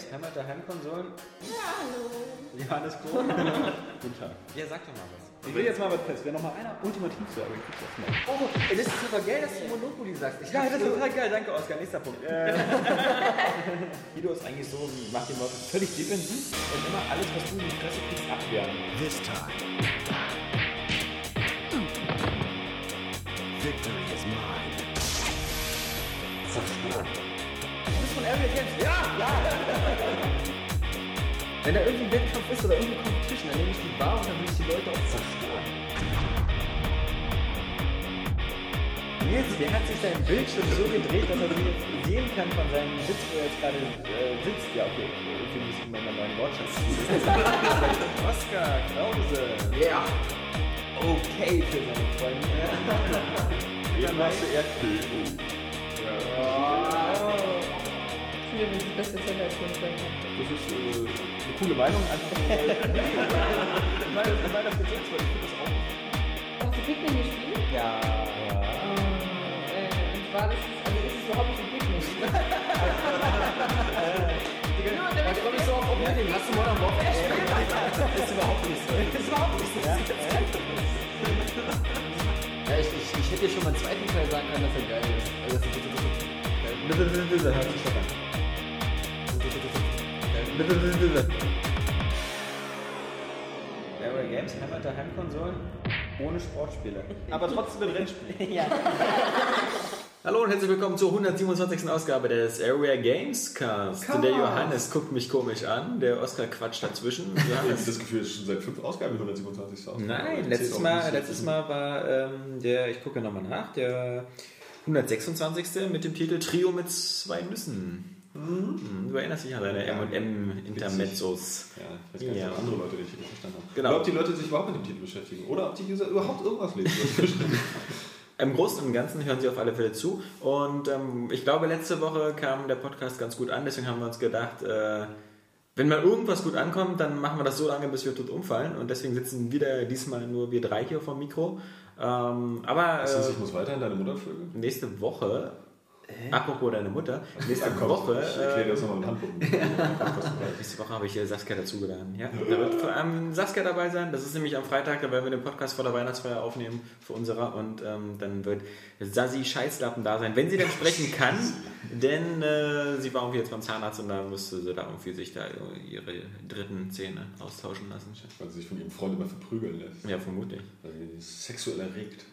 Games, Hammer der Heimkonsolen. Ja, hallo. Johannes Kroh. Guten Tag. Ja, sag doch mal was. Ich will jetzt mal was fest. Wer noch mal einer ultimativ sagt, dann kriegt das mal. Oh, ey, das ist super geil, dass du Monopoly sagst. Ich Ja, das ist total geil. Danke, Oskar. Nächster Punkt. Guido ist eigentlich so, macht den Leuten völlig defensiv und immer alles, was du in die Fresse kriegst, abwehren. This time. Ja, ja. Wenn da irgendwie ein Wettkampf ist oder irgendwie Competition, dann nehme ich die Bar und dann will ich die Leute auch zerstören. Nils, der hat sich sein Bildschirm so gedreht, dass er sich jetzt sehen kann von seinem Sitz, wo er jetzt gerade äh, sitzt. Ja, okay, irgendwie muss ich mal meinen neuen Wortschatz Oskar Krause. Ja. Okay für seine Freunde. Jetzt machst du Erdbeben. Ich finde das beste Zeller als. Das ist äh, eine coole Meinung. Einfach weil, weil, weil das gesetzt wird. Ich finde das auch. Hast du Pikmin gespielt? Ja. Äh, und war das, also ist es überhaupt nicht ein Pikmin? Da komme ich so auf Oblivion. Hast du Modern Warfare gespielt? Das ist überhaupt nicht so. Das ist überhaupt nicht so. Ja, ich, ich, ich hätte dir schon mal einen zweiten Teil sagen können, dass er geil ist. Also, das ist das ist- das ist- hört sich schon an. Area Games, Hammer der Heimkonsolen, ohne Sportspiele. Aber trotzdem ein Rennspiel. ja. Hallo und herzlich willkommen zur 127. Ausgabe des Area Games Cast. Der Johannes guckt mich komisch an, der Oskar quatscht dazwischen. Ich habe Johannes. das Gefühl, es ist schon seit fünf Ausgaben die 127. Ausgabe. Nein, letztes Mal, letztes Mal war ähm, der, ich gucke nochmal nach, der 126. mit dem Titel Trio mit zwei Nüssen. Mhm. Du erinnerst dich an deine Ja. M&M Intermezzos. Ja, ich weiß gar nicht, Ja. ob andere Leute den Titel verstanden haben. Genau. Oder ob die Leute sich überhaupt mit dem Titel beschäftigen. Oder ob die User überhaupt irgendwas lesen. Im Großen und Ganzen hören sie auf alle Fälle zu. Und ähm, ich glaube, letzte Woche kam der Podcast ganz gut an. Deswegen haben wir uns gedacht, äh, wenn mal irgendwas gut ankommt, dann machen wir das so lange, bis wir tot umfallen. Und deswegen sitzen wieder diesmal nur wir drei hier vom Mikro. Ähm, aber Das heißt, äh, ich muss weiterhin deine Mutter vögeln? nächste Woche, apropos deine Mutter, nächste Komm, Woche. Ich erkläre dir das nochmal im Handbuch. Nächste Woche habe ich äh, Saskia dazugeladen. Ja? Da wird vor allem Saskia dabei sein. Das ist nämlich am Freitag, da werden wir den Podcast vor der Weihnachtsfeier aufnehmen für unserer. Und ähm, dann wird Sasi Scheißlappen da sein, wenn sie dann sprechen kann. denn äh, sie war irgendwie jetzt beim Zahnarzt und da musste sie da irgendwie sich da ihre dritten Zähne austauschen lassen. Weil sie sich von ihrem Freund immer verprügeln lässt. Ja, vermutlich. Weil sie ist sexuell erregt.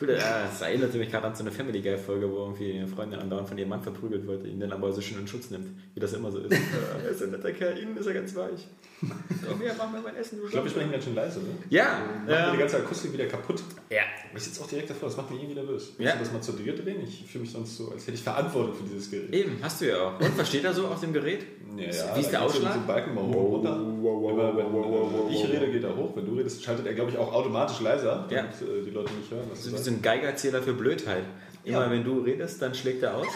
Cool, äh, das erinnerte mich gerade an so eine Family Guy Folge, wo irgendwie eine Freundin andauernd von ihrem Mann verprügelt wird, ihn dann aber so schön in Schutz nimmt, wie das immer so ist. Äh, er ist ein netter Kerl, innen ist er ganz weich. Komm her, mach mir mein Essen, du Ich glaube, wir sprechen ganz schön leise, ne? Ja, Macht mir die ganze Akustik wieder kaputt. ja. Ich sitze auch direkt davor, das macht mich irgendwie nervös. Ja. Willst du das mal zu dir drehen? Ich fühle mich sonst so, als hätte ich Verantwortung für dieses Gerät. Eben, hast du ja auch. Und was steht da so auf dem Gerät? Ja, Wie ist der so Ausschlag? Diesen Balken mal hoch und runter. Immer wenn äh, ich rede, geht er hoch. Wenn du redest, schaltet er, glaube ich, auch automatisch leiser, Ja. damit äh, die Leute nicht hören. Was du wie so ein Geigerzähler für Blödheit. Immer Ja. wenn du redest, dann schlägt er aus.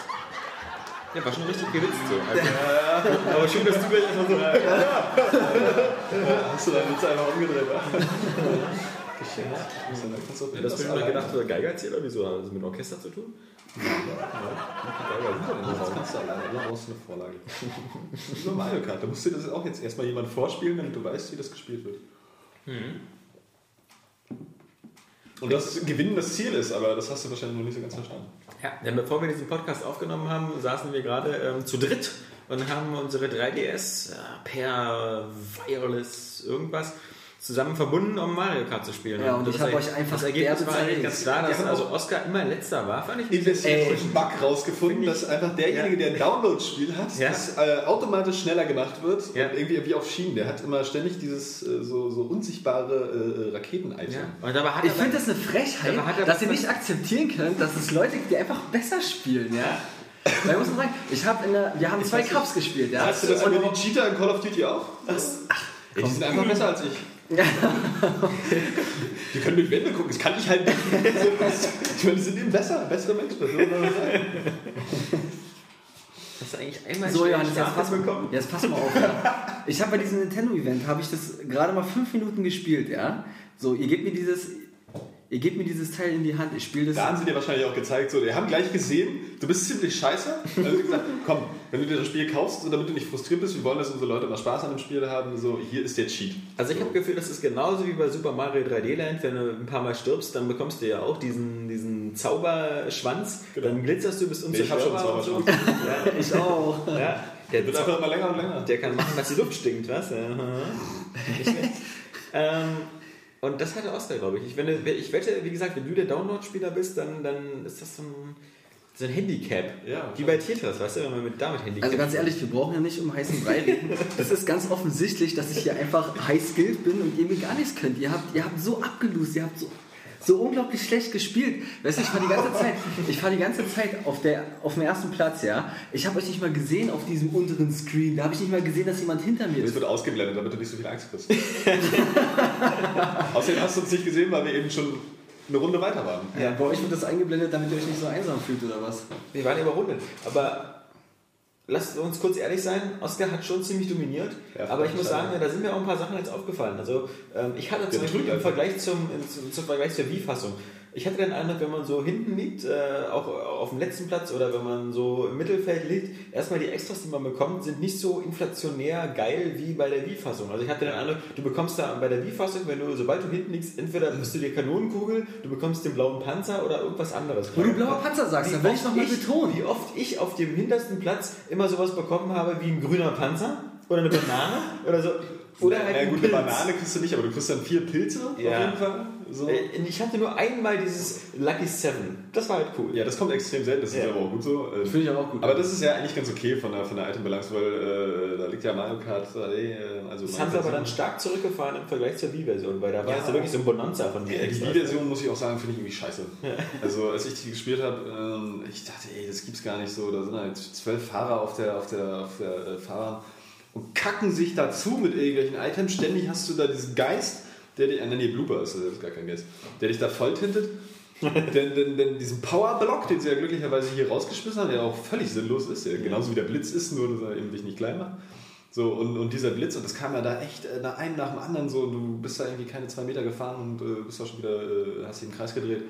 Ja, war schon richtig gewitzt so. Also, aber schön, dass du gleich erstmal so. Hast du deinen Witz einfach umgedreht? Geschenkt. Auch Das habe ich mir gedacht, so Geigerzähler, wieso hat das mit Orchester zu tun? Das kannst du alleine, du brauchst eine Vorlage. Über Mario Kart, da musst du das auch jetzt erstmal jemand vorspielen, damit du weißt, wie das gespielt wird. Und dass Gewinnen das Ziel ist, aber das hast du wahrscheinlich noch nicht so ganz verstanden. Ja, denn bevor wir diesen Podcast aufgenommen haben, saßen wir gerade ähm, zu dritt und haben unsere 3DS äh, per Wireless irgendwas zusammen verbunden, um Mario Kart zu spielen. Ja, und ich das hab Er- euch einfach Das Ergebnis war eigentlich ganz klar, dass also Oscar immer letzter war, fand ich. Investierten Bug rausgefunden, Find ich- dass einfach derjenige, der ein Download-Spiel hat, Ja. das äh, automatisch schneller gemacht wird Ja. und irgendwie wie auf Schienen. Der hat immer ständig dieses äh, so, so unsichtbare äh, Raketen-Item. Ja. Und dabei hat Ich finde das eine Frechheit, dass ihr nicht akzeptieren könnt, dass es Leute gibt, die einfach besser spielen, ja? Weil ich muss mal sagen, ich habe in der, wir haben zwei weiß Cups gespielt, ja? Hast du das Und- über die Cheater in Call of Duty auch? Was? Ja, die sind einfach besser als ich. Die können durch Wände gucken, das kann ich halt nicht. Ich meine, die sind eben besser, bessere Menschen. Das. Hast du eigentlich einmal So, Johannes, jetzt pass, bekommen? jetzt pass mal auf. Ja. Ich habe bei diesem Nintendo-Event, habe ich das gerade mal fünf Minuten gespielt, ja? So, ihr gebt mir dieses, Ihr gebt mir dieses Teil in die Hand, ich spiele das. Da haben sie dir wahrscheinlich auch gezeigt, so, die haben gleich gesehen, du bist ziemlich scheiße. Also sie haben gesagt, komm, wenn du dir das Spiel kaufst, so, damit du nicht frustriert bist, wir wollen, dass unsere Leute mal Spaß an dem Spiel haben, so, hier ist der Cheat. Also ich habe das Gefühl, das ist genauso wie bei Super Mario 3D Land. Wenn du ein paar Mal stirbst, dann bekommst du ja auch diesen, diesen Zauberschwanz. Dann glitzerst du bis Nee, ich hab schon einen unzerstörbar so. Ja, Ich auch. ja. Der, Wird einfach immer länger und länger. der kann machen, dass die Luft stinkt, was? Schlecht. ähm, und das hatte Oscar, glaube ich. Ich, wenn, ich wette, wie gesagt, wenn du der Download-Spieler bist, dann, dann ist das so ein, so ein Handicap. Ja, wie bei Tetris, weißt du, wenn man mit damit Handicap Also ganz ehrlich, wir brauchen ja nicht um heißen Brei reden. Das ist ganz offensichtlich, dass ich hier einfach high skilled bin und ihr mir gar nichts könnt. Ihr habt, ihr habt so abgelost, ihr habt so, so unglaublich schlecht gespielt. Weißt du, ich war die ganze Zeit, ich war die ganze Zeit auf, der, auf dem ersten Platz, ja. Ich habe euch nicht mal gesehen auf diesem unteren Screen. Da habe ich nicht mal gesehen, dass jemand hinter mir Es ist. wird ausgeblendet, damit du nicht so viel Angst kriegst. Außerdem hast du uns nicht gesehen, weil wir eben schon eine Runde weiter waren. Ja, bei euch wird das eingeblendet, damit ihr euch nicht so einsam fühlt oder was? Wir waren überrundet. Aber lasst uns kurz ehrlich sein, Oscar hat schon ziemlich dominiert. Ja, aber ich muss sagen, da sind mir auch ein paar Sachen jetzt aufgefallen. Also ähm, ich hatte zum Ja, Beispiel im. Vergleich zum, im, zum, zum Vergleich zur Wii-Fassung. Ich hatte den Eindruck, wenn man so hinten liegt, äh, auch auf dem letzten Platz oder wenn man so im Mittelfeld liegt, erstmal die Extras, die man bekommt, sind nicht so inflationär geil wie bei der Wii-Fassung. Also ich hatte den Eindruck, du bekommst da bei der Wii-Fassung, wenn du, sobald du hinten liegst, entweder bist du die Kanonenkugel, du bekommst den blauen Panzer oder irgendwas anderes. Wo du blauer Panzer sagst, dann will ich nochmal betonen. Wie oft ich auf dem hintersten Platz immer sowas bekommen habe wie ein grüner Panzer oder eine Banane oder so. Oder halt ja, gut, eine Banane kriegst du nicht, aber du kriegst dann vier Pilze auf Ja. jeden Fall. So. Äh, Ich hatte nur einmal dieses Lucky Seven. Das war halt cool. Ja, das kommt extrem selten, das ist Ja. aber auch gut so. Äh, Finde ich aber auch gut. Aber das ist ja eigentlich ganz okay von der, von der Item-Balance, weil äh, da liegt ja Mario Kart 3D. Äh, also Das haben sie aber dann stark zurückgefahren im Vergleich zur Wii-Version, weil da war Ja. es ja wirklich so ein Bonanza von Ja, mir. die Wii-Version, muss ich auch sagen, finde ich irgendwie scheiße. Also, als ich die gespielt habe, ähm, ich dachte, ey, das gibt's gar nicht so. Da sind halt zwölf Fahrer auf der, auf der, auf der äh, Fahrbahn und kacken sich dazu mit irgendwelchen Items. Ständig hast du da diesen Geist, der dich, äh, nee, Blooper ist, das ist gar kein Geist, der dich da voll tintet. denn, denn, denn diesen Powerblock, den sie ja glücklicherweise hier rausgeschmissen haben, der auch völlig sinnlos ist, der genauso wie der Blitz ist, nur dass er eben dich nicht klein macht. So, und, und dieser Blitz, und das kam ja da echt äh, nach einem nach dem anderen so, und du bist da irgendwie keine zwei Meter gefahren und äh, bist da schon wieder, äh, hast dich im Kreis gedreht.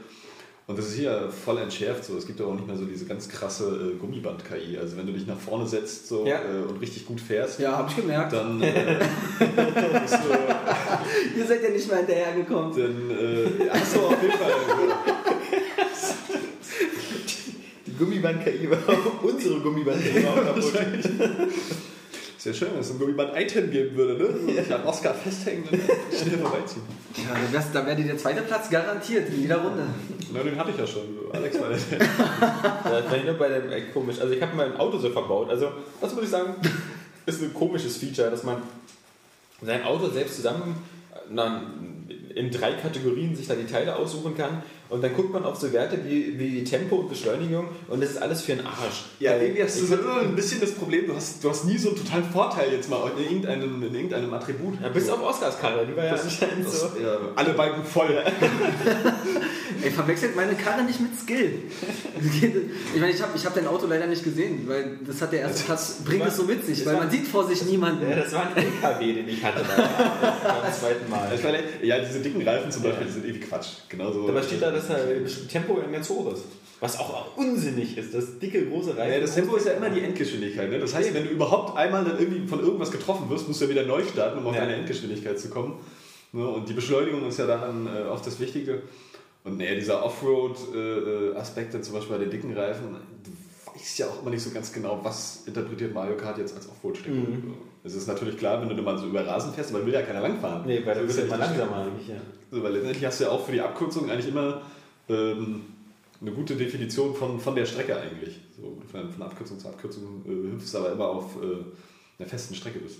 Und das ist hier voll entschärft so. Es gibt ja auch nicht mehr so diese ganz krasse äh, Gummiband-KI. Also wenn du dich nach vorne setzt so, Ja. äh, und richtig gut fährst, ja, habe ich gemerkt. dann, äh, bist du, Ihr seid ja nicht mehr hinterhergekommen. dann äh, du auf jeden Fall. Die Gummiband-KI war auch unsere Gummiband-KI war auch kaputt. Ist ja schön, wenn es ein Gummiband-Item geben würde, ne? So, Ich an Oscar festhängen und schnell vorbeiziehen. Ja, dann wär's- dann wäre dir der zweite Platz garantiert in jeder Runde. Na, den hatte ich ja schon. Alex war der. Das war nur bei dem ey, komisch. Also ich habe mein Auto so verbaut. Also, was würde ich sagen, ist ein komisches Feature, dass man sein Auto selbst zusammen äh, na, in drei Kategorien sich da die Teile aussuchen kann und dann guckt man auf so Werte wie, wie Tempo und Beschleunigung und das ist alles für den Arsch. Ja, Weil irgendwie hast du ich so ein bisschen das Problem, du hast, du hast nie so einen totalen Vorteil jetzt mal in irgendeinem, in irgendeinem Attribut. ja, bis auf Oscars Karre, die war ja Das- anscheinend das, so. ja, alle Balken voll. Ey, verwechselt meine Karre nicht mit Skill. Ich meine, ich habe ich hab dein Auto leider nicht gesehen, weil das hat der erste Platz, bringt es so mit sich, weil war- man sieht vor sich niemanden. Ja, das war ein LKW, den ich hatte beim zweiten Mal. Meine, ja, diese dicken Reifen zum Beispiel, die sind irgendwie Quatsch. Genauso. Dabei steht da, dass da Tempo ganz hoch ist. Was auch unsinnig ist, das dicke, große Reifen. Ja, das Tempo ist ja immer die Endgeschwindigkeit. Ne? Das heißt, wenn du überhaupt einmal dann irgendwie von irgendwas getroffen wirst, musst du ja wieder neu starten, um auf Ja. deine Endgeschwindigkeit zu kommen. Ne? Und die Beschleunigung ist ja dann äh, oft das Wichtige. Und naja, dieser Offroad-Aspekt dann zum Beispiel bei den dicken Reifen, du weißt ja auch immer nicht so ganz genau, was interpretiert Mario Kart jetzt als Offroad-Strecke. Mhm. Es ist natürlich klar, wenn du mal so über Rasen fährst, weil will ja keiner langfahren. Nee, weil da wird ja immer langsamer eigentlich, ja. so, weil letztendlich hast du ja auch für die Abkürzung eigentlich immer ähm, eine gute Definition von, von der Strecke eigentlich. So, von, von Abkürzung zu Abkürzung äh, hüpfst, aber immer auf äh, einer festen Strecke bist.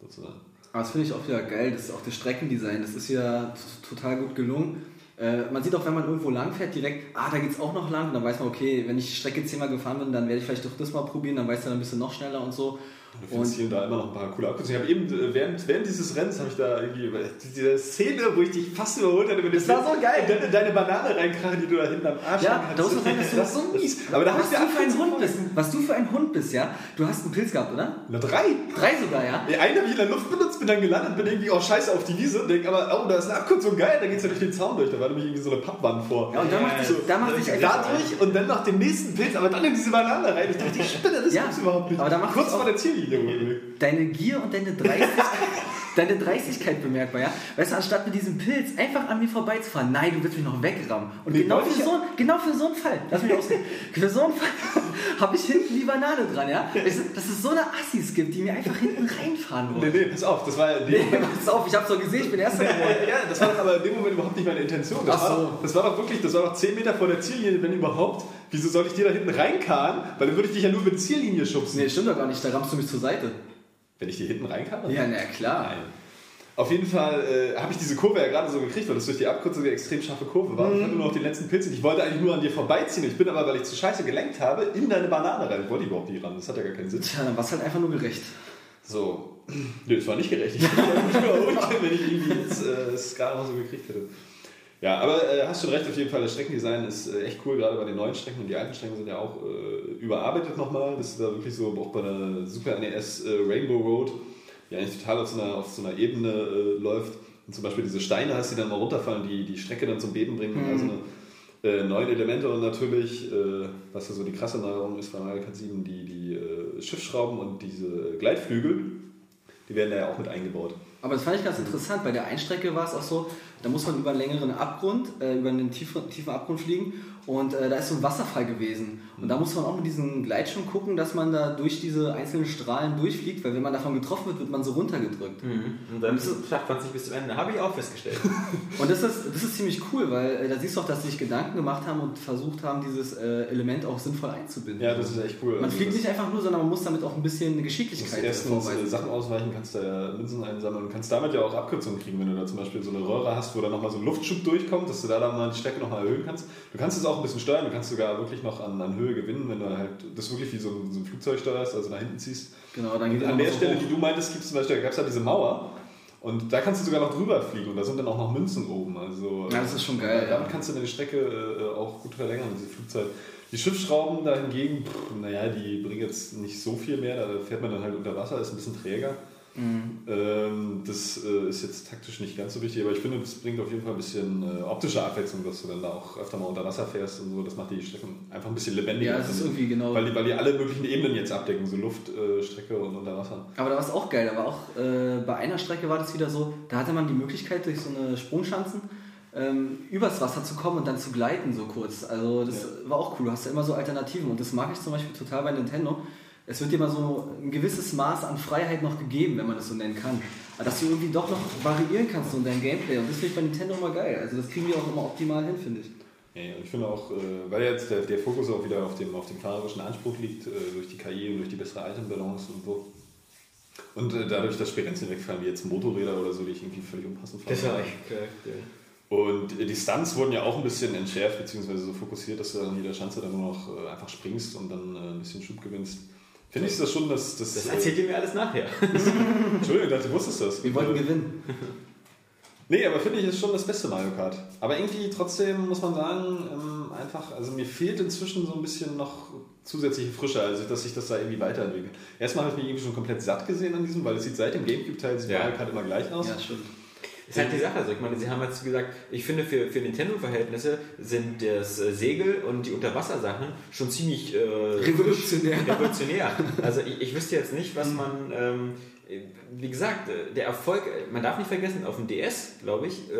Sozusagen. Aber das finde ich auch wieder geil, das ist auch das Streckendesign, das ist ja total gut gelungen. Äh, man sieht auch, wenn man irgendwo lang fährt, direkt, ah, da geht es auch noch lang. Und dann weiß man, okay, wenn ich die Strecke zehnmal gefahren bin, dann werde ich vielleicht doch das mal probieren, dann weiß man ein bisschen noch schneller und so. Du findest hier und da immer noch ein paar coole Abkürzungen. Ich habe eben, äh, während, während dieses Rennens, habe ich da irgendwie, diese Szene, wo ich dich fast überholt hatte, Das war so geil. Dann in deine Banane reinkrachen, die du da hinten am Arsch Ja, hängen da muss man hattest. sagen, dass du das ist so mies. Aber da hast du für ein Hund bist. Was du für ein Hund bist, ja? Du hast einen Pilz gehabt, oder? Na, drei. Drei sogar, ja? Nee, einen habe ich in der Luft benutzt, bin dann gelandet, bin irgendwie auch scheiße auf die Wiese und denke aber, oh, da ist eine Abkürzung, geil, da geht's ja durch den Zaun durch. Da war nämlich irgendwie so eine Pappwand vor. Ja, und da macht sich, da macht sich da durch und dann nach dem nächsten Pilz, aber dann in diese Banane rein. Ich dachte, ich spinne, das Ja, gibt's überhaupt nicht. aber da macht Kurz es vor der Ziellinie. Wohl. Deine Gier und deine Dreistigkeit, deine Dreistigkeit bemerkbar, ja? Weißt du, anstatt mit diesem Pilz einfach an mir vorbeizufahren, nein, du willst mich noch wegrammen. Und Nee, genau, für so, genau für so einen Fall, lass mich ausreden, für so einen Fall habe ich hinten die Banane dran, ja? Weißt du, Dass es so eine Assis gibt, die mir einfach hinten reinfahren Nee, wollen. nee, pass auf, das war dem Nee, pass auf, ich hab's doch gesehen, ich bin Erster geworden. Ja, das war doch aber in dem Moment überhaupt nicht meine Intention. Das, Ach war, so. doch, das war doch wirklich, das war doch 10 Meter vor der Ziellinie, wenn überhaupt. Wieso soll ich dir da hinten reinkarren? Weil dann würde ich dich ja nur über die Ziellinie schubsen. Nee, stimmt doch gar nicht, da rammst du mich zur Seite. Wenn ich dir hinten reinkarre? Ja, na klar. Nein. Auf jeden Fall äh, habe ich diese Kurve ja gerade so gekriegt, weil das durch die Abkürzung eine extrem scharfe Kurve war. Ich hatte nur noch den letzten Pilz und ich wollte eigentlich nur an dir vorbeiziehen. Ich bin aber, weil ich zu scheiße gelenkt habe, in deine Banane rein. Ich wollte überhaupt nicht ran. Das hat ja gar keinen Sinn. Tja, dann war's halt einfach nur gerecht. So. Nö, das war nicht gerecht. Ich hätte mich wenn ich irgendwie jetzt äh, es gerade noch so gekriegt hätte. Ja, aber äh, hast schon recht, auf jeden Fall, das Streckendesign ist äh, echt cool, gerade bei den neuen Strecken. Und die alten Strecken sind ja auch äh, überarbeitet nochmal. Das ist da wirklich so, auch bei der Super NES äh, Rainbow Road, die eigentlich total auf so einer, auf so einer Ebene äh, läuft. Und zum Beispiel diese Steine hast, die dann mal runterfallen, die die Strecke dann zum Beben bringen. Also eine, äh, neuen Elemente und natürlich, was ja so die krasse Neuerung ist bei Mario Kart 7, die, die Schiffsschrauben und diese Gleitflügel, die werden da ja auch mit eingebaut. Aber das fand ich ganz interessant. Bei der Einstrecke war es auch so, da muss man über einen längeren Abgrund, äh, über einen tiefen, tiefen Abgrund fliegen und äh, da ist so ein Wasserfall gewesen. Und da muss man auch mit diesem Gleitschirm gucken, dass man da durch diese einzelnen Strahlen durchfliegt, weil wenn man davon getroffen wird, wird man so runtergedrückt. Und dann schafft man es nicht bis zum Ende. Habe ich auch festgestellt. Und das ist, das ist ziemlich cool, weil äh, da siehst du auch, dass sie sich Gedanken gemacht haben und versucht haben, dieses äh, Element auch sinnvoll einzubinden. Ja, das ist echt cool. man Also fliegt nicht einfach nur, sondern man muss damit auch ein bisschen eine Geschicklichkeit erstens äh, vorweisen. Sachen ausweichen, kannst da ja Münzen einsammeln und kannst damit ja auch Abkürzungen kriegen, wenn du da zum Beispiel so eine Röhre hast, wo da nochmal so ein Luftschub durchkommt, dass du da dann mal die Strecke nochmal erhöhen kannst. Du kannst es auch ein bisschen steuern, du kannst sogar wirklich noch an, an Höhe gewinnen, wenn du halt das wirklich wie so ein, so ein Flugzeug steuerst, also nach hinten ziehst. Genau, dann geht an der so Stelle, hoch. die du meintest, gibt es zum Beispiel, da gab es ja diese Mauer. Und da kannst du sogar noch drüber fliegen und da sind dann auch noch Münzen oben. Also, Ja, das ist schon geil, äh, Damit ja. kannst du deine Strecke äh, auch gut verlängern, diese Flugzeit. Die Schiffsschrauben da hingegen, pff, naja, die bringen jetzt nicht so viel mehr. Da fährt man dann halt unter Wasser, ist ein bisschen träger. Mhm. Ähm, das äh, ist jetzt taktisch nicht ganz so wichtig, aber ich finde, das bringt auf jeden Fall ein bisschen äh, optische Abwechslung, dass du dann da auch öfter mal unter Wasser fährst und so. Das macht die Strecken einfach ein bisschen lebendiger. Ja, es ist irgendwie genau. Weil die, weil die alle möglichen Ebenen jetzt abdecken, so Luft, äh, und unter Wasser. Aber da war es auch geil. War auch bei einer Strecke war das wieder so, da hatte man die Möglichkeit, durch so eine Sprungschanzen ähm, übers Wasser zu kommen und dann zu gleiten, so kurz. Also das war auch cool. Du hast ja immer so Alternativen und das mag ich zum Beispiel total bei Nintendo. Es wird dir mal so ein gewisses Maß an Freiheit noch gegeben, wenn man es so nennen kann. Dass du irgendwie doch noch variieren kannst in deinem Gameplay. Und das finde ich bei Nintendo immer geil. Also das kriegen die auch immer optimal hin, finde ich. Ja, ja, und ich finde auch, äh, weil jetzt der, der Fokus auch wieder auf dem, auf dem fahrerischen Anspruch liegt, äh, durch die KI und durch die bessere Itembalance und so. Und äh, dadurch, dass Spirenzien wegfallen, wie jetzt Motorräder oder so, die ich irgendwie völlig unpassend fand. Und äh, die Stunts wurden ja auch ein bisschen entschärft, beziehungsweise so fokussiert, dass du an jeder Schanze dann nur noch einfach springst und dann ein bisschen Schub gewinnst. Finde ich das schon, dass das. Das äh, erzählt ihr mir alles nachher. Entschuldigung, ich dachte, du wusstest das. Wir wollten gewinnen. Nee, aber finde ich, ist schon das beste Mario Kart. Aber irgendwie trotzdem muss man sagen, ähm, einfach, also mir fehlt inzwischen so ein bisschen noch zusätzliche Frische, also dass sich das da irgendwie weiterentwickelt. Erstmal habe ich mich irgendwie schon komplett satt gesehen an diesem, weil es sieht seit dem Gamecube-Teil sieht Ja. Mario Kart immer gleich aus. Ja, stimmt. Ist halt die Sache. Also ich meine, sie haben jetzt gesagt, ich finde für, für Nintendo-Verhältnisse sind das äh, Segel und die Unterwassersachen schon ziemlich äh, Revolutionär. revolutionär. Also ich, ich wüsste jetzt nicht, was man, ähm, wie gesagt, äh, der Erfolg, man darf nicht vergessen, auf dem DS, glaube ich, äh,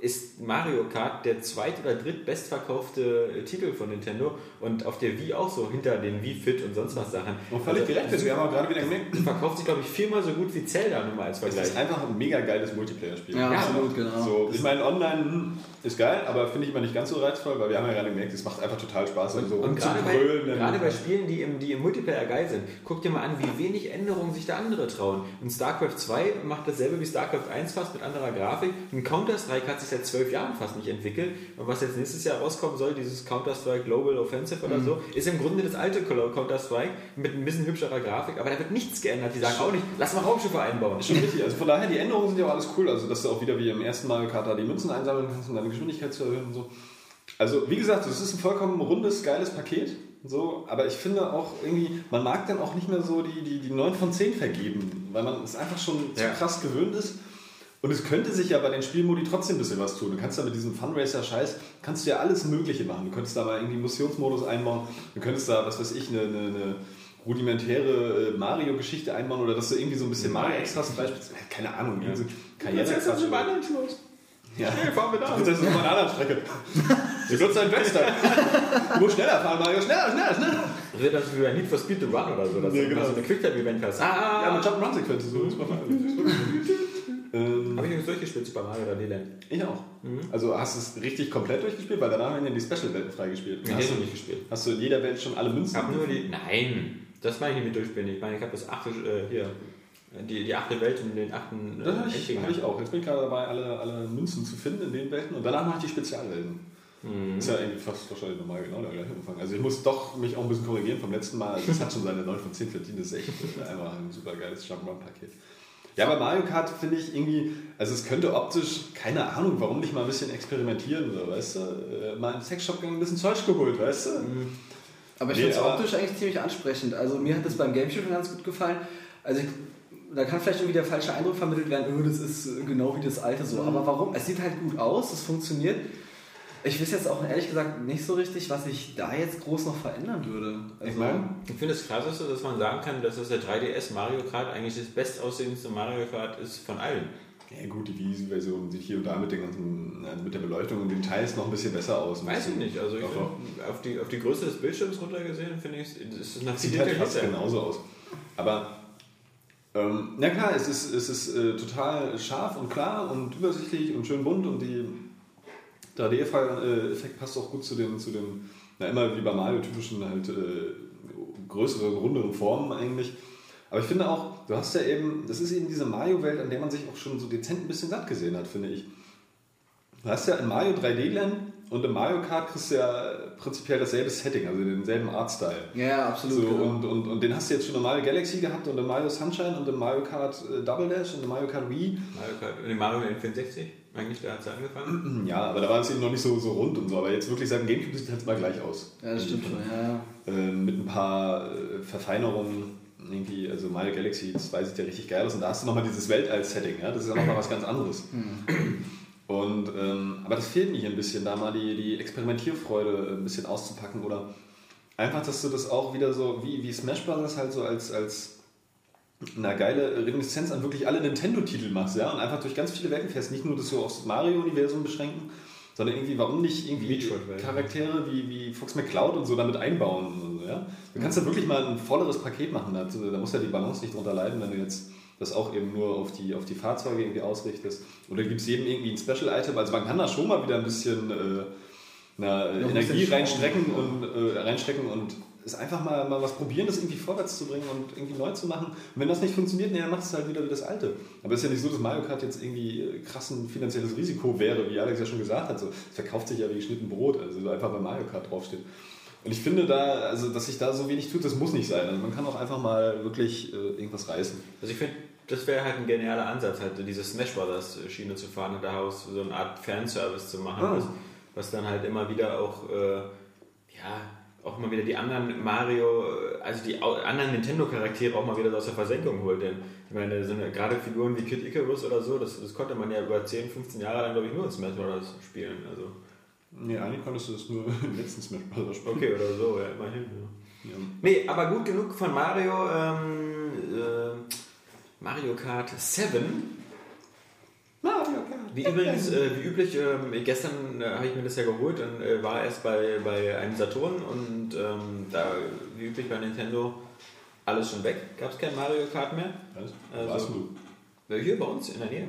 ist Mario Kart der zweit- oder drittbestverkaufte äh, Titel von Nintendo und auf der Wii auch so hinter den Wii Fit und sonst was Sachen. Und völlig Also, direkt, wir haben auch gerade wieder gemerkt, verkauft sich, glaube ich, viermal so gut wie Zelda nur mal als es Vergleich. ist einfach ein mega geiles Multiplayer-Spiel. Ja, Ja, absolut, genau. So, ich meine, online hm, ist geil, aber finde ich immer nicht ganz so reizvoll, weil wir haben ja gerade gemerkt, es macht einfach total Spaß, so Und gerade bei, gerade bei Spielen, die im, die im Multiplayer geil sind, guck dir mal an, wie wenig Änderungen sich da andere trauen. Und StarCraft 2 macht dasselbe wie StarCraft 1 fast mit anderer Grafik. Und Counter-Strike hat sich seit zwölf Jahren fast nicht entwickelt. Und was jetzt nächstes Jahr rauskommen soll, dieses Counter-Strike Global Offensive oder so, ist im Grunde das alte Counter-Strike mit ein bisschen hübscherer Grafik. Aber da wird nichts geändert. Die sagen auch nicht, lass mal Raumschiffe einbauen. Schon richtig. Also von daher, die Änderungen sind ja auch alles cool. Also, dass du auch wieder wie im ersten Mario Kart da die Münzen einsammeln kannst, um deine Geschwindigkeit zu erhöhen und so. Also, wie gesagt, es ist ein vollkommen rundes, geiles Paket. So, aber ich finde auch irgendwie, man mag dann auch nicht mehr so die, die, die 9 von 10 vergeben, weil man es einfach schon zu Ja. krass gewöhnt ist. Und es könnte sich ja bei den Spielmodi trotzdem ein bisschen was tun. Du kannst da mit diesem Funracer-Scheiß, kannst du ja alles Mögliche machen. Du könntest da mal irgendwie Missionsmodus einbauen. Du könntest da, was weiß ich, eine, eine, eine rudimentäre äh, Mario-Geschichte einbauen oder dass du irgendwie so ein bisschen Mario-Ex hast, beispielsweise. Keine Ahnung, diese karriere ja, fahren wir da. Das ist auf einer anderen Strecke. Du nutzt ein Western. Du musst schneller fahren, Mario. Schneller, schneller, schneller. Das wird dann wie bei Need for Speed the Run oder so, dass Ja, genau. so eine Quicktime-Event hast. Ah, Ja, mit Jump-Run-Sequenzen. So. Ich durchgespielt, Super Mario oder Land. ich auch. Also hast du es richtig komplett durchgespielt, weil danach werden ja die Special-Welten freigespielt. Nee, hast, du, nicht gespielt. hast du in jeder Welt schon alle Ich Münzen? habe nur die. Nein, das meine ich nicht mit durchspielen. Ich meine, ich habe das achte, äh, hier, die, die achte Welt und den achten. äh, Das habe ich, hab ich auch. Jetzt bin ich gerade dabei, alle, alle Münzen zu finden in den Welten und danach mache ich die Spezialwelten. Mhm. Ist ja irgendwie fast wahrscheinlich nochmal genau der gleiche Umfang. Also ich muss doch mich auch ein bisschen korrigieren vom letzten Mal. Also das hat schon seine 9 von 10 verdient. Das ist echt einfach ein super geiles Jump'n'Run-Paket. Ja, bei Mario Kart finde ich irgendwie, also es könnte optisch, keine Ahnung, warum nicht mal ein bisschen experimentieren, so, weißt du? Äh, Mal den Sexshop gegangen, ein bisschen Zeug geholt, weißt du? Aber ich Nee, finde es optisch eigentlich ziemlich ansprechend. Also mir hat das beim Gamecube schon ganz gut gefallen. Also ich, da kann vielleicht irgendwie der falsche Eindruck vermittelt werden, oh, das ist genau wie das alte so. Aber warum? Es sieht halt gut aus, es funktioniert. Ich weiß jetzt auch ehrlich gesagt nicht so richtig, was ich da jetzt groß noch verändern würde. Also, Ich meine, Ich finde das krasseste, dass man sagen kann, dass das der 3DS Mario Kart eigentlich das bestaussehendste Mario Kart ist von allen. ja gut, die Wii-Version sieht hier und da mit, den ganzen, äh, mit der Beleuchtung und den Details noch ein bisschen besser aus. Weiß ich nicht. Also ich find, auf, die, auf die Größe des Bildschirms runtergesehen, finde ich, es ist noch viel Sieht halt fast genauso aus. Aber ähm, na klar, es ist, es ist äh, total scharf und klar und übersichtlich und schön bunt und die 3D-Effekt passt auch gut zu den, zu den na immer wie bei Mario typischen halt äh, größeren, runderen Formen eigentlich. Aber ich finde auch, du hast ja eben, das ist eben diese Mario-Welt, an der man sich auch schon so dezent ein bisschen satt gesehen hat, finde ich. Du hast ja in Mario 3D Land und im Mario Kart kriegst du ja prinzipiell dasselbe Setting, also denselben Artstyle. ja, ja, absolut. So, genau. und, und, und den hast du jetzt schon in Mario Galaxy gehabt und in Mario Sunshine und in Mario Kart äh, Double Dash und in Mario Kart Wii. Mario Kart, nee, Mario N64, eigentlich, da hat es angefangen. Ja, aber da war es eben noch nicht so, so rund und so. Aber jetzt wirklich seit dem Gamecube sieht es halt mal gleich aus. ja, das stimmt schon. Ja, ja. Äh, mit ein paar äh, Verfeinerungen. Irgendwie, also Mario Galaxy, das weiß ich ja richtig geil aus. Und da hast du nochmal dieses Weltall-Setting. Ja? Das ist ja nochmal was ganz anderes. Und, ähm, aber das fehlt mir hier ein bisschen, da mal die, die Experimentierfreude ein bisschen auszupacken oder einfach, dass du das auch wieder so, wie, wie Smash Bros. halt so als, als eine geile Reminiszenz an wirklich alle Nintendo-Titel machst, ja, und einfach durch ganz viele Welten fährst, nicht nur das so aufs Mario-Universum beschränken, sondern irgendwie, warum nicht irgendwie. Charaktere wie, wie Fox McCloud und so damit einbauen und so, ja. Du kannst ja wirklich mal ein volleres Paket machen, da, da muss ja die Balance nicht drunter leiden, wenn du jetzt das auch eben nur auf die, auf die Fahrzeuge irgendwie ausrichtest. Oder gibt es jedem irgendwie ein Special-Item, also man kann da schon mal wieder ein bisschen äh, na, Energie reinstrecken und, äh, reinstecken und es einfach mal, mal was probieren, das irgendwie vorwärts zu bringen und irgendwie neu zu machen. Und wenn das nicht funktioniert, dann machst du es halt wieder wie das Alte. Aber es ist ja nicht so, dass Mario Kart jetzt irgendwie äh, krass ein finanzielles Risiko wäre, wie Alex ja schon gesagt hat. So, es verkauft sich ja wie geschnitten Brot, also so einfach bei Mario Kart draufsteht. Und ich finde da, also dass sich da so wenig tut, das muss nicht sein. Also man kann auch einfach mal wirklich äh, irgendwas reißen. Also ich finde, das wäre halt ein genialer Ansatz, halt diese Smash Brothers Schiene zu fahren und daraus so eine Art Fanservice zu machen, Ah. was, was dann halt immer wieder auch, äh, ja, auch immer wieder die anderen Mario, äh, also die anderen Nintendo-Charaktere auch mal wieder aus der Versenkung holt. Denn ich meine, so eine, gerade Figuren wie Kid Icarus oder so, das, das konnte man ja über 10, 15 Jahre lang, glaube ich, nur in Smash Brothers spielen. Also, Nee, eigentlich konntest du das nur im letzten Smash Bros. spielen. okay, oder so, ja, immerhin. Ja. Ja. Nee, aber gut genug von Mario. Ähm, äh, Mario Kart 7. Kart. Wie übrigens, äh, wie üblich, ähm, gestern äh, habe ich mir das ja geholt und äh, war erst bei, bei einem Saturn und ähm, da, wie üblich bei Nintendo, alles schon weg. Gab es kein Mario Kart mehr. Was? Also- warst du? Äh, Hier bei uns in der Nähe.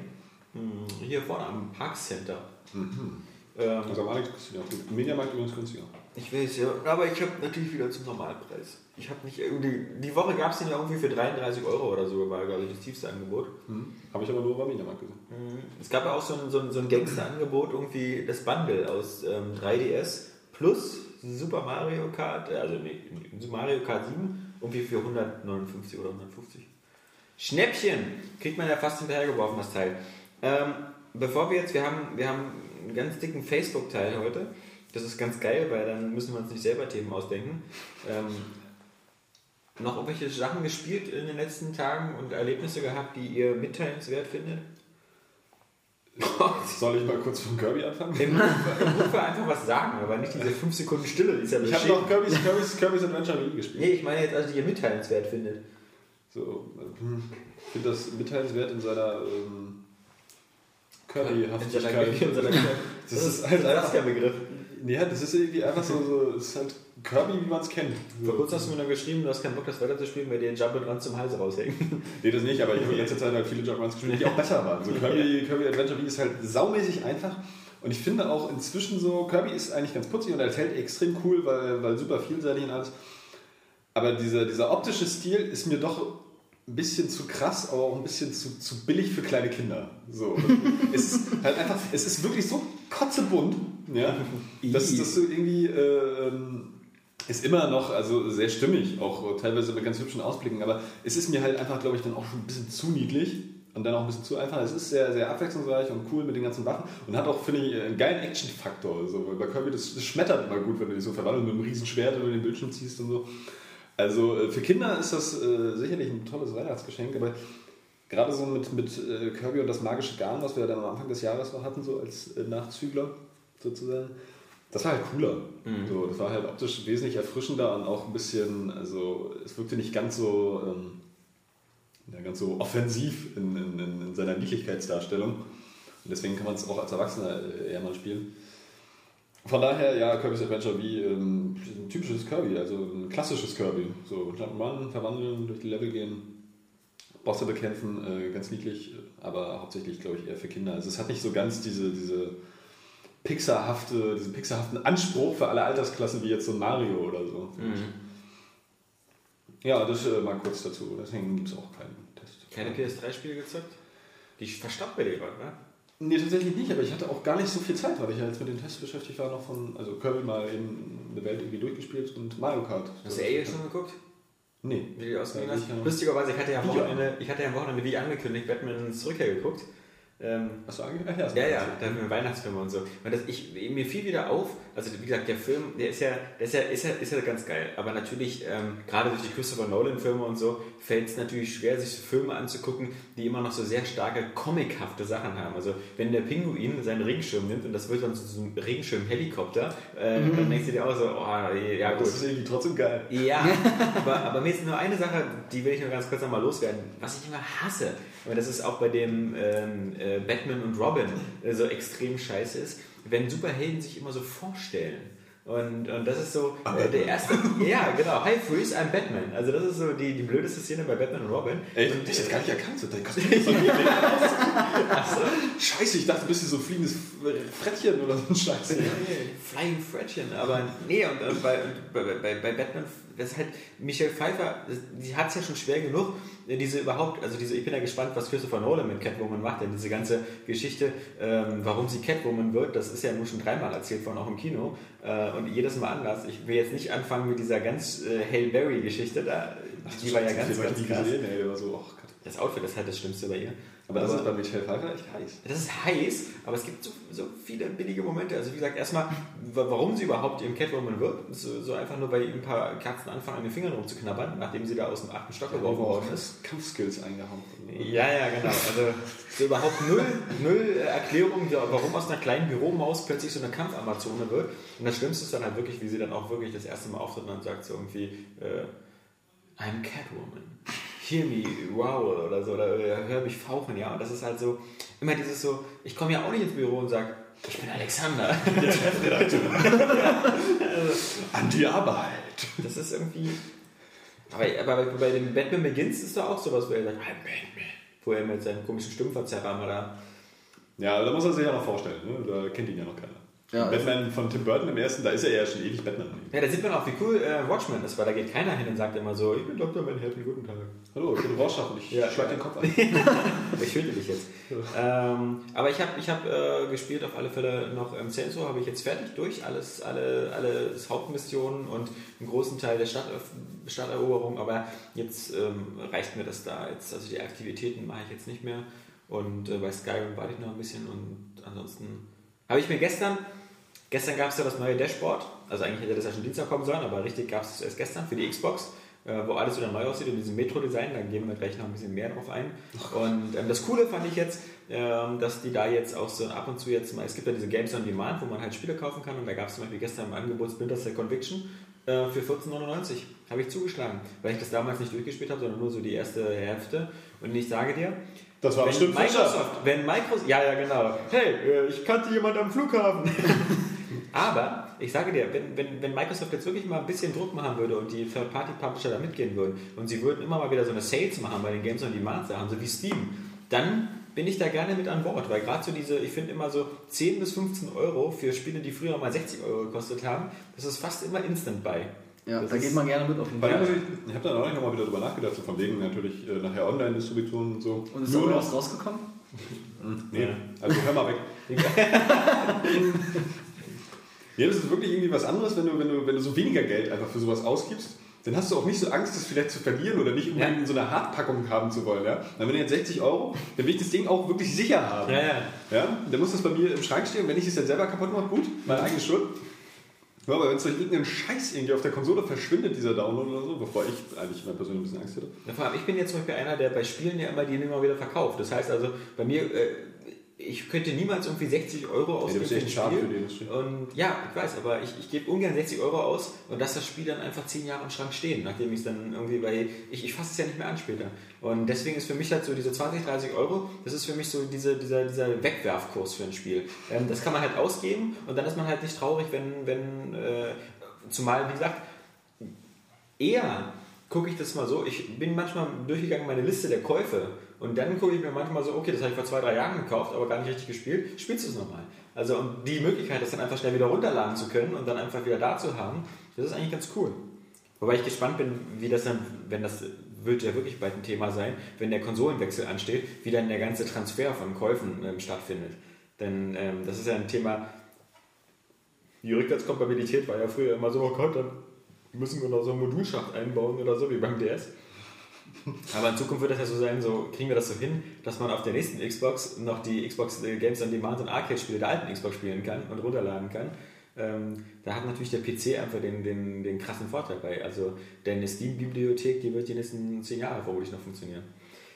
Hm, Hier vorne am Park Center. Mhm. Ähm, Also am Alex günstiger. Im Mediamarkt übrigens günstiger. Ich weiß ja, aber ich habe natürlich wieder zum Normalpreis. Ich habe nicht irgendwie, die Woche gab es den ja irgendwie für 33 Euro oder so, war glaube ich das tiefste Angebot. Mhm. Habe ich aber nur beim Mediamarkt gesehen. Es gab ja auch so ein, so ein, so ein Gangster-Angebot, irgendwie das Bundle aus ähm, 3DS plus Super Mario Kart, äh, also nee, Mario Kart 7, irgendwie für 159 oder 150. Schnäppchen! Kriegt man ja fast hinterhergeworfen, das Teil. Ähm, bevor wir jetzt, wir haben, wir haben einen ganz dicken Facebook-Teil heute. Das ist ganz geil, weil dann müssen wir uns nicht selber Themen ausdenken. Ähm, noch irgendwelche Sachen gespielt in den letzten Tagen und Erlebnisse gehabt, die ihr mitteilenswert findet? Soll ich mal kurz von Kirby anfangen? Im Notfall einfach was sagen, aber nicht diese 5 Sekunden Stille, die ist ja Ich habe noch Kirby's, Kirby's, Kirby's Adventure Wii gespielt. Nee, ich meine jetzt, also die ihr mitteilenswert findet. So, hm, ich finde das mitteilenswert in seiner ähm, Kirby-Haftigkeit. Seiner- Das ist halt der Begriff. Ja, das ist irgendwie einfach so, so es ist halt Kirby, wie man es kennt. Vor kurzem hast du mir noch geschrieben, du hast keinen Bock, das weiterzuspielen, weil dir Jump and Run zum Hals raushängen. Nee, das nicht, aber ich habe in letzter Zeit halt viele Jump-Runs gespielt, die auch besser waren. So Kirby, Kirby Adventure Wii ist halt saumäßig einfach. Und ich finde auch inzwischen so, Kirby ist eigentlich ganz putzig und er hält extrem cool, weil, weil super vielseitig und alles. Aber dieser, dieser optische Stil ist mir doch ein bisschen zu krass, aber auch ein bisschen zu, zu billig für kleine Kinder. So. es ist halt einfach, es ist wirklich so kotzebunt, ja, dass das so irgendwie äh, ähm, ist immer noch also sehr stimmig, auch teilweise mit ganz hübschen Ausblicken, aber es ist mir halt einfach, glaube ich, dann auch schon ein bisschen zu niedlich und dann auch ein bisschen zu einfach. Es ist sehr, sehr abwechslungsreich und cool mit den ganzen Waffen und hat auch, finde ich, einen geilen Action-Faktor. So, bei Kirby, das, das schmettert immer gut, wenn du dich so verwandelst mit einem riesen Schwert über den Bildschirm ziehst und so. Also äh, für Kinder ist das äh, sicherlich ein tolles Weihnachtsgeschenk, aber gerade so mit, mit äh, Kirby und das magische Garn, was wir dann am Anfang des Jahres noch hatten, so als äh, Nachzügler sozusagen, das war halt cooler. So, das war halt optisch wesentlich erfrischender und auch ein bisschen, also es wirkte nicht ganz so, ähm, ja, ganz so offensiv in, in, in, in seiner Niedlichkeitsdarstellung. Und deswegen kann man es auch als Erwachsener äh, eher mal spielen. Von daher, ja, Kirby's Adventure wie ähm, ein typisches Kirby, also ein klassisches Kirby. So Jump'n'Run, verwandeln, durch die Level gehen, Bosse bekämpfen, äh, ganz niedlich, aber hauptsächlich, glaube ich, eher für Kinder. Also es hat nicht so ganz diese, diese Pixarhafte, diesen pixarhaften Anspruch für alle Altersklassen wie jetzt so ein Mario oder so. Ja, das äh, mal kurz dazu. Deswegen gibt es auch keinen Test. Keine PS3-Spiele gezockt? Die verstoppt bei dir gerade, ne? Nee, tatsächlich nicht, aber ich hatte auch gar nicht so viel Zeit, weil ich ja jetzt mit den Tests beschäftigt war, noch von, also Kirby mal eben eine Welt irgendwie durchgespielt und Mario Kart. Hast du Alien schon geguckt? Nee. Wie die ausgesehen hast? Lustigerweise, ich hatte ja am. Wochenende, ich hatte ja am Wochenende wie angekündigt, Batman ins Rückkehr geguckt. Ähm, Hast du angehört? Ja, Ja, ja, da haben wir Weihnachtsfilme und so. Und das, ich, mir fiel wieder auf, also wie gesagt, der Film, der ist ja, der ist ja, ist ja, ist ja ganz geil. Aber natürlich, ähm, gerade durch die Christopher Nolan-Filme und so, fällt es natürlich schwer, sich so Filme anzugucken, die immer noch so sehr starke comichafte Sachen haben. Also wenn der Pinguin seinen Regenschirm nimmt und das wird dann zu so einem Regenschirm-Helikopter, äh, dann denkst du dir auch so, oh, ja gut. Das ist irgendwie trotzdem geil. Ja, aber, aber mir ist nur eine Sache, die will ich nur ganz kurz nochmal loswerden, was ich immer hasse, aber das ist auch bei dem ähm, äh, Batman und Robin äh, so extrem scheiße ist, wenn Superhelden sich immer so vorstellen. Und, und das ist so äh, der erste. Ja, genau. Hi Freeze, I'm Batman. Also, das ist so die, die blödeste Szene bei Batman und Robin. Ey, ich hab dich jetzt gar nicht erkannt. So, dein Kostüm ist so Scheiße, ich dachte, du bist so ein fliegendes Frettchen oder so ein Scheiß. Flying Frettchen, aber nee, und, und bei, bei, bei, bei Batman, das ist halt, Michelle Pfeiffer, die hat es ja schon schwer genug, diese überhaupt, also diese, ich bin ja gespannt, was Christopher Nolan mit Catwoman macht, denn diese ganze Geschichte, ähm, warum sie Catwoman wird, das ist ja nun schon dreimal erzählt worden, auch im Kino, äh, und jedes Mal anders. Ich will jetzt nicht anfangen mit dieser ganz äh, Hail Berry-Geschichte da, die war ja ganz, ganz krass. gesehen, ey, so, oh. Das Outfit ist halt das Schlimmste bei ihr. Aber das ist bei Michelle Pfeiffer echt heiß. Das ist heiß, aber es gibt so, so viele billige Momente. Also wie gesagt, erstmal, wa- warum sie überhaupt eben Catwoman wird, ist so, so einfach nur bei ein paar Katzen anfangen, an den Fingern rumzuknabbern, nachdem sie da aus dem achten Stock geworfen worden ist. Kampfskills eingehauen. Ja, ja, genau. Also so überhaupt null, null Erklärung, warum aus einer kleinen Büromaus plötzlich so eine Kampfamazone wird. Und das Schlimmste ist dann halt wirklich, wie sie dann auch wirklich das erste Mal auftritt und dann sagt so irgendwie, äh, I'm Catwoman. Hear me wow oder so, oder äh, hör mich fauchen, ja. Und das ist halt so, immer dieses so, ich komme ja auch nicht ins Büro und sage, ich bin Alexander. An die Arbeit. Das ist irgendwie. Aber, aber bei dem Batman Begins ist da auch sowas, wo er sagt, I'm Batman. Wo er mit seinem komischen Stimmverzerrer mal da. Ja, da muss er sich ja noch vorstellen. Ne? Da kennt ihn ja noch keiner. Ja, Batman von Tim Burton im ersten, da ist er ja schon ewig Batman. Ja, da sieht man auch, wie cool äh, Watchmen ist, weil da geht keiner hin und sagt immer so, ich bin Dr. Manhattan, guten Tag. Hallo, ich bin Rorschach und ich Ja. schlag den Kopf an. Ich töte dich jetzt. ähm, aber ich habe ich hab, äh, gespielt auf alle Fälle noch im Sensor, habe ich jetzt fertig durch, alles, alle, alle Hauptmissionen und einen großen Teil der Stadt, Stadteroberung, aber jetzt ähm, reicht mir das da jetzt, also die Aktivitäten mache ich jetzt nicht mehr und äh, bei Skyrim warte ich noch ein bisschen und ansonsten habe ich mir gestern, gestern gab es ja das neue Dashboard, also eigentlich hätte das ja schon Dienstag kommen sollen, aber richtig gab es erst gestern für die Xbox. äh, wo alles wieder neu aussieht und diesem Metro-Design, da gehen wir gleich noch ein bisschen mehr drauf ein. Und ähm, das Coole fand ich jetzt, ähm, dass die da jetzt auch so ab und zu jetzt mal, es gibt ja diese Games on Demand, wo man halt Spiele kaufen kann und da gab es zum Beispiel gestern im Angebot Splinter Cell Conviction äh, für 14,99. Habe ich zugeschlagen, weil ich das damals nicht durchgespielt habe, sondern nur so die erste Hälfte. Und ich sage dir, Das war wenn bestimmt. Microsoft, wenn Microsoft, ja, ja, genau. Hey, äh, ich kannte jemand am Flughafen. Aber ich sage dir, wenn, wenn, wenn Microsoft jetzt wirklich mal ein bisschen Druck machen würde und die Third-Party-Publisher da mitgehen würden und sie würden immer mal wieder so eine Sales machen bei den Games on Demand Sachen, so wie Steam, dann bin ich da gerne mit an Bord, weil gerade so diese, ich finde immer so 10 bis 15 Euro für Spiele, die früher mal 60 Euro gekostet haben, das ist fast immer Instant Buy. Ja, Das da geht man gerne mit auf jeden Weil ich, habe da neulich nochmal wieder drüber nachgedacht, so von wegen natürlich äh, nachher Online-Distribution und so. Und ist Nur da noch- was rausgekommen? Nee, also hör mal weg. ja, das ist wirklich irgendwie was anderes, wenn du, wenn, du, wenn du so weniger Geld einfach für sowas ausgibst. Dann hast du auch nicht so Angst, das vielleicht zu verlieren oder nicht unbedingt Ja. in so einer Hartpackung haben zu wollen. Ja? Dann wenn du jetzt 60 Euro, dann will ich das Ding auch wirklich sicher haben. Ja, ja. Ja? Dann muss das bei mir im Schrank stehen. Wenn ich es dann selber kaputt mache, gut, meine eigene Schuld. Ja, aber wenn es durch irgendeinen Scheiß irgendwie auf der Konsole verschwindet, dieser Download oder so, bevor ich eigentlich immer persönlich ein bisschen Angst hätte. Ja, vor allem, ich bin jetzt zum Beispiel einer, der bei Spielen ja immer die immer wieder verkauft. Das heißt also, bei mir, äh, ich könnte niemals irgendwie 60 Euro ausgeben bist echt Spiel. für die Industrie. Und ja, ich weiß, aber ich, ich gebe ungern 60 Euro aus und lasse das Spiel dann einfach 10 Jahre im Schrank stehen, nachdem ich es dann irgendwie, weil ich, ich fasse es ja nicht mehr an später. Und deswegen ist für mich halt so diese 20, 30 Euro, das ist für mich so diese, dieser, dieser Wegwerfkurs für ein Spiel. Ähm, das kann man halt ausgeben und dann ist man halt nicht traurig, wenn, wenn äh, zumal, wie gesagt, eher gucke ich das mal so, ich bin manchmal durchgegangen meine Liste der Käufe und dann gucke ich mir manchmal so, okay, das habe ich vor zwei, drei Jahren gekauft, aber gar nicht richtig gespielt, spielst du es nochmal. Also und die Möglichkeit, das dann einfach schnell wieder runterladen zu können und dann einfach wieder da zu haben, das ist eigentlich ganz cool. Wobei ich gespannt bin, wie das dann, wenn das wird ja wirklich bald ein Thema sein, wenn der Konsolenwechsel ansteht, wie dann der ganze Transfer von Käufen ähm, stattfindet. Denn ähm, das ist ja ein Thema, die Rückwärtskompatibilität war ja früher immer so, oh Gott, dann müssen wir noch so einen Modulschacht einbauen oder so, wie beim DS. Aber in Zukunft wird das ja so sein, so kriegen wir das so hin, dass man auf der nächsten Xbox noch die Xbox äh, Games on Demand und Arcade-Spiele der alten Xbox spielen kann und runterladen kann. Ähm, da hat natürlich der PC einfach den, den, den krassen Vorteil bei. Also deine Steam-Bibliothek, die wird die nächsten zehn Jahre vermutlich noch funktionieren.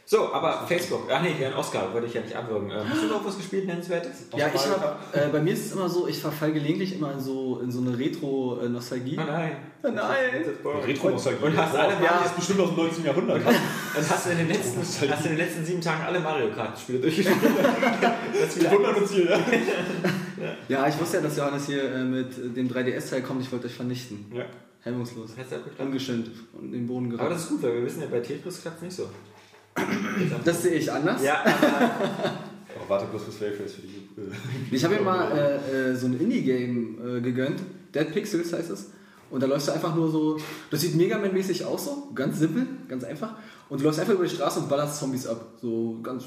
So, aber Facebook, ach nee, Herrn Oscar wollte ich ja nicht abwürgen. Ähm, hast du noch was gespielt, nennenswertes? Ja, ich hab, äh, bei mir ist es immer so, ich verfall gelegentlich immer in so, in so eine Retro-Nostalgie. Oh nein. Oh nein. Retro-Nostalgie. Und hast alle ja, Mario- ist bestimmt aus dem 19. Jahrhundert. Und hast du in den letzten, hast in den letzten sieben Tagen alle Mario Kart-Spiele durchgespielt? das wieder Wunder und Ziel, ja. Ja, ich wusste ja, dass Johannes hier äh, mit dem 3DS-Teil kommt. Ich wollte euch vernichten. Ja. Hemmungslos. Ja. Ungeschönt und in den Boden Aber gerannt. das ist gut, weil wir wissen ja, bei Tetris klappt es nicht so. Das sehe ich anders. Ja, Oh, warte bloß bis Fairface für die. äh, Ich habe mir mal äh, äh, so ein Indie-Game äh, gegönnt. Dead Pixels heißt es. Und da läufst du einfach nur so. Das sieht Mega Man-mäßig aus, so. Ganz simpel, ganz einfach. Und du läufst einfach über die Straße und ballerst Zombies ab. So ganz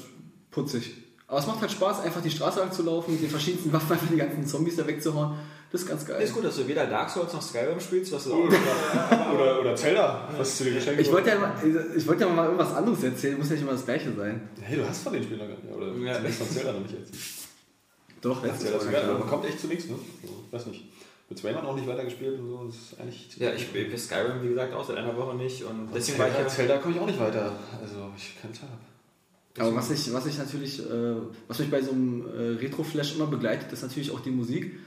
putzig. Aber es macht halt Spaß, einfach die Straße lang zu laufen, mit den verschiedensten Waffen einfach die ganzen Zombies da wegzuhauen. Das ist ganz geil. ist gut, dass du weder Dark Souls noch Skyrim spielst, was du auch Oder, oder Zelda, was zu dir geschenkt Ich wollte ja, mal, ich wollte ja mal irgendwas anderes erzählen, muss ja nicht immer das gleiche sein. Hey, du hast von den Spielen noch gar nicht. Oder Ja. zumindest von Zelda noch nicht jetzt. Doch, Ja, letztes geil, aber man kommt echt zu nichts, ne? So, weiß nicht. Mit Rayman auch nicht weitergespielt und so. Das ist eigentlich. Ja, ich bei Skyrim, wie gesagt, auch seit einer Woche nicht. Und deswegen war ich Zelda, ja. Zelda komme ich auch nicht weiter. Also, ich kann Tab. Aber was ich, was ich natürlich, äh, was mich bei so einem äh, Retro-Flash immer begleitet, ist natürlich auch die Musik.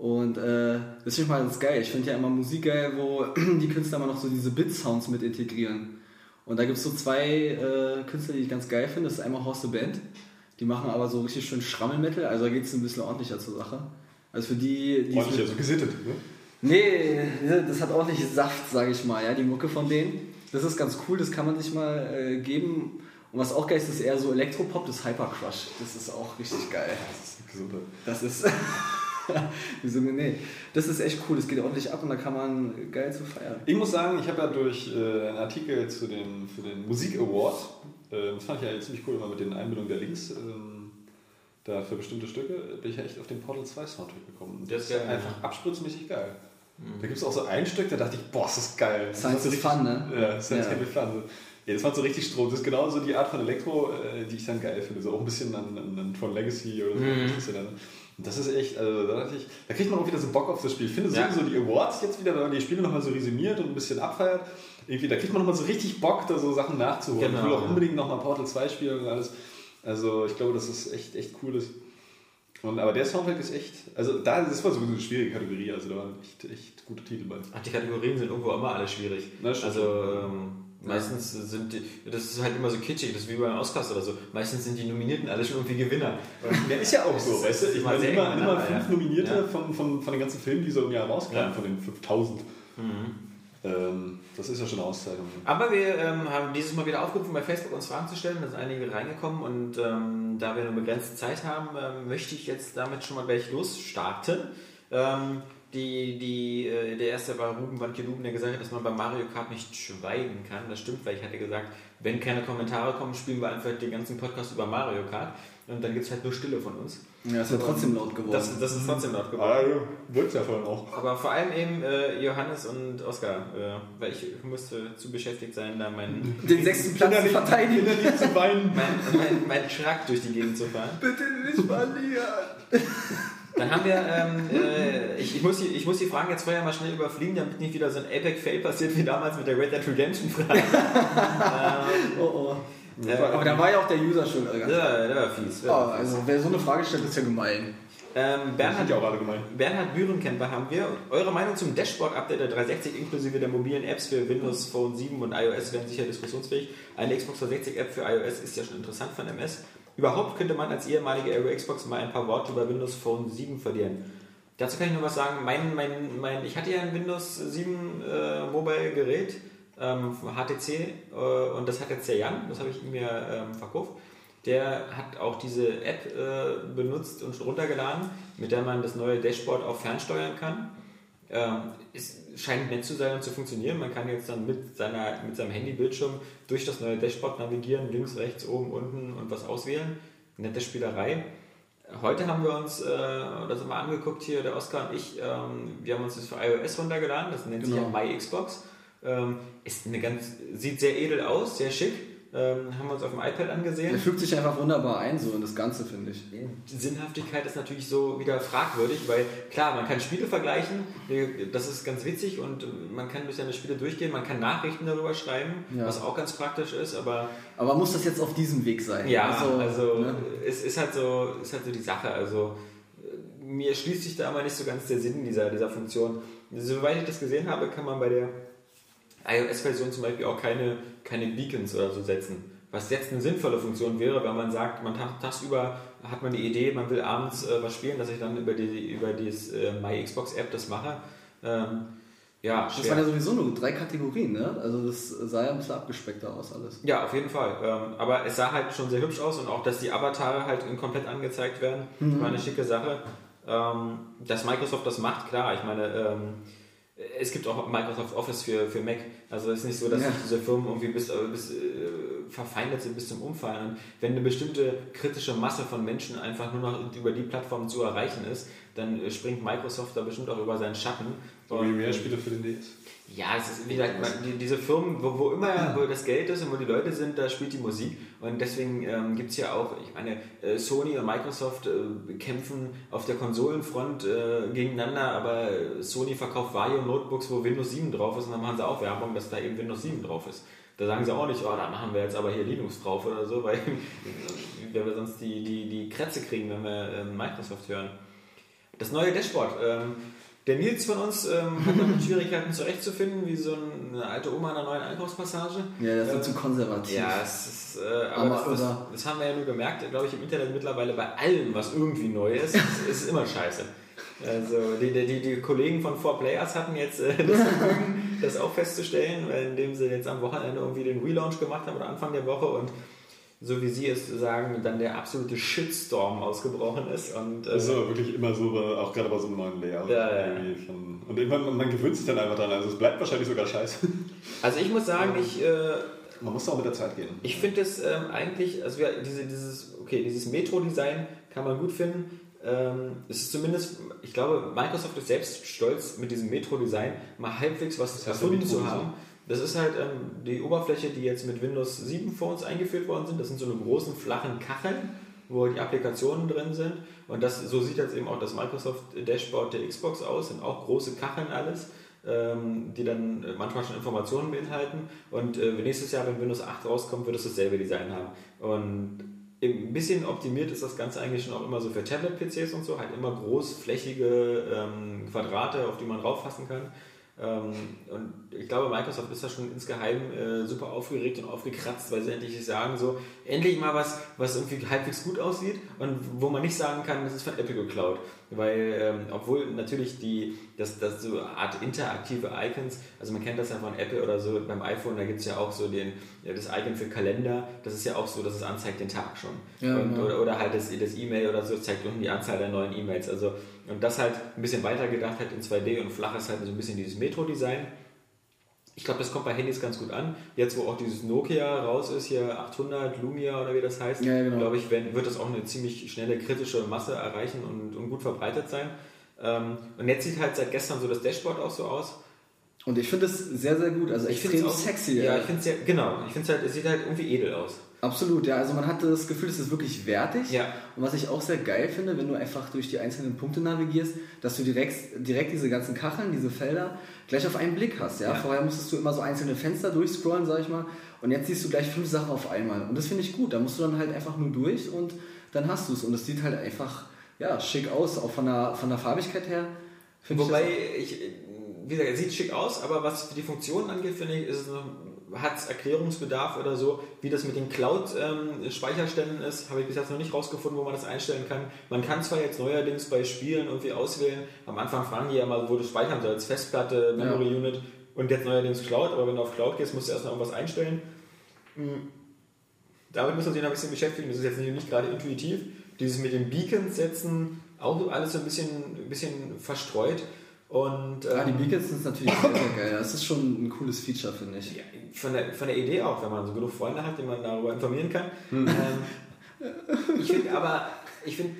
Und äh, das finde ich mal ganz geil. Ich finde ja immer Musik geil, wo die Künstler immer noch so diese Bit-Sounds mit integrieren. Und da gibt es so zwei äh, Künstler, die ich ganz geil finde. Das ist einmal Horst the Band. Die machen aber so richtig schön Schrammelmetal, also da geht es ein bisschen ordentlicher zur Sache. Also für die, die Ordentlich, also gesittet. Ne? Nee, das hat ordentlich Saft, sage ich mal, ja, die Mucke von denen. Das ist ganz cool, das kann man sich mal äh, geben. Und was auch geil ist, ist eher so Elektropop, das Hyper Crush. Das ist auch richtig geil. Das ist Gesundheit. Das ist. Wieso? Nee, das ist echt cool, das geht ordentlich ab und da kann man geil zu feiern. Ich muss sagen, ich habe ja durch äh, einen Artikel zu den, für den Musik Award, äh, das fand ich ja ziemlich cool, immer mit den Einbindungen der Links, ähm, da für bestimmte Stücke, bin ich ja echt auf den Portal 2 Soundtrack gekommen. Das ist geil, einfach abspritzmäßig geil. Da gibt es auch so ein Stück, da dachte ich, boah, ist das geil. Das Science is fun, ne? Ja, Science Ja. Happy Fun. Ja, das macht so richtig Strom. Das ist genauso die Art von Elektro, äh, die ich dann geil finde. So auch ein bisschen an, an, an Tron Legacy oder so. Mhm. Das ist echt, also da, ich, da kriegt man auch wieder so Bock auf das Spiel. Ich finde Ja. sowieso die Awards jetzt wieder, wenn man die Spiele nochmal so resümiert und ein bisschen abfeiert. irgendwie, da kriegt man nochmal so richtig Bock, da so Sachen nachzuholen. Genau, ich will auch ja. unbedingt nochmal Portal 2 spielen und alles. Also ich glaube, das ist echt, echt cool. Ist. Und, aber der Soundtrack ist echt, also da, das war so eine schwierige Kategorie, also da waren echt, echt gute Titel bei. Ach, die Kategorien sind irgendwo immer alle schwierig. Na, also ähm, meistens sind die, das ist halt immer so kitschig, das ist wie beim Oscars oder so. Meistens sind die Nominierten alle schon irgendwie Gewinner. Der ist ja auch so, weißt du? Ich meine, immer, immer fünf ja. Nominierte Ja. von, von, von den ganzen Filmen, die so im Jahr rauskamen, Ja. von den 5000. Ähm, das ist ja schon eine Auszeichnung. Aber wir ähm, haben dieses Mal wieder aufgerufen, bei Facebook uns Fragen zu stellen. Da sind einige reingekommen und ähm, da wir eine begrenzte Zeit haben, ähm, möchte ich jetzt damit schon mal gleich losstarten. Die, die, äh, der erste war Ruben Wandke Ruben, der gesagt hat, dass man bei Mario Kart nicht schweigen kann. Das stimmt, weil ich hatte gesagt, wenn keine Kommentare kommen, spielen wir einfach den ganzen Podcast über Mario Kart. Und dann gibt es halt nur Stille von uns. Ja, ist ja trotzdem laut geworden. Das, das ist trotzdem laut geworden. Ah, ja, wird ja vorhin auch. Aber vor allem eben äh, Johannes und Oskar, äh, weil ich musste zu beschäftigt sein, da meinen den sechsten Platz zu verteidigen. zu weinen. mein, mein, mein Truck durch die Gegend zu fahren. Bitte nicht verlieren. Dann haben wir, ähm, äh, ich, ich, muss die, ich muss die Fragen jetzt vorher mal schnell überfliegen, damit nicht wieder so ein Apex-Fail passiert wie damals mit der Red Dead Redemption-Frage. Oh, oh. äh, Aber da war ja auch der User schon. der, war- der war fies. Oh, also wer so eine Frage stellt, ist ja gemein. Ähm, Bernhard, ja auch alle gemein. Bernhard Bührenkemper haben wir. Eure Meinung zum Dashboard-Update der 360 inklusive der mobilen Apps für Windows Phone 7 und iOS wären sicher diskussionsfähig. Eine Xbox 360-App für iOS ist ja schon interessant von MS. Überhaupt könnte man als ehemalige Aero Xbox mal ein paar Worte über Windows Phone 7 verlieren. Dazu kann ich nur was sagen. Mein, mein, mein, ich hatte ja ein Windows 7 äh, Mobile Gerät, ähm, HTC, äh, und das hat jetzt der Jan, das habe ich ihm ja ähm, verkauft. Der hat auch diese App äh, benutzt und runtergeladen, mit der man das neue Dashboard auch fernsteuern kann. Ähm, es scheint nett zu sein und zu funktionieren. Man kann jetzt dann mit, seiner, mit seinem Handybildschirm durch das neue Dashboard navigieren, links, rechts, oben, unten und was auswählen. Nette Spielerei. Heute haben wir uns äh, das mal angeguckt hier, der Oskar und ich. Ähm, wir haben uns das für iOS runtergeladen, das nennt sich Genau. ja My Xbox. Ähm, ist eine ganz, sieht sehr edel aus, sehr schick. Ähm, haben wir uns auf dem iPad Der angesehen. fügt sich einfach wunderbar ein, so in das Ganze, finde ich. Die Sinnhaftigkeit ist natürlich so wieder fragwürdig, weil klar, man kann Spiele vergleichen, das ist ganz witzig und man kann durch seine Spiele durchgehen, man kann Nachrichten darüber schreiben, Ja. was auch ganz praktisch ist, aber Aber muss das jetzt auf diesem Weg sein? ja, also, ne? es ist halt so, ist halt so die Sache. Also mir schließt sich da aber nicht so ganz der Sinn dieser, dieser Funktion. Soweit ich das gesehen habe, kann man bei der iOS-Version zum Beispiel auch keine, keine Beacons oder so setzen. Was jetzt eine sinnvolle Funktion wäre, wenn man sagt, man tag, tagsüber hat man die Idee, man will abends äh, was spielen, dass ich dann über die über dieses äh, My Xbox App das mache. Ähm, ja, Das waren ja sowieso nur drei Kategorien, ne? Also das sah ja ein bisschen abgespeckter aus alles. Ja, auf jeden Fall. Ähm, aber es sah halt schon sehr hübsch aus und auch, dass die Avatare halt komplett angezeigt werden, war eine schicke Sache. Ähm, dass Microsoft das macht, klar. Ich meine, ähm, es gibt auch Microsoft Office für, für Mac. Also es ist nicht so, dass Ja. sich diese Firmen irgendwie bis, äh, bis äh, verfeindet sind bis zum Umfallen. Und wenn eine bestimmte kritische Masse von Menschen einfach nur noch über die Plattform zu erreichen ist, dann äh, springt Microsoft da bestimmt auch über seinen Schatten. So wie mehr Spiele für den DS. Ja, es ist wie gesagt, man, die, diese Firmen, wo, wo immer wo das Geld ist und wo die Leute sind, da spielt die Musik. Und deswegen ähm, gibt es ja auch, ich meine, äh, Sony und Microsoft äh, kämpfen auf der Konsolenfront äh, gegeneinander, aber Sony verkauft Vario Notebooks, wo Windows 7 drauf ist und dann machen sie auch Werbung, dass da eben Windows 7 drauf ist. Da sagen sie auch nicht, oh, da machen wir jetzt aber hier Linux drauf oder so, weil wenn wir sonst die, die, die Krätze kriegen, wenn wir ähm, Microsoft hören. Das neue Dashboard. Ähm, der Nils von uns ähm, hat damit Schwierigkeiten zurechtzufinden, wie so eine alte Oma in einer neuen Einkaufspassage. Ja, das ist Ähm, zu konservativ. Ja, es ist, äh, aber Aber- das, das, das haben wir ja nur gemerkt, glaube ich, im Internet mittlerweile bei allem, was irgendwie neu ist, ist, ist immer scheiße. Also die, die, die, Kollegen von 4Players hatten jetzt äh, das Vergnügen, das auch festzustellen, indem sie jetzt am Wochenende irgendwie den Relaunch gemacht haben oder Anfang der Woche und so wie sie es sagen, dann der absolute Shitstorm ausgebrochen ist. Und, äh, Das ist aber wirklich immer so, bei- auch gerade bei so einem neuen Layout. Ja, ja. Von, und irgendwann, man, gewöhnt sich dann einfach dran. Also es bleibt wahrscheinlich sogar scheiße. also ich muss sagen, ich... Äh, Man muss auch mit der Zeit gehen. Ich finde es ähm, eigentlich, also wir, diese, dieses, okay, dieses Metro-Design kann man gut finden. Ähm, es ist zumindest, ich glaube, Microsoft ist selbst stolz, mit diesem Metro-Design mal halbwegs was heißt erfunden zu haben. Das ist halt ähm, die Oberfläche, die jetzt mit Windows 7 Phones eingeführt worden sind. Das sind so eine großen, flachen Kacheln, wo die Applikationen drin sind. Und das, so sieht jetzt eben auch das Microsoft Dashboard der Xbox aus. Sind auch große Kacheln alles. ähm, die dann äh, manchmal schon Informationen beinhalten. Und äh, nächstes Jahr, wenn Windows 8 rauskommt, wird es dasselbe Design haben. Und ein bisschen optimiert ist das Ganze eigentlich schon auch immer so für Tablet-PCs und so, halt immer großflächige ähm, Quadrate, auf die man rauffassen kann. Ähm, und ich glaube, Microsoft ist da schon insgeheim äh, super aufgeregt und aufgekratzt, weil sie endlich sagen, so endlich mal was, was irgendwie halbwegs gut aussieht und wo man nicht sagen kann, das ist von Apple geklaut. Weil, ähm, obwohl natürlich die, das, das so eine Art interaktive Icons, also man kennt das ja von Apple oder so, beim iPhone, da gibt es ja auch so den, ja, das Icon für Kalender, das ist ja auch so, dass es anzeigt den Tag schon. Ja, und, genau. oder, oder halt das, das E-Mail oder so zeigt unten die Anzahl der neuen E-Mails. Also, und das halt ein bisschen weiter gedacht hat in 2D und flach ist halt so ein bisschen dieses Metro-Design. Ich glaube, das kommt bei Handys ganz gut an. Jetzt, wo auch dieses Nokia raus ist, hier 800 Lumia oder wie das heißt, Ja, genau. glaube ich, wird das auch eine ziemlich schnelle kritische Masse erreichen und, und gut verbreitet sein. Ähm, und jetzt sieht halt seit gestern so das Dashboard auch so aus. Und ich finde es sehr, sehr gut. Also Ich extrem auch, sexy. Ja, ey. ich finde es ja, genau. Ich finde es halt, es sieht halt irgendwie edel aus. Absolut, ja. Also man hat das Gefühl, es ist wirklich wertig. Ja. Und was ich auch sehr geil finde, wenn du einfach durch die einzelnen Punkte navigierst, dass du direkt, direkt diese ganzen Kacheln, diese Felder gleich auf einen Blick hast. Ja? Ja. Vorher musstest du immer so einzelne Fenster durchscrollen, sag ich mal. Und jetzt siehst du gleich fünf Sachen auf einmal. Und das finde ich gut. Da musst du dann halt einfach nur durch und dann hast du es. Und es sieht halt einfach ja, schick aus, auch von der, von der Farbigkeit her. Wobei ich, wie gesagt, es sieht schick aus, aber was die Funktionen angeht, finde ich, ist es noch, hat es Erklärungsbedarf oder so, wie das mit den Cloud-Speicherständen ist, habe ich bis jetzt noch nicht rausgefunden, wo man das einstellen kann. Man kann zwar jetzt neuerdings bei Spielen irgendwie auswählen, am Anfang fragen die ja mal, wo du speichern sollst, Festplatte, Memory Unit und jetzt neuerdings Cloud, aber wenn du auf Cloud gehst, musst du erst noch irgendwas einstellen. Hm. Damit müssen wir uns noch ein bisschen beschäftigen, das ist jetzt nicht, nicht gerade intuitiv. Dieses mit den Beacons setzen, auch alles so ein bisschen, ein bisschen verstreut. Und Ja, die ähm, Beacons sind natürlich sehr, sehr geil. Das ist schon ein cooles Feature, finde ich. ja, von, der, von der Idee auch, wenn man so genug Freunde hat, die man darüber informieren kann. Hm. Ähm, ich finde aber, ich finde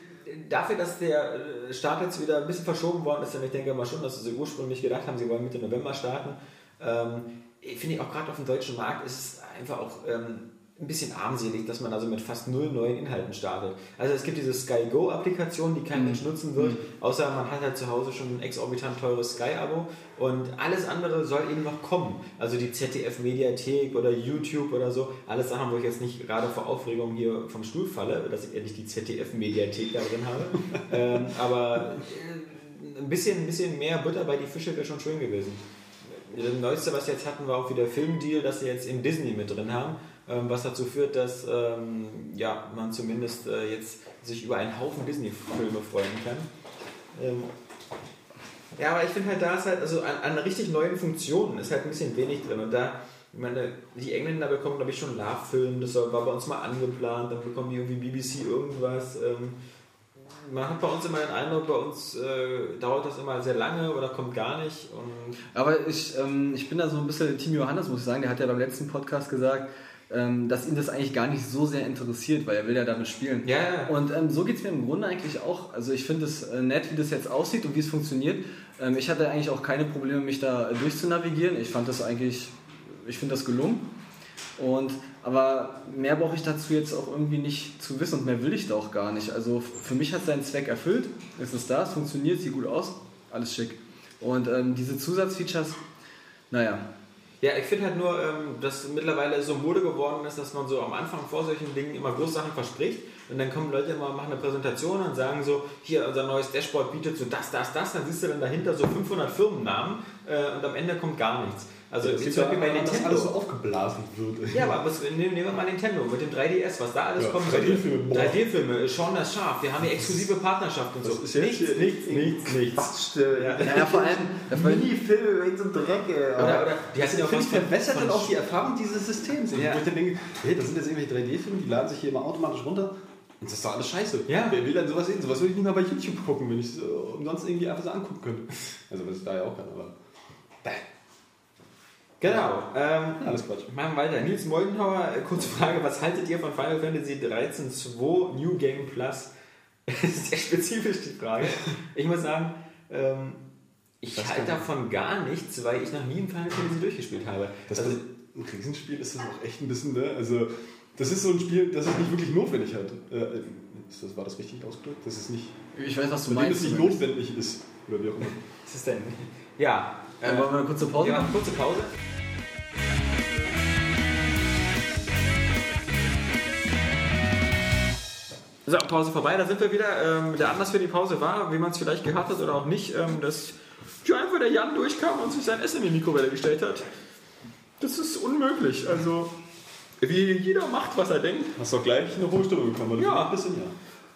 dafür, dass der äh, Start jetzt wieder ein bisschen verschoben worden ist, und ich denke mal schon, dass sie ursprünglich gedacht haben, sie wollen Mitte November starten, ähm, finde ich auch gerade auf dem deutschen Markt ist es einfach auch ähm, ein bisschen armselig, dass man also mit fast null neuen Inhalten startet. Also es gibt diese Sky Go Applikation, die kein Mensch nutzen wird, außer man hat halt zu Hause schon ein exorbitant teures Sky-Abo und alles andere soll eben noch kommen. Also die ZDF-Mediathek oder YouTube oder so, alles Sachen, wo ich jetzt nicht gerade vor Aufregung hier vom Stuhl falle, dass ich endlich die ZDF-Mediathek da drin habe. ähm, aber äh, ein bisschen, ein bisschen mehr Butter bei die Fische wäre schon schön gewesen. Das Neueste, was sie jetzt hatten, war auch wieder Filmdeal, dass sie jetzt in Disney mit drin haben, was dazu führt, dass ähm, ja, man zumindest äh, jetzt sich über einen Haufen Disney-Filme freuen kann. Ähm, ja, aber ich finde halt, da ist halt, also an, an richtig neuen Funktionen ist halt ein bisschen wenig drin. Und da, ich meine, die Engländer bekommen, glaube ich, schon Love-Film, das war bei uns mal angeplant, dann bekommen die irgendwie BBC irgendwas. Ähm, man hat bei uns immer den Eindruck, bei uns äh, dauert das immer sehr lange oder kommt gar nicht. Aber ich, ähm, ich bin da so ein bisschen Team Johannes, muss ich sagen. Der hat ja beim letzten Podcast gesagt, ähm, dass ihn das eigentlich gar nicht so sehr interessiert, weil er will ja damit spielen. Ja, ja. Und ähm, so geht es mir im Grunde eigentlich auch. Also ich finde es äh, nett, wie das jetzt aussieht und wie es funktioniert. Ähm, ich hatte eigentlich auch keine Probleme, mich da durchzunavigieren. Ich fand das eigentlich, ich finde das gelungen. Und, aber mehr brauche ich dazu jetzt auch irgendwie nicht zu wissen und mehr will ich da auch gar nicht. Also für mich hat seinen Zweck erfüllt. Es ist da, es funktioniert, sieht gut aus, alles schick. Und ähm, diese Zusatzfeatures, naja, Ja, ich finde halt nur, ähm, dass mittlerweile so Mode geworden ist, dass man so am Anfang vor solchen Dingen immer große Sachen verspricht und dann kommen Leute immer, machen eine Präsentation und sagen so, hier, unser neues Dashboard bietet so das, das, das, dann siehst du dann dahinter so 500 Firmennamen äh, und am Ende kommt gar nichts. Also Das wie liegt zum Beispiel bei daran, dass Nintendo. alles so aufgeblasen wird. Ja, aber was, nehmen, nehmen wir mal Nintendo mit dem 3DS, was da alles Ja, kommt. 3D-Filme, boah. 3D-Filme, Sean das Schaf, wir haben hier exklusive Partnerschaft und so. Was ist jetzt nichts, hier? nichts, nichts, nichts. Bastel. Ja. naja vor allem, das Mini-Filme mit so einem Dreck, ey. Oder, oder, die ja finde, von- verbessert dann auch die Erfahrung dieses Systems. Ja. Wo ich dann denke, hey, das sind jetzt irgendwelche 3D-Filme, die laden sich hier immer automatisch runter. Und das ist doch alles scheiße. Ja. Wer will dann sowas sehen? Sowas würde ich nicht mal bei YouTube gucken, wenn ich es äh, umsonst irgendwie einfach so angucken könnte. Also, was ich da ja auch kann, aber. Bäh. Genau. Ähm, Alles Quatsch. Machen wir weiter. Nils Moldenhauer, äh, kurze Frage, was haltet ihr von Final Fantasy 13 2 New Game Plus? Das ist sehr spezifisch die Frage. Ich muss sagen, ähm, ich Das halte davon gar nichts, weil ich noch nie ein Final Fantasy durchgespielt habe. Das also, ein Riesenspiel ist das auch echt ein bisschen, ne? Also, das ist so ein Spiel, das es nicht wirklich notwendig hat. Äh, ist das, war das richtig ausgedrückt? Das ist nicht, ich weiß, was du bei dem es meinst. nicht notwendig ist. Oder wie auch immer. was ist denn? Ja, Dann wollen wir eine kurze Pause Ja, machen? kurze Pause. So, Pause vorbei, da sind wir wieder. Ähm, der Anlass für die Pause war, wie man es vielleicht gehört hat oder auch nicht, ähm, dass ja, einfach der Jan durchkam und sich sein Essen in die Mikrowelle gestellt hat. Das ist unmöglich. Also, wie jeder macht, was er denkt. Hast doch gleich eine hohe Stimme bekommen, oder? Ja. Ein bisschen, ja.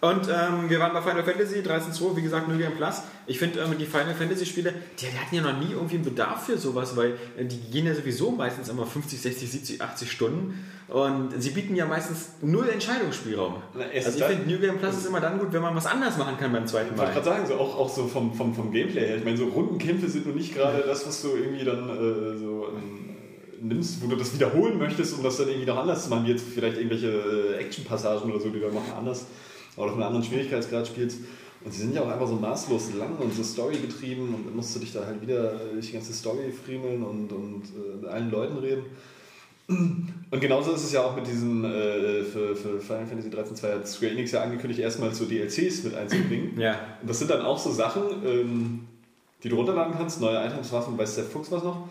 Und ähm, wir waren bei Final Fantasy 13.2, wie gesagt, New Game Plus. Ich finde, ähm, die Final Fantasy Spiele, die, die hatten ja noch nie irgendwie einen Bedarf für sowas, weil äh, die gehen ja sowieso meistens immer 50, 60, 70, 80 Stunden. Und sie bieten ja meistens null Entscheidungsspielraum. Na, also ich finde, New Game Plus ist immer dann gut, wenn man was anders machen kann beim zweiten Ich wollte Mal. gerade sagen, so auch, auch so vom, vom, vom Gameplay her. Ich meine, so Rundenkämpfe sind nur nicht gerade das, was du irgendwie dann äh, so ähm, nimmst, wo du das wiederholen möchtest, um das dann irgendwie noch anders zu machen, wie jetzt vielleicht irgendwelche äh, Action-Passagen oder so, die dann noch anders oder auf einem anderen Schwierigkeitsgrad spielst. Und sie sind ja auch einfach so maßlos lang und so Story getrieben und dann musst du dich da halt wieder durch die ganze Story friemeln und, und äh, mit allen Leuten reden. Und genauso ist es ja auch mit diesen, äh, für, für Final Fantasy 13 2 hat Square Enix ja angekündigt, erstmal so DLCs mit einzubringen. Ja. Und das sind dann auch so Sachen, ähm, die du runterladen kannst, neue Items, Waffen, weiß der Fuchs was noch,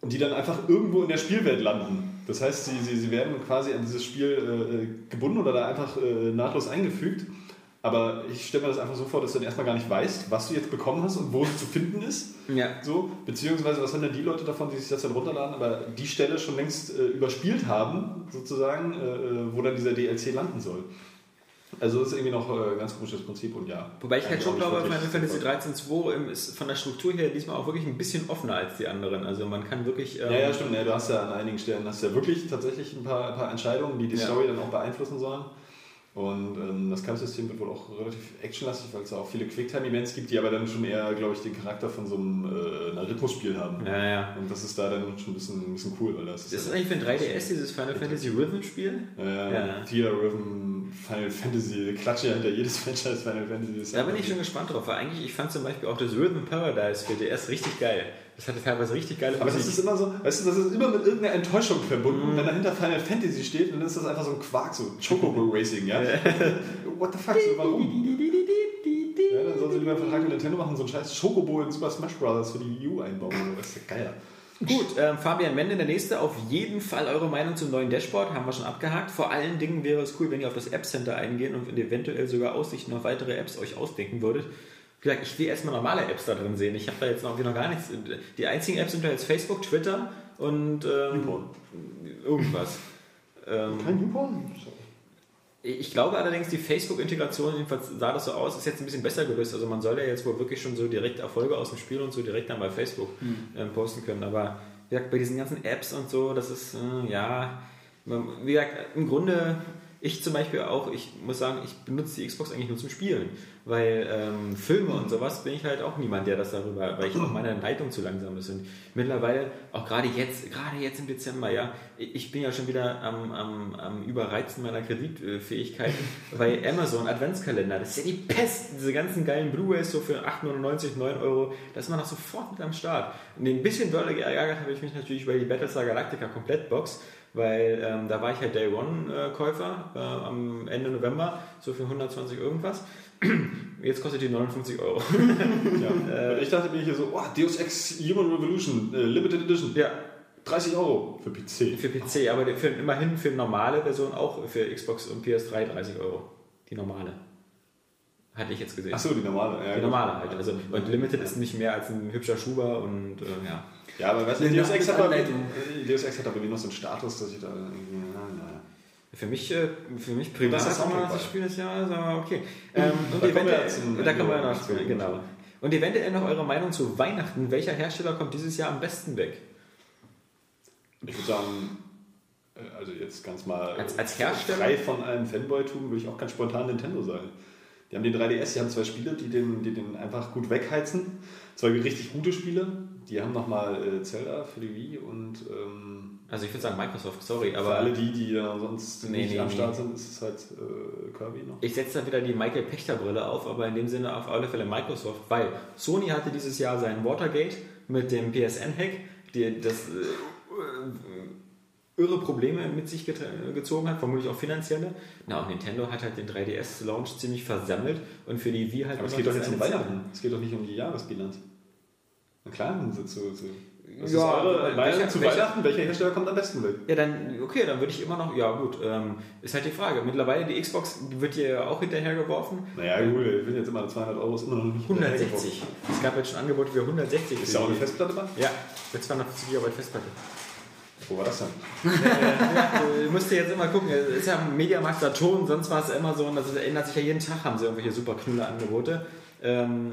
und die dann einfach irgendwo in der Spielwelt landen. Das heißt, sie, sie, sie werden quasi an dieses Spiel äh, gebunden oder da einfach äh, nahtlos eingefügt. Aber ich stelle mir das einfach so vor, dass du dann erstmal gar nicht weißt, was du jetzt bekommen hast und wo es zu finden ist. Ja. So, beziehungsweise was haben denn die Leute davon, die sich das dann runterladen, aber die Stelle schon längst äh, überspielt haben, sozusagen, äh, äh, wo dann dieser DLC landen soll. Also das ist irgendwie noch äh, ein ganz komisches Prinzip und ja. Wobei ich halt schon glaube, Final Fantasy sinnvoll. 13.2 ähm, ist von der Struktur her diesmal auch wirklich ein bisschen offener als die anderen. Also man kann wirklich... Ähm, Ja, ja, stimmt. Ja, du hast ja an einigen Stellen hast ja wirklich tatsächlich ein paar, ein paar Entscheidungen, die die Ja. Story dann auch beeinflussen sollen. Und ähm, das Kampfsystem wird wohl auch relativ actionlastig, weil es da auch viele Quicktime-Events gibt, die aber dann schon eher, glaube ich, den Charakter von so einem äh, Rhythmusspiel haben. Ja, ja. Und das ist da dann schon ein bisschen, ein bisschen cool, weil das Ist das eigentlich für ein 3DS dieses Final Fantasy Rhythm-Spiel? äh, Ja. Theater Rhythm, Final Fantasy, klatsche ja hinter jedes Franchise Final Fantasy. Das Da bin ich schon gespannt drauf, weil eigentlich, ich fand zum Beispiel auch das Rhythm Paradise für DS richtig geil. Das hatte teilweise richtig geile Aber das Musik. ist immer so, weißt du, das ist immer mit irgendeiner Enttäuschung verbunden. Mhm. Wenn dahinter Final Fantasy steht, dann ist das einfach so ein Quark, so Chocobo Racing, ja? What the fuck, so warum? Ja, dann sollen sie lieber einen Vertrag mit Nintendo machen, so einen scheiß Chocobo in Super Smash Bros. für die Wii U einbauen. Das ist ja geil. Gut, ähm, Fabian Mende, der nächste. Auf jeden Fall eure Meinung zum neuen Dashboard, haben wir schon abgehakt. Vor allen Dingen wäre es cool, wenn ihr auf das App Center eingehen und eventuell sogar Aussichten auf weitere Apps euch ausdenken würdet. Wie gesagt, ich will erstmal normale Apps da drin sehen. Ich habe da jetzt noch, noch gar nichts. Die einzigen Apps sind da jetzt Facebook, Twitter und ähm, irgendwas. Ähm, Kein YouPorn? Ich glaube allerdings, die Facebook-Integration, jedenfalls sah das so aus, ist jetzt ein bisschen besser gelöst. Also man soll ja jetzt wohl wirklich schon so direkt Erfolge aus dem Spiel und so direkt dann bei Facebook ähm, posten können. Aber wie gesagt, bei diesen ganzen Apps und so, das ist, äh, ja, wie gesagt, im Grunde, ich zum Beispiel auch, ich muss sagen, ich benutze die Xbox eigentlich nur zum Spielen. Weil ähm, Filme und sowas bin ich halt auch niemand, der das darüber, weil ich auch meine Leitung zu langsam ist. Und mittlerweile, auch gerade jetzt, gerade jetzt im Dezember, ja, ich bin ja schon wieder am, am, am Überreizen meiner Kreditfähigkeit, weil Amazon Adventskalender, das ist ja die Pest, diese ganzen geilen Blu-rays so für 8,99, 9 Euro, da ist man doch sofort mit am Start. Und ein bisschen doller geärgert habe ich mich natürlich über die Battlestar Galactica Komplettbox, weil ähm, da war ich halt Day One-Käufer äh, am Ende November, so für 120 irgendwas. Jetzt kostet die 59 Euro. Ja. Und ich dachte mir hier so, oh, Deus Ex Human Revolution, äh, Limited Edition, ja, 30 Euro für PC. für PC, aber für, immerhin für normale Version auch für Xbox und PS3 30 Euro. Die normale. Hatte ich jetzt gesehen. Achso, die normale. Ja, die normale halt. Also, und Limited ist nicht mehr als ein hübscher Schuber und äh, ja. Ja, aber weißt du, Deus Ex, hat aber, äh, Deus Ex hat aber noch so einen Status, dass ich da irgendwie, na. Für mich, äh, für mich privat Das ist das immer Soundtrack das Spiel des Jahres, aber okay. Ähm, und Da wir ja können wir ja Ende. noch spielen, genau. Und eventuell noch eure Meinung zu Weihnachten. Welcher Hersteller kommt dieses Jahr am besten weg? Ich würde sagen, äh, also jetzt ganz mal Als- als Hersteller? frei von allem Fanboy-Tum würde ich auch ganz spontan Nintendo sagen. Die haben den 3DS, die haben zwei Spiele, die den, die den einfach gut wegheizen. Zwei richtig gute Spiele. Die haben nochmal äh, Zelda für die Wii und ähm, Also ich würde sagen Microsoft, sorry, aber für alle die, die äh, sonst Nee, nicht nee, am nee. Start sind, ist es halt äh, Kirby noch. ich setze da wieder die Michael Pechter Brille auf, aber in dem Sinne auf alle Fälle Microsoft, weil Sony hatte dieses Jahr sein Watergate mit dem PSN-Hack, das äh, irre Probleme mit sich gezogen hat, vermutlich auch finanzielle. Na, und Nintendo hat halt den 3DS-Launch ziemlich versammelt und für die Wii halt Aber es geht doch das jetzt um. Weihnachten. Es geht doch nicht um die Jahresbilanz. Na klar, zu, zu, zu. Was Ja, eure welcher- zu welcher- Weihnachten? Welcher Hersteller kommt am besten weg? Ja, dann, okay, dann würde ich immer noch, ja gut, ähm, ist halt die Frage. Mittlerweile die Xbox wird hier auch hinterhergeworfen. Naja, gut, ich bin jetzt immer 200 Euro, ist immer noch nicht 160. Es gab jetzt schon Angebote für 160. Ist da auch eine Festplatte bei? Ja, mit 250 GB Festplatte. Wo war das denn? Du musst dir jetzt immer gucken, es ist ja Mediamarkt Saturn, sonst war es Amazon, das ändert sich ja jeden Tag, haben sie irgendwelche super knülle Angebote. Ähm,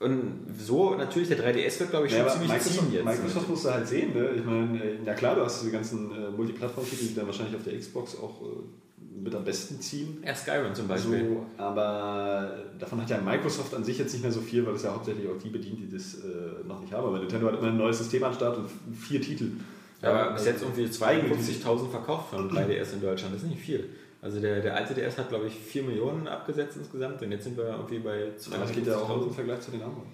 und so natürlich, der 3DS wird glaube ich schon Ja, ziemlich Microsoft, ziehen jetzt. Microsoft musst du halt sehen, ne? Ich meine, äh, ja klar, du hast diese ganzen äh, Multiplattform-Titel, die dann wahrscheinlich auf der Xbox auch äh, mit am besten ziehen. Ja, Skyrim zum Beispiel. So, aber davon hat ja Microsoft an sich jetzt nicht mehr so viel, weil es ja hauptsächlich auch die bedient, die das äh, noch nicht haben. Aber Nintendo hat immer ein neues System an Start und vier Titel. Aber bis jetzt irgendwie Eigentlich- 52.000 verkauft von 3DS in Deutschland, das ist nicht viel. Also der, der alte DS hat glaube ich 4 Millionen abgesetzt insgesamt und jetzt sind wir irgendwie bei Aber das geht ja auch im 250.000. Vergleich zu den anderen.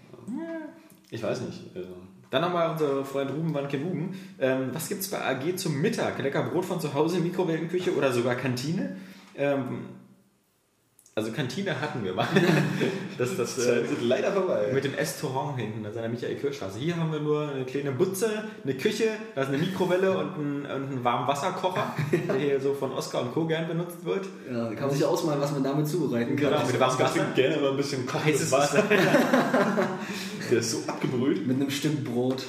Ich weiß nicht. Also, Dann nochmal unser Freund Ruben Wanke Ruben. Ähm, was gibt es bei AG zum Mittag? Lecker Brot von zu Hause, Mikrowellenküche oder sogar Kantine? Ähm, also Kantine hatten wir mal. das, das, das äh, ist leider vorbei. mit dem Restaurant hinten, das ist an der Michael-Kirchstraße. Hier haben wir nur eine kleine Butze, eine Küche, da ist eine Mikrowelle und ein, und ein Warmwasserkocher, der hier so von Oscar und Co. gern benutzt wird. Ja, da kann man sich ausmalen, was man damit zubereiten kann. Genau, mit warmem Ich trinke Wasser. gerne immer ein bisschen Heißes kochendes Wasser. Der ist so abgebrüht. Mit einem Stück Brot.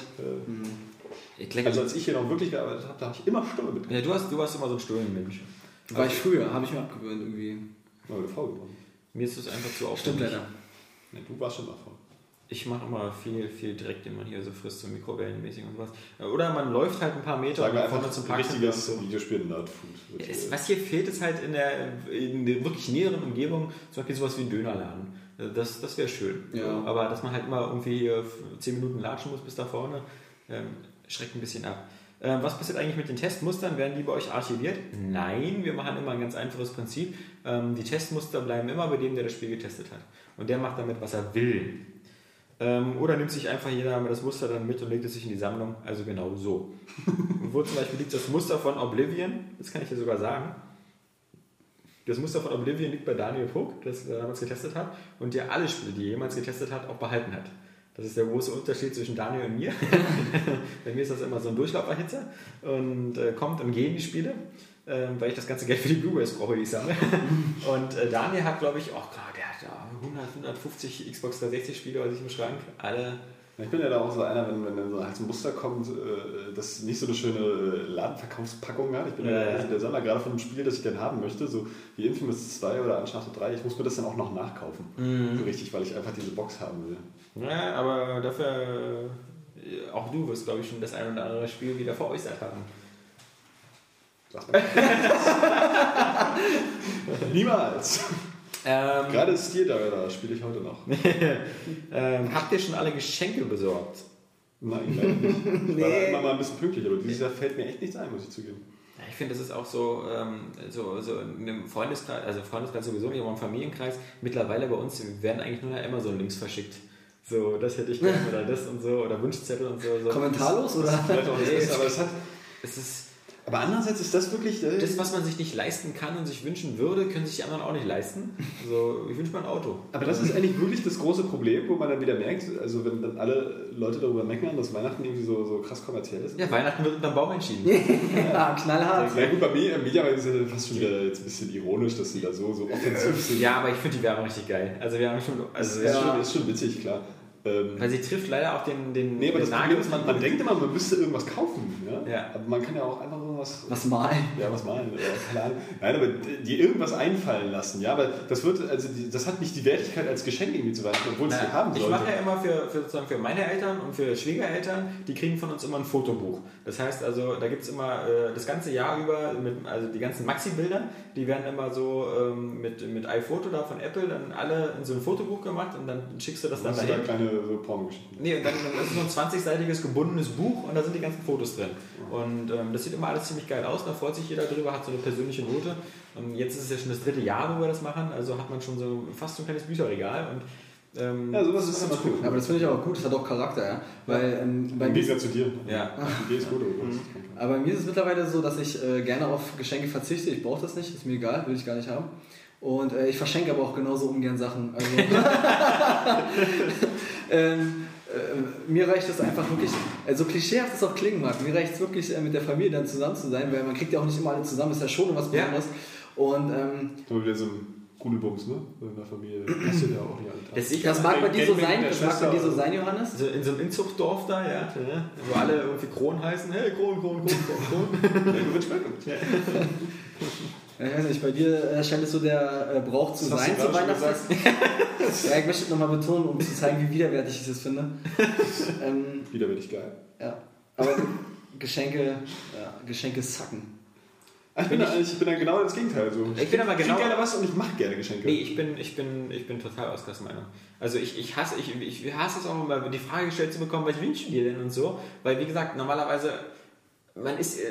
Ich denke, Also als ich hier noch wirklich gearbeitet habe, da habe ich immer Stumme mit. ja, du, hast, du warst immer so ein Stullenmensch. War ich früher, habe ich mir abgewöhnt irgendwie. Oh, eine Frau geworden. Mir ist es einfach zu Stimmt aufwendig. leider. Nee, du warst schon davon. Ich mache immer viel, viel Dreck, den man hier so frisst, so mikrowellenmäßig und sowas. Oder man läuft halt ein paar Meter wir und vorne einfach zum ein Parkcenter richtiges so. Videospiel-Nerdfood. Ja, es- Was hier fehlt, ist halt in der, in der wirklich näheren Umgebung zum Beispiel sowas wie ein Dönerladen. Das, das wäre schön. Ja. Aber dass man halt immer irgendwie hier 10 Minuten latschen muss bis da vorne, ähm, schreckt ein bisschen ab. Ähm, was passiert eigentlich mit den Testmustern? Werden die bei euch archiviert? Nein, wir machen immer ein ganz einfaches Prinzip. Ähm, die Testmuster bleiben immer bei dem, der das Spiel getestet hat. Und der macht damit, was er will. Ähm, oder nimmt sich einfach jeder das Muster dann mit und legt es sich in die Sammlung. Also genau so. Wo zum Beispiel liegt das Muster von Oblivion, das kann ich dir sogar sagen. Das Muster von Oblivion liegt bei Daniel Puck, das er damals getestet hat und der alle Spiele, die er jemals getestet hat, auch behalten hat. Das ist der große Unterschied zwischen Daniel und mir. bei mir ist das immer so ein Durchlauferhitzer und äh, kommt und gehen die Spiele, ähm, weil ich das ganze Geld für die Blu-rays brauche, die ich sammle. und äh, Daniel hat, glaube ich, auch klar, der hat ja 100, 150 Xbox 360 Spiele bei sich im Schrank. Alle Ich bin ja da auch so einer, wenn, wenn dann so halt ein Muster kommt, äh, das nicht so eine schöne äh, Ladenverkaufspackung hat. Ich bin ja, Ja, also der Sammler gerade von einem Spiel, das ich gerne haben möchte, so wie Infamous 2 oder Uncharted 3. Ich muss mir das dann auch noch nachkaufen. Mhm. So richtig, weil ich einfach diese Box haben will. Ja, aber dafür, äh, auch du wirst, glaube ich, schon das ein oder andere Spiel wieder veräußert haben. Sag mal. Niemals. Ähm, Gerade Steel Dagger spiele ich heute noch. ähm, habt ihr schon alle Geschenke besorgt? Nein, leider nicht. Ich war da immer mal ein bisschen pünktlich, aber dieses Jahr fällt mir echt nichts ein, muss ich zugeben. Ja, Ich finde, das ist auch so, ähm, so, so in einem Freundeskreis, also Freundeskreis sowieso nicht, aber im Familienkreis, mittlerweile bei uns werden eigentlich nur noch Amazon-Links verschickt. So, das hätte ich gerne oder das und so, oder Wunschzettel und so. so. Kommentarlos oder? Das Nee, Beste, aber es hat. Es ist Aber andererseits ist das wirklich. Äh, das, was man sich nicht leisten kann und sich wünschen würde, können sich die anderen auch nicht leisten. So, ich wünsche mir ein Auto. Aber das ist eigentlich wirklich das große Problem, wo man dann wieder merkt, also wenn dann alle Leute darüber meckern, dass Weihnachten irgendwie so, so krass kommerziell ist. Ja, Weihnachten wird unterm Baum entschieden. Ja, knallhart. Na gut, bei mir im Mediamarkt ist ja fast schon wieder jetzt ein bisschen ironisch, dass sie da so, so offensiv sind. Ja, aber ich finde die Werbung richtig geil. Also wir haben schon, also Das ist, schon, ist schon witzig, klar. Ähm, weil sie trifft leider auch den, den, nee, aber den das Problem ist, man, man denkt immer, man müsste irgendwas kaufen. Ja? Ja. Aber man kann ja auch einfach irgendwas. Was malen? Ja, was malen? Ja, keine. Nein, aber die irgendwas einfallen lassen. Ja, aber das wird, also das hat nicht die Wertigkeit als Geschenk irgendwie zu Weihnachten, obwohl es die haben ich sollte. mache ja immer für, für, sozusagen für meine Eltern und für Schwiegereltern, die kriegen von uns immer ein Fotobuch. Das heißt also, da gibt es immer äh, das ganze Jahr über, mit, also die ganzen Maxi-Bilder, die werden immer so ähm, mit, mit iPhoto da von Apple dann alle in so ein Fotobuch gemacht und dann schickst du das dann Hast du da dahin. kleine so Pornogeschichten? Nee, und dann, dann ist es so ein 20-seitiges gebundenes Buch und da sind die ganzen Fotos drin. Und ähm, das sieht immer alles ziemlich geil aus, da freut sich jeder drüber, hat so eine persönliche Note. Und jetzt ist es ja schon das dritte Jahr, wo wir das machen, also hat man schon so fast so ein kleines Bücherregal. Und, ähm, Ja, sowas ist immer cool. Aber das finde ich auch gut, das hat auch Charakter, ja. Weil ähm, bei Im Gegensatz zu dir. Ja. Die Idee ist gut, Problem. aber bei mir ist es mittlerweile so, dass ich äh, gerne auf Geschenke verzichte. Ich brauche das nicht, ist mir egal, will ich gar nicht haben. Und äh, ich verschenke aber auch genauso ungern Sachen. Also, ähm, mir reicht es einfach wirklich, also klischeehaft es auch klingen mag, mir reicht es wirklich äh, mit der Familie dann zusammen zu sein, weil man kriegt ja auch nicht immer alle zusammen, ist ja schon was Ja. Besonderes. Und ähm, So wieder so ein Gudelbums, ne? In der Familie. Das sind ja auch nicht alle. Das, das mag bei dir so sein, das mag bei dir so sein, Johannes. Also in so einem Inzuchtdorf da, ja, ne, wo alle irgendwie Kron heißen, hey, Kron, Kron, Kron, Kron, Kron. Ja, Ich weiß nicht, bei dir äh, scheint es so der äh, Brauch zu Das sein zu Weihnachten. ja, ich möchte nochmal betonen, um zu zeigen, wie widerwärtig ich das finde. ähm, ich geil. ja. Aber Geschenke, ja, Geschenke sacken. Ich bin, da, eigentlich- ich bin dann genau das Gegenteil. So. Ich bin aber genau- gerne was und ich mache gerne Geschenke. Nee, ich bin, ich bin, ich bin total Oskars Meinung. Also ich, ich hasse, ich, ich hasse es auch immer, die Frage gestellt zu bekommen, was wünschen dir denn und so. Weil wie gesagt, normalerweise, man ist, äh,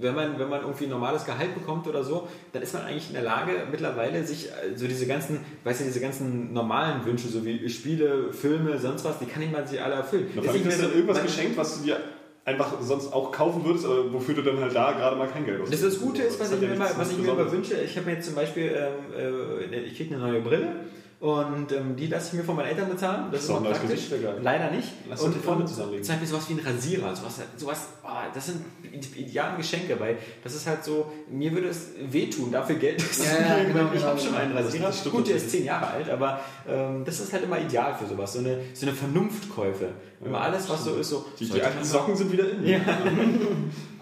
wenn man, wenn man irgendwie ein normales Gehalt bekommt oder so, dann ist man eigentlich in der Lage, mittlerweile sich äh, so diese ganzen, weißt du, diese ganzen normalen Wünsche, so wie Spiele, Filme, sonst was, die kann ich man sich alle erfüllen. Da Ist fand ich das mehr dann irgendwas geschenkt, was du dir einfach sonst auch kaufen würdest, aber wofür du dann halt da gerade mal kein Geld Das, ausgibst. das Gute ist, was hat ich mir, nichts was ich mir immer wünsche, ich habe mir jetzt zum Beispiel, ähm, äh, ich kriege eine neue Brille und ähm, die lasse ich mir von meinen Eltern bezahlen. Das ist immer Besonders praktisch. Leider nicht. Lass und von, zusammenlegen. zum Beispiel sowas wie ein Rasierer, sowas, sowas oh, das sind die idealen Geschenke, weil das ist halt so, mir würde es wehtun, dafür Geld zu Ja, ja, genau, ich genau, habe schon genau. einen Rasierer. Das Gut, der ist zehn Jahre alt, aber ähm, das ist halt immer ideal für sowas, so eine, so eine Vernunftkäufe. Immer Ja, alles, was so ist, so Die, die alten Socken sind wieder in. Ja.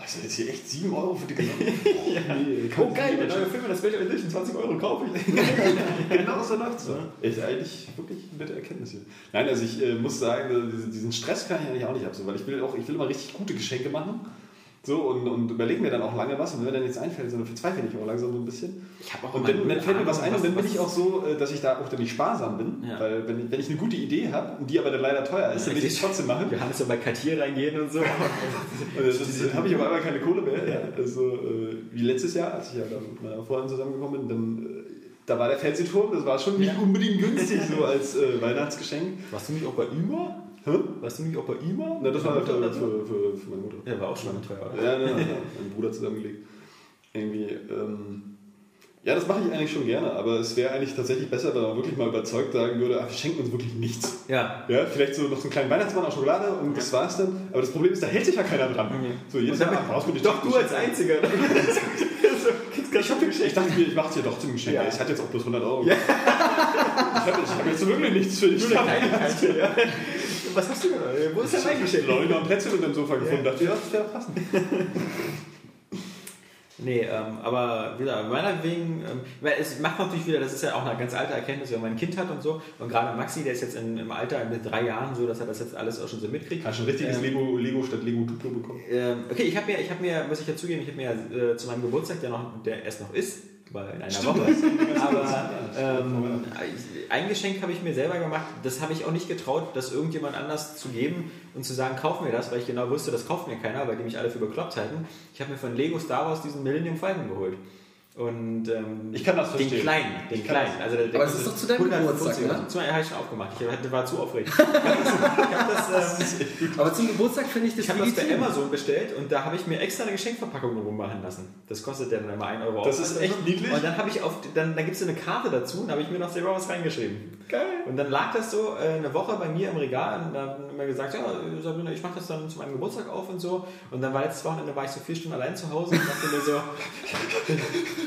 Also jetzt hier echt 7 Euro für die gesamte. Oh, nee, kann Oh ich geil, der neue Film, das Special Edition, 20 Euro kaufe ich. Genau so läuft's. Ja. Ist eigentlich wirklich eine nette Erkenntnis hier. Nein, also ich äh, muss sagen, diesen, Stress kann ich eigentlich auch nicht so, weil ich will auch, ich will immer richtig gute Geschenke machen. So, und, und überlege mir dann auch lange was und wenn mir dann nichts einfällt, dann verzweifle ich auch langsam so ein bisschen. Ich habe auch Und dann, dann fällt mir was ein und dann bin ich auch so, äh, dass ich da auch dann nicht sparsam bin. Ja. Weil wenn, ich- wenn ich eine gute Idee habe und die aber dann leider teuer ist, dann will ich es trotzdem machen. Johannes so bei Cartier reingehen und so. Und das, das, habe ich aber einmal keine Kohle mehr. Ja. Also, äh, wie letztes Jahr, als ich ja mit meiner Freundin zusammengekommen bin, dann, äh, da war der Fernsehturm, das war schon nicht unbedingt günstig so als äh, Weihnachtsgeschenk. Warst du nicht auch bei IMA? Hä? Warst du nicht auch bei IMA? Na, das war für, oder für, so? für, für meine Mutter. Ja, war auch schon teuer, oder? Ja, ja, ja, mein Bruder zusammengelegt. Irgendwie, ähm, ja, das mache ich eigentlich schon gerne, aber es wäre eigentlich tatsächlich besser, wenn man wirklich mal überzeugt sagen würde, ach, wir schenken uns wirklich nichts. Ja. Ja, vielleicht so noch so einen kleinen Weihnachtsmann aus Schokolade und das war's dann. Aber das Problem ist, da hält sich ja keiner dran. So, jedes Und damit- Jahr brauchst du nicht Doch, du als Einziger. Ich, hab, ich dachte mir, ich mache dir doch zum Geschenk. Ja. Ich hatte jetzt auch bloß 100 Euro. Ich habe ich hab jetzt so wirklich nichts für dich. Nur eine Kleinigkeit, ja. Was hast du denn? Wo ist dein habe noch ein Plätzchen unter dem Sofa gefunden. Dachte, ja, das wäre passend. Nee, ähm, aber wieder, meinetwegen, ähm, weil es macht natürlich wieder, das ist ja auch eine ganz alte Erkenntnis, wenn man ein Kind hat und so. Und gerade Maxi, der ist jetzt in, im Alter mit drei Jahren so, dass er das jetzt alles auch schon so mitkriegt. Hast du ein richtiges Ähm, Lego, Lego statt Lego Duplo bekommen? Ähm, okay, ich habe mir, ich habe mir, muss ich ja zugeben, ich habe mir äh, zu meinem Geburtstag, der noch, der erst noch ist, weil in einer Stimmt, Woche, aber ähm, ein Geschenk habe ich mir selber gemacht. Das habe ich auch nicht getraut, das irgendjemand anders zu geben und zu sagen, kauf mir das, weil ich genau wusste, das kauft mir keiner, weil die mich alle für bekloppt halten. Ich habe mir von Lego Star Wars diesen Millennium Falcon geholt. Und ähm, Ich kann das den verstehen. kleinen, den Ich kann kleinen. Also der, der Aber es ist doch zu deinem 150 Geburtstag, oder ne? so. Zu- Ja, habe ich schon aufgemacht. Ich war zu aufregend. Das, ähm, Aber zum Geburtstag finde ich das ich habe das bei. Amazon bestellt und da habe ich mir extra eine Geschenkverpackung drum machen lassen. Das kostet ja dann immer 1 Euro. Das ist echt niedlich. Und dann habe ich auf, dann, dann gibt es eine Karte dazu und habe ich mir noch selber was reingeschrieben. Geil. Und dann lag das so äh, eine Woche bei mir im Regal und dann haben immer gesagt, ja Sabrina, ich mache das dann zu meinem Geburtstag auf und so. Und dann war letztes Wochenende war ich so vier Stunden allein zu Hause und dachte mir so,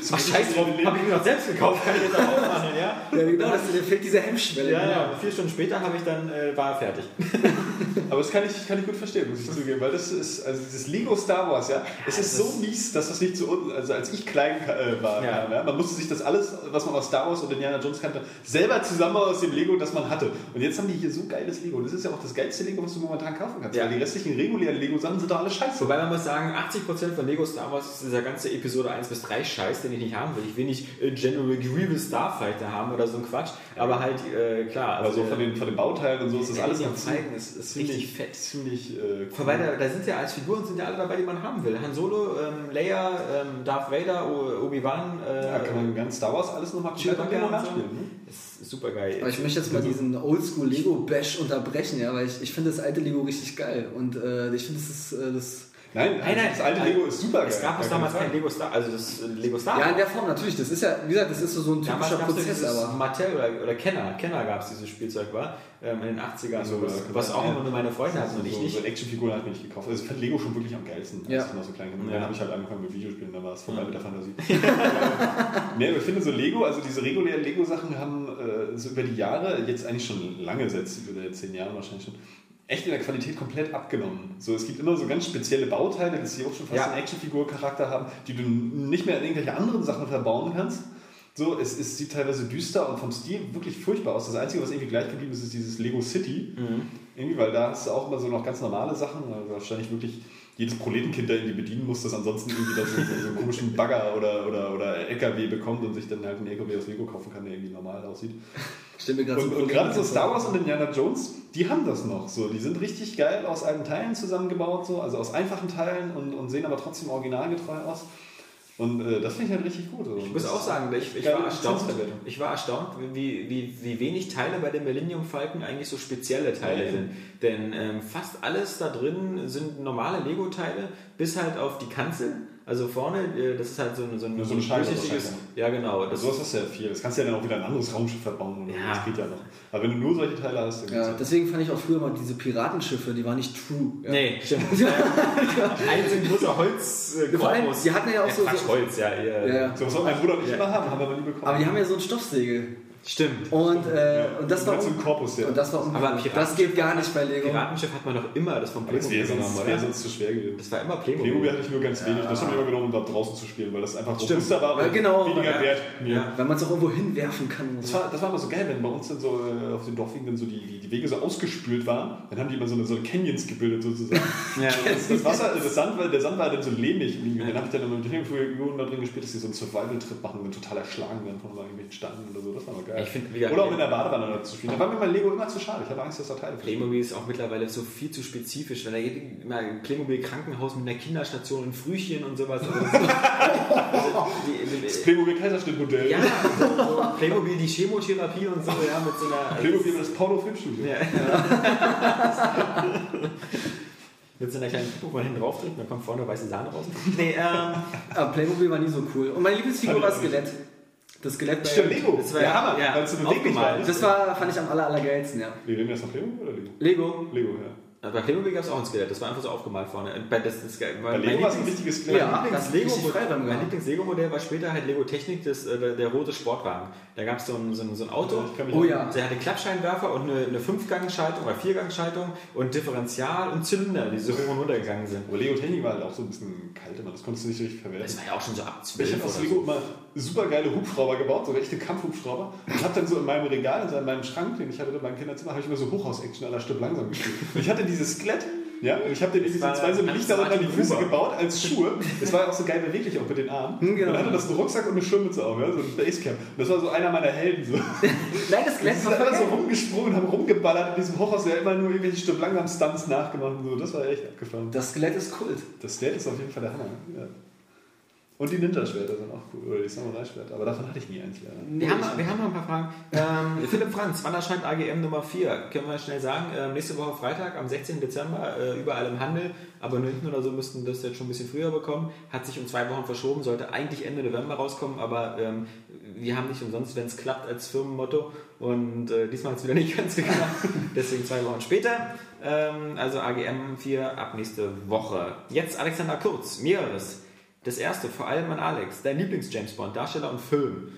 ach scheiß drauf, habe ich mir noch selbst gekauft, kann ich jetzt auch aufmachen, ja? Ja, genau, das, fehlt diese Hemmschwelle. Ja, ja, vier Stunden später habe ich dann, äh, war er fertig. Aber das kann ich, kann ich gut verstehen, muss ich zugeben, weil das ist, also dieses Lego Star Wars, ja, es ist so mies, dass das nicht zu uns, also als ich klein äh, war, Ja. ja. man musste sich das alles, was man aus Star Wars und Indiana Jones kannte, selber zusammen aus dem Lego, das man hatte. Und jetzt haben die hier so geiles Lego. Und das ist ja auch das geilste Lego, was du momentan kaufen kannst. Ja. Weil die restlichen regulären Lego-Sachen sind doch alle scheiße. Wobei man muss sagen, 80% von Lego Star Wars ist dieser ganze Episode 1 bis 3 Scheiß, den ich nicht haben will. Ich will nicht äh, General Grievous Starfighter haben oder so ein Quatsch, aber halt, äh, klar. Aber so der- von den, von den Bauteilen und so ist das alles ist, ist richtig fett. ziemlich äh, Wobei, da, da sind ja als Figuren sind ja alle dabei, die man haben will. Han Solo, ähm, Leia, ähm, Darth Vader, Obi-Wan, äh, ja, kann man ganz Star Wars alles nochmal nachspielen. Ne? ist super geil. Aber ich möchte jetzt mal diesen Oldschool Lego Bash unterbrechen, ja, weil ich, ich finde das alte Lego richtig geil und äh, ich finde das ist äh, das Nein, Nein, nein, das alte nein. Lego ist super geil. Es gab es damals kein. Lego Star, also das äh, Lego Star. Ja, in der Form natürlich. Das ist ja, wie gesagt, das ist so, so ein typischer Prozess, aber. Mattel oder, oder Kenner, Kenner gab es dieses Spielzeug war, ähm, in den 80ern, Also, was, was auch ja. immer nur meine Freunde hatten und ich so, nicht. So Actionfiguren hat mir nicht gekauft. Also ich fand Lego schon wirklich am geilsten, als Ja. ich noch so klein war. Ja. Dann habe ich halt angefangen mit Videospielen, da war es vorbei mit der Fantasie. nee, aber ich finde so Lego, also diese regulären Lego-Sachen haben äh, so über die Jahre, jetzt eigentlich schon lange, seit über zehn Jahren wahrscheinlich schon, echt in der Qualität komplett abgenommen. So, es gibt immer so ganz spezielle Bauteile, die sie auch schon fast Ja. einen Actionfigur-Charakter haben, die du nicht mehr in irgendwelche anderen Sachen verbauen kannst. So, es, es sieht teilweise düster und vom Stil wirklich furchtbar aus. Das Einzige, was irgendwie gleich geblieben ist, ist dieses Lego City. Irgendwie, weil da hast du auch immer so noch ganz normale Sachen, weil wahrscheinlich wirklich jedes Proletenkind da irgendwie bedienen muss, das ansonsten irgendwie dann so, so, so einen komischen Bagger oder, oder, oder LKW bekommt und sich dann halt einen LKW aus Lego kaufen kann, der irgendwie normal aussieht. Stell mir gerade Und, so und gerade so. Star Wars und Indiana Jones, die haben das noch so. Die sind richtig geil aus alten Teilen zusammengebaut, so, also aus einfachen Teilen und, und sehen aber trotzdem originalgetreu aus. Und äh, das finde ich halt richtig gut. Ich muss auch sagen, ich, ich, war erstaunt, ich war erstaunt, wie, wie, wie wenig Teile bei dem Millennium Falcon eigentlich so spezielle Teile Ja. sind. Denn ähm, fast alles da drin sind normale Lego-Teile, bis halt auf die Kanzel. Also vorne, äh, das ist halt so, ein- so ein Ja, so eine Scheibe durchsichtiges-. Ja, genau. Das So ist das ja viel. Das kannst du ja dann auch wieder ein anderes Raumschiff verbauen. Oder so. Ja. Das geht ja noch. Aber wenn du nur solche Teile hast, dann Ja, geht's deswegen fand ich auch früher mal diese Piratenschiffe, die waren nicht true. Ja. Nee, stimmt. Ein ein großer Holz äh, Vor allem, die hatten ja auch Ja, so- Quatsch, so- Holz, ja, eher. Ja, ja. So, was soll mein Bruder und ich Ja. immer haben, haben wir aber nie bekommen. Aber die haben ja so ein Stoffsegel. Stimmt. Und, äh, und das war un- Korpus, ja. Und das war Aber unmöglich. Piraten- Das geht gar nicht bei Lego. Piratenschiff hat man doch immer das vom Aber das Playmobil wäre sonst, wär sonst zu schwer gewesen. Das war immer Playmobil. Playmobil hatte ich nur ganz wenig. Das haben wir immer genommen, um da draußen zu spielen, weil das einfach robuster war Weil und genau, weniger ja. wert. Ja. Wenn man es auch irgendwo hinwerfen kann. Das war, das war immer so geil, wenn bei uns dann so äh, auf den Dorfwegen so die, die, die Wege so ausgespült waren, dann haben die immer so eine, so eine Canyons gebildet sozusagen. Ja. Das, das Wasser, das Sand, war- der Sand war dann so lehmig und dann habe ich dann immer mit den Figuren da drin gespielt, dass die so einen Survival-Trip machen und total erschlagen werden von irgendwelchen Steinen oder so. Das war mal geil. Ich find, wie gesagt, oder auch in der Badewanne da zu spielen. Da war mir mein Lego immer zu schade. Ich hatte Angst, dass da Teile. Playmobil ist auch mittlerweile so viel zu spezifisch. Wenn da geht immer ein Playmobil Krankenhaus mit einer Kinderstation und Frühchen und sowas. Also das, also die, Das die, Playmobil Kaiserschnitt-Modell. ja, so, so Playmobil die Chemotherapie und so, ja, mit so einer. Playmobil das Porno-Filmstudio. Ja. mit so einer kleinen Puppe, wo man hinten drauf drückt, dann kommt vorne weiße Sahne raus. Nee, ähm, Aber Playmobil war nie so cool. Und meine Lieblingsfigur war. Skelett. Das Skelett bei Stimmt, Lego. Das war ja, ja- Hammer, ja, weil es so beweglich war. Das war, fand ich am aller, allergeilsten, ja. Wir reden jetzt von Playmobil oder Lego? Lego. Lego, ja. bei Playmobil gab es auch ein Skelett, das war einfach so aufgemalt vorne. Bei, das, das, Bei mein Lego war es ein richtiges Skelett. Ja. Mein das frei beim mein. Lieblings-Lego-Modell war später halt Lego Technik, das, äh, der, der rote Sportwagen. Da gab es so ein, so, ein, so ein Auto. Oh ja. Der hatte Klappscheinwerfer und eine, eine Fünfgangschaltung oder Viergangschaltung und Differential und Zylinder, die so hoch und runter gegangen sind. Aber Lego Technik war halt auch so ein bisschen kalt immer. Das konntest du nicht richtig verwerten. Das war ja auch schon so ab Ich 12 habe aus oder Lego so. immer super geile Hubschrauber gebaut, so echte Kampfhubschrauber. Und habe dann so in meinem Regal, also in meinem Schrank, den ich hatte in meinem Kinderzimmer, habe ich immer so Hochhaus-Action aller Stück langsam gespielt. Und ich hatte dieses Skelett, ja, und ich habe den irgendwie so zwei so Lichter unter die Füße Huber. gebaut als Schuhe. Das war ja auch so geil beweglich auch mit den Armen. Hm, genau. Und dann hatte das einen Rucksack und eine Schirmmütze auf, ja, so ein Basecamp. Und das war so einer meiner Helden. So. Nein, das Die Skelett sind war alle so rumgesprungen und haben rumgeballert in diesem Hochhaus, der immer nur irgendwelche Stück langsam Stunts nachgemacht und so. Das war echt abgefahren. Das Skelett ist Kult. Das Skelett ist auf jeden Fall der Hammer. Ja. Und die Ninja-Schwerter sind auch cool. Oder die Samurai-Schwerter. Aber davon hatte ich nie eins leider. Wir haben, wir haben noch ein paar Fragen. Ähm, Philipp Franz, wann erscheint AGM Nummer 4? Können wir schnell sagen. Ähm, nächste Woche Freitag, am 16. Dezember, äh, überall im Handel. Abonnenten oder so müssten das jetzt schon ein bisschen früher bekommen. Hat sich um zwei Wochen verschoben, sollte eigentlich Ende November rauskommen, aber ähm, wir haben nicht umsonst, wenn es klappt, als Firmenmotto. Und äh, diesmal hat es wieder nicht ganz geklappt. Deswegen zwei Wochen später. Ähm, also AGM 4 ab nächste Woche. Jetzt Alexander Kurz, mehreres. Das erste, vor allem an Alex, dein Lieblings-James Bond, Darsteller und Film.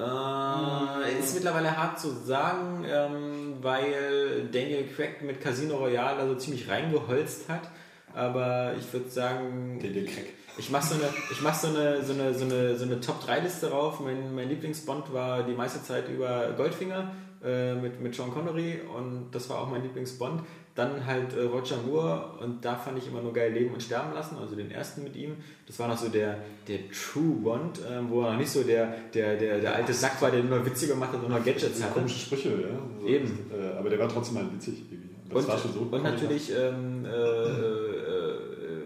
Äh, ist mittlerweile hart zu sagen, ähm, weil Daniel Craig mit Casino Royale also ziemlich reingeholzt hat. Aber ich würde sagen, den Crack. ich mache so eine, ich mach so eine, so eine, so eine, so eine Top-3-Liste rauf. Mein, mein Lieblingsbond war die meiste Zeit über Goldfinger äh, mit, mit Sean Connery und das war auch mein Lieblingsbond. Dann halt äh, Roger Moore und da fand ich immer nur geil Leben und Sterben lassen, also den ersten mit ihm. Das war noch so der, der True Bond, ähm, wo er noch nicht so der, der, der, der alte Sack war, der nur Witze gemacht hat und noch Gadgets hatte. komische Sprüche, ja. So, Eben. Äh, aber der war trotzdem mal witzig. Irgendwie. Und, so. und natürlich ähm, äh, äh, äh,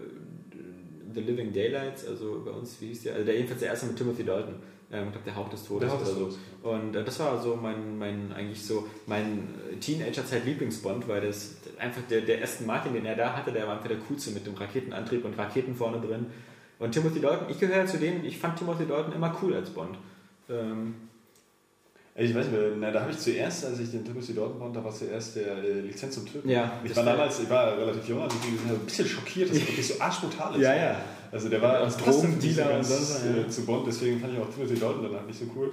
The Living Daylights, also bei uns, wie hieß der? Also der jedenfalls der erste mit Timothy Dalton. Ähm, ich glaube, der Hauch des Todes Hauch des oder so. Todes. Und äh, das war so mein, mein eigentlich so mein äh, Teenager-Zeit Lieblingsbond, weil das einfach der, der Aston Martin, den er da hatte, der war einfach der coolste mit dem Raketenantrieb und Raketen vorne drin. Und Timothy Dalton, ich gehöre zu denen, ich fand Timothy Dalton immer cool als Bond. Ähm, Ich weiß nicht, na, da habe ich zuerst, als ich den Timothy Dalton Bond, da war zuerst der äh, Lizenz zum Töten. Ja, ich war damals, ich war relativ jung, also ich bin ein bisschen schockiert, dass er wirklich so arschbrutal ist. Ja, ja. Also der war Ja, als Drogendealer und sonst ja. äh, zu Bond, deswegen fand ich auch Timothy Dalton danach nicht so cool.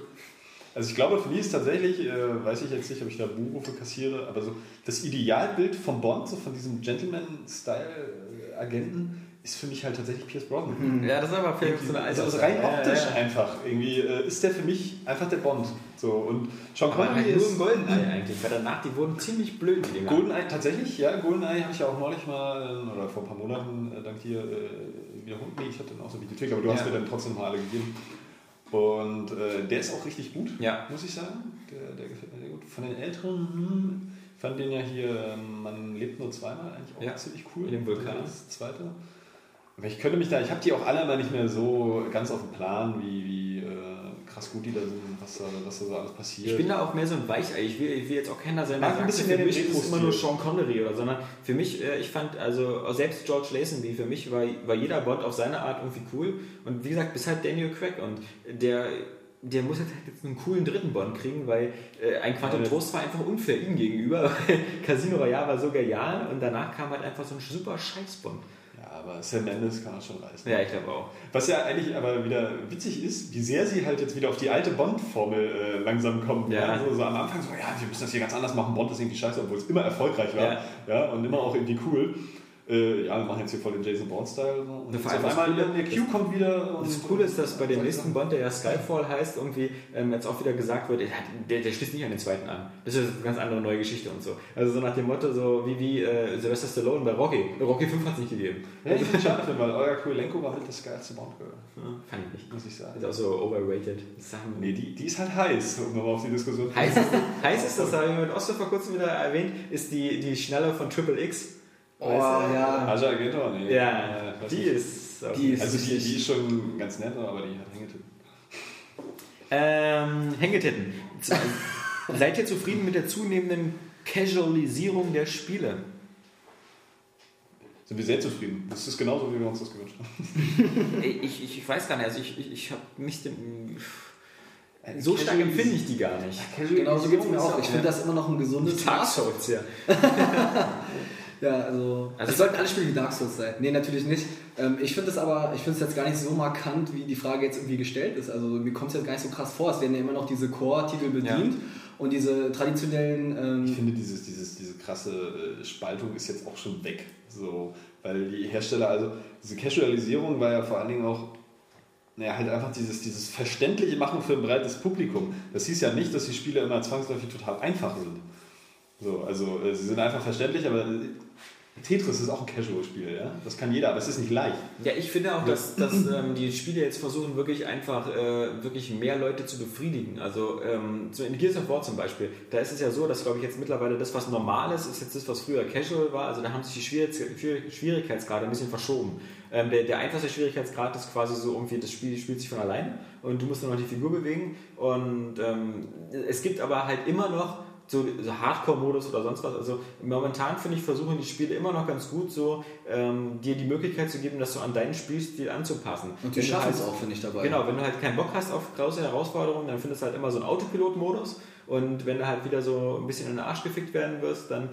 Also ich glaube, für mich ist tatsächlich, äh, weiß ich jetzt nicht, ob ich da Buchrufe kassiere, aber so das Idealbild von Bond, so von diesem Gentleman-Style-Agenten, ist für mich halt tatsächlich Pierce Brosnan. ja, das ist aber für so eine Also, also rein optisch ja, ja. einfach irgendwie äh, ist der für mich einfach der Bond. So und Sean Connery halt nur ist im Goldeneye eigentlich, weil danach die wurden ziemlich blöd, die. Goldeneye tatsächlich, ja, Goldeneye habe ich ja auch neulich mal äh, oder vor ein paar Monaten äh, dank dir äh, wiederholt. Nee, ich hatte dann auch so eine Videothek, aber du hast Ja. mir dann trotzdem mal alle gegeben. Und äh, der ist auch richtig gut, Ja. muss ich sagen. Der, der gefällt mir sehr gut. Von den älteren, hm, ich fand den ja hier, man lebt nur zweimal, eigentlich auch Ja. ziemlich cool. In dem Vulkan. Das zweite. Aber ich könnte mich da, ich habe die auch alle mal nicht mehr so ganz auf dem Plan, wie, wie äh, krass gut die da sind, was da, was da so alles passiert. Ich bin da auch mehr so ein Weichei. Ich will, ich will jetzt auch keiner sein, der Mag ein sagt, bisschen für mich ist es immer nur. Sean Connery oder, sondern für mich, äh, ich fand, also selbst George Lazenby, für mich war, war jeder Bond auf seine Art irgendwie cool. Und wie gesagt, bis halt Daniel Craig und der, der muss jetzt, halt jetzt einen coolen dritten Bond kriegen, weil äh, ein Quantum Ja, Trost war einfach unfair ihm gegenüber. Casino Royale war so genial und danach kam halt einfach so ein super Scheiß-Bond. Aber Sam Mendes kann das schon reißen. Ja, ich glaube auch. Was ja eigentlich aber wieder witzig ist, wie sehr sie halt jetzt wieder auf die alte Bond-Formel äh, langsam kommen. Ja. Also so am Anfang so, ja, wir müssen das hier ganz anders machen, Bond ist irgendwie scheiße, obwohl es immer erfolgreich war. Ja. Ja. und immer auch irgendwie cool. Äh, ja, wir machen jetzt hier voll den Jason Bourne-Style. Und, so. und Und auf das einmal Coole- der Q kommt wieder. Und Das Coole ist, dass bei dem nächsten Bond, der ja Skyfall heißt, irgendwie ähm, jetzt auch wieder gesagt wird, der, der, schließt nicht an den zweiten an. Das ist eine ganz andere neue Geschichte und so. Also so nach dem Motto, so wie, wie äh, Sylvester Stallone bei Rocky. Rocky 5 hat es nicht gegeben. Ja, ich finde schade, weil Olga Kurylenko war mit das geilste Bond-Girl, Ja, fand ich nicht. muss ich sagen. Ist auch so overrated. Das haben Nee, die, die ist halt heiß, um nochmal auf die Diskussion Heiß ist, heiß ist, das habe ich mit Oster vor kurzem wieder erwähnt, ist die, die Schnalle von Triple X. Oh, Weißt du? ja. Aja Argento, nee. Ja, die nicht. ist. Die ist- Also die, die ist schon ganz nett, aber die hat Hängetitten. Ähm, Hängetitten. Seid ihr zufrieden mit der zunehmenden Casualisierung der Spiele? Sind wir sehr zufrieden. Das ist genauso, wie wir uns das gewünscht haben. Ich, ich, ich weiß gar nicht, also ich, ich, ich habe mich dem, so stark empfinde ich die gar nicht. Genau so geht es mir auch. Ich finde das immer noch ein gesundes Dark. Souls, ja. Ja, also, Also- es sollten alle Spiele wie Dark Souls sein. Nee, natürlich nicht. Ähm, ich finde es aber, ich finde es jetzt gar nicht so markant, wie die Frage jetzt irgendwie gestellt ist. Also mir kommt es jetzt gar nicht so krass vor. Es werden ja immer noch diese Core-Titel bedient und diese traditionellen. Ich Ähm, finde, dieses, dieses, diese krasse äh, Spaltung ist jetzt auch schon weg. So, weil die Hersteller, also diese Casualisierung war ja vor allen Dingen auch naja, halt einfach dieses, dieses verständliche Machen für ein breites Publikum. Das hieß ja nicht, dass die Spiele immer zwangsläufig total einfach sind. So, also äh, sie sind einfach verständlich, aber äh, Tetris ist auch ein Casual-Spiel, ja? Das kann jeder, aber es ist nicht leicht. Ja, ich finde auch, dass, dass ähm, die Spiele jetzt versuchen, wirklich einfach äh, wirklich mehr Leute zu befriedigen. Also ähm, in Gears of War zum Beispiel, da ist es ja so, dass glaube ich jetzt mittlerweile das, was normal ist, ist jetzt das, was früher Casual war. Also da haben sich die Schwierigkeits Schwier- Schwierigkeitsgrade ein bisschen verschoben. Ähm, der, der einfachste Schwierigkeitsgrad ist quasi so irgendwie, das Spiel spielt sich von allein und du musst nur noch die Figur bewegen. Und ähm, es gibt aber halt immer noch so, so Hardcore-Modus oder sonst was. Also momentan finde ich, versuchen die Spiele immer noch ganz gut so, ähm, dir die Möglichkeit zu geben, das so an deinen Spielstil anzupassen. und die schaffen halt, es auch, finde ich, dabei. Genau, wenn du halt keinen Bock hast auf große Herausforderungen, dann findest du halt immer so einen Autopilot-Modus. Und wenn du halt wieder so ein bisschen in den Arsch gefickt werden wirst, dann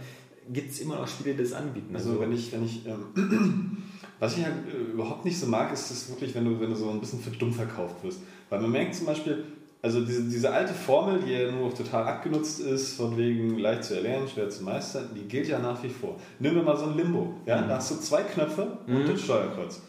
gibt es immer noch Spiele, die das anbieten. Also wenn ich, wenn ich, ähm, was ich halt äh, überhaupt nicht so mag, ist das wirklich, wenn du, wenn du so ein bisschen für dumm verkauft wirst. Weil man merkt zum Beispiel, also diese, diese alte Formel, die ja nur noch total abgenutzt ist, von wegen leicht zu erlernen, schwer zu meistern, die gilt ja nach wie vor. Nimm mir mal so ein Limbo, ja, da hast du zwei Knöpfe und Mhm. das Steuerkreuz.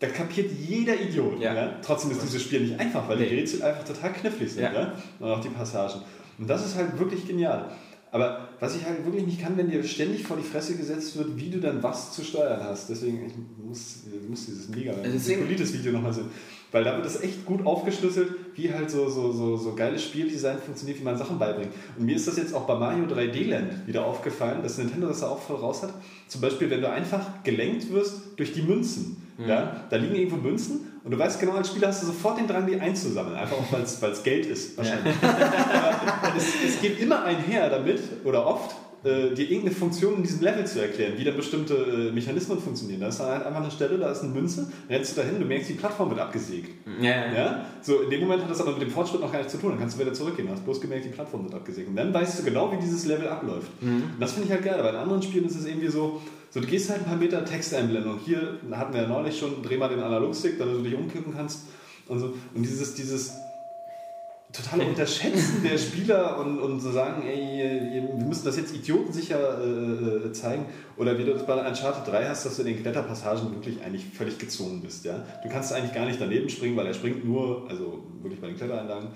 Da kapiert jeder Idiot. Ja. Ja. Trotzdem ist dieses Spiel nicht einfach, weil die Nee. Rätsel einfach total knifflig sind. Ja. Ja. Und auch die Passagen. Und das ist halt wirklich genial. Aber was ich halt wirklich nicht kann, wenn dir ständig vor die Fresse gesetzt wird, wie du dann was zu steuern hast. Deswegen, ich muss, ich muss dieses mega Deswegen- Politis-Video nochmal sehen. Weil da wird das echt gut aufgeschlüsselt, wie halt so, so, so, so geiles Spieldesign funktioniert, wie man Sachen beibringt. Und mir ist das jetzt auch bei Mario 3D Land wieder aufgefallen, dass Nintendo das da auch voll raus hat. Zum Beispiel, wenn du einfach gelenkt wirst durch die Münzen. Ja? Da liegen irgendwo Münzen und du weißt genau, als Spieler hast du sofort den Drang, die einzusammeln. Einfach auch, weil es Geld ist, wahrscheinlich. Aber es, es geht immer einher damit, oder oft, äh, dir irgendeine Funktion in diesem Level zu erklären, wie da bestimmte äh, Mechanismen funktionieren. Da ist halt einfach eine Stelle, da ist eine Münze, dann rennst du dahin, du merkst, die Plattform wird abgesägt. Ja, ja. Ja? So, in dem Moment hat das aber mit dem Fortschritt noch gar nichts zu tun. Dann kannst du wieder zurückgehen. Hast bloß gemerkt, die Plattform wird abgesägt. Und dann weißt du genau, wie dieses Level abläuft. Und das finde ich halt geil. Aber in anderen Spielen ist es irgendwie so, so, du gehst halt ein paar Meter Text einblenden und hier hatten wir ja neulich schon, dreh mal den Analogstick, damit du dich umkippen kannst und so. Und dieses, dieses totale Unterschätzen der Spieler und, und so sagen, ey, wir müssen das jetzt idiotensicher äh, äh, zeigen. Oder wie du das bei Uncharted 3 hast, dass du in den Kletterpassagen wirklich eigentlich völlig gezwungen bist. Ja? Du kannst eigentlich gar nicht daneben springen, weil er springt nur, also wirklich bei den Klettereinlagen,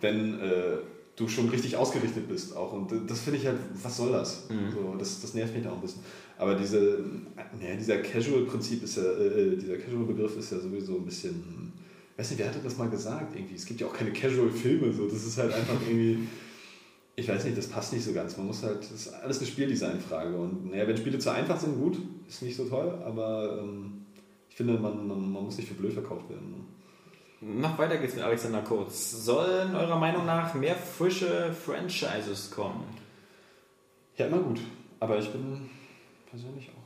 wenn äh, du schon richtig ausgerichtet bist auch. Und das finde ich halt, was soll das? So, das? Das nervt mich da auch ein bisschen. Aber diese, naja, dieser Casual-Prinzip ist ja, äh, dieser Casual-Begriff ist ja sowieso ein bisschen, weiß nicht, wer hatte das mal gesagt irgendwie? Es gibt ja auch keine Casual-Filme, so. das ist halt einfach irgendwie, ich weiß nicht, das passt nicht so ganz. Man muss halt, das ist alles eine Spieldesign-Frage. Und naja, wenn Spiele zu einfach sind, gut, ist nicht so toll, aber ähm, ich finde, man, man, man muss nicht für blöd verkauft werden. Ne? Noch weiter geht's mit Alexander Kurz. Sollen eurer Meinung nach mehr frische Franchises kommen? Ja, immer gut. Aber ich bin persönlich auch.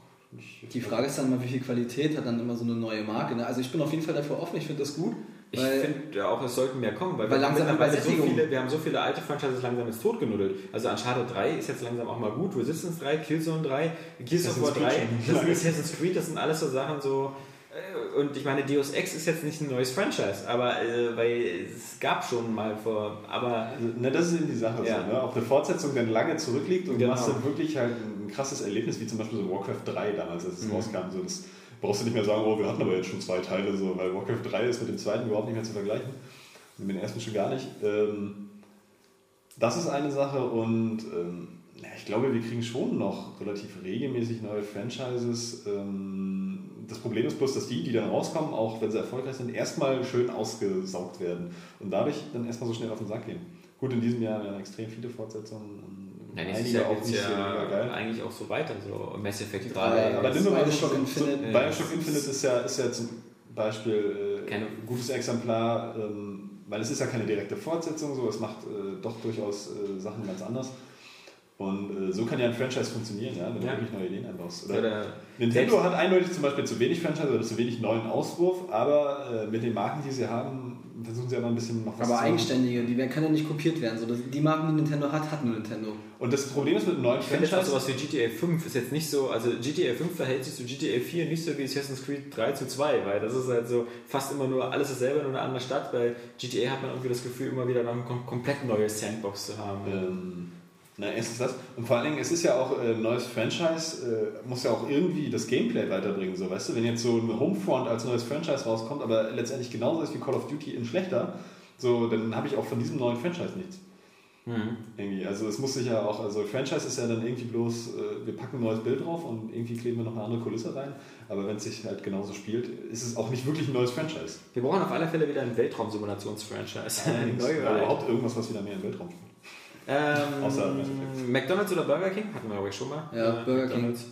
Die Frage ist dann mal, wie viel Qualität hat dann immer so eine neue Marke. Ne? Also ich bin auf jeden Fall dafür offen, ich finde das gut. Ich finde ja auch, es sollten mehr kommen, weil, Weil wir, haben mittlerweile so viele, wir haben so viele alte Franchises langsam ins Tod genuddelt. Also Uncharted 3 ist jetzt langsam auch mal gut, Resistance 3, Killzone 3, Gears of War Assassin's 3, Creed schon das ist Assassin's Creed, das sind alles so Sachen so... äh, Und ich meine, Deus Ex ist jetzt nicht ein neues Franchise, aber äh, weil es gab schon mal vor, aber Also, ne, das ist eben die Sache. Ja. So, ne? Ob eine Fortsetzung dann lange zurückliegt und Genau. du hast dann wirklich halt ein krasses Erlebnis, wie zum Beispiel so Warcraft 3 damals, als es Mhm. rauskam. So, das brauchst du nicht mehr sagen, oh, wir hatten aber jetzt schon zwei Teile, so, weil Warcraft 3 ist mit dem zweiten überhaupt nicht mehr zu vergleichen. Mit dem ersten schon gar nicht. Ähm, das ist eine Sache und ähm, ich glaube, wir kriegen schon noch relativ regelmäßig neue Franchises. Ähm, das Problem ist bloß, dass die, die dann rauskommen, auch wenn sie erfolgreich sind, erstmal schön ausgesaugt werden und dadurch dann erstmal so schnell auf den Sack gehen. Gut, in diesem Jahr werden extrem viele Fortsetzungen. Nein, nächstes einige Jahr auch es nicht so ja geil. eigentlich auch so weiter, so Mass Effect 3. Frage, Aber nimm mal Bioshock so, Infinite. So, Bioshock Infinite ist ja, ist ja zum Beispiel äh, ein gutes Exemplar, ähm, weil es ist ja keine direkte Fortsetzung, so, es macht äh, doch durchaus äh, Sachen ganz anders. Und äh, so kann ja ein Franchise funktionieren, ja, wenn du Ja. wirklich neue Ideen einbaust. Oder Oder Nintendo hat eindeutig zum Beispiel zu wenig Franchise oder zu wenig neuen Auswurf, aber äh, mit den Marken, die sie haben, versuchen sie aber ein bisschen noch was Aber zu eigenständige, die werden- können ja nicht kopiert werden. So, das- die Marken, die Nintendo hat, hat nur Nintendo. Und das Problem ist mit einem neuen Ich finde jetzt auch Franchise, sowas wie GTA 5 ist jetzt nicht so, also GTA 5 verhält sich zu GTA 4 nicht so wie Assassin's Creed 3 zu 2, weil das ist halt so fast immer nur alles dasselbe in einer anderen Stadt, bei GTA hat man irgendwie das Gefühl, immer wieder noch ein kom komplett neues Sandbox zu haben. Ähm, na, erstens das. Und vor allen Dingen, es ist ja auch äh, ein neues Franchise, äh, muss ja auch irgendwie das Gameplay weiterbringen. So, weißt du, wenn jetzt so ein Homefront als neues Franchise rauskommt, aber letztendlich genauso ist wie Call of Duty in schlechter, so, dann habe ich auch von diesem neuen Franchise nichts. Mhm. Irgendwie. Also es muss sich ja auch, also Franchise ist ja dann irgendwie bloß, äh, wir packen ein neues Bild drauf und irgendwie kleben wir noch eine andere Kulisse rein. Aber wenn es sich halt genauso spielt, ist es auch nicht wirklich ein neues Franchise. Wir brauchen auf alle Fälle wieder ein Weltraumsimulations-Franchise. Allerdings, oder überhaupt irgendwas, was wieder mehr im Weltraum spielt. Ähm, Außer. McDonalds oder Burger King? Hatten wir, glaube ich, schon mal. Ja, Äh, Burger King. McDonald's.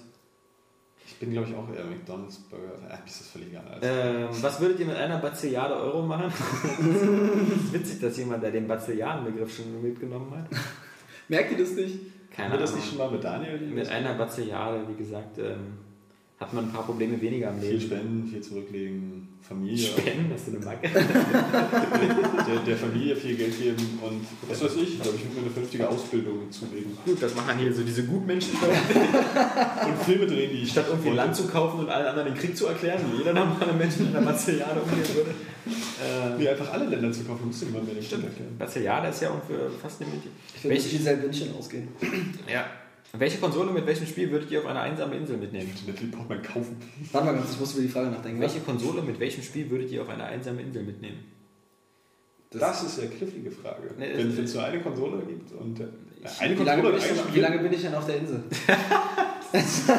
Ich bin, glaube ich, auch eher McDonalds Burger. Äh, ist das völlig egal. Also, Ähm, was würdet ihr mit einer Bazilliarde Euro machen? das ist witzig, dass jemand da den Bazilliarden-Begriff schon mitgenommen hat. Merkt ihr das nicht? Keine Haben wir das nicht schon mal mit Daniel? Mit einer Bazilliarde, wie gesagt, ähm, hat man ein paar Probleme weniger im viel Leben. spenden, viel zurücklegen, Familie. Spenden, hast du eine Macke? Der, der Familie viel Geld geben und was weiß ich, glaube ich, würde mir eine vernünftige Ausbildung zulegen. Gut, das machen hier so diese Gutmenschen, Und Filme drehen, die ich statt irgendwie wollte. Land zu kaufen und allen anderen den Krieg zu erklären, wie jeder normale Mensch in einer Bazilliarde umgehen würde. Äh, Nee, einfach alle Länder zu kaufen, musste niemand mehr den Stimmt. Krieg erklären. Bazilliarde ist ja ungefähr fast eine Minute. Ich würde Welche- nicht Giselle Bündchen ausgehen. Ja. Welche Konsole mit welchem Spiel würdet ihr auf eine einsame Insel mitnehmen? Natalie Portman kaufen. Warte mal ganz, ich muss über die Frage nachdenken. Welche Konsole mit welchem Spiel würdet ihr auf eine einsame Insel mitnehmen? Das ist ja eine knifflige Frage. Nee, Wenn das- es nur eine Konsole gibt und äh, eine wie, lange bin ich Spiel- wie lange bin ich denn auf der Insel? Das ist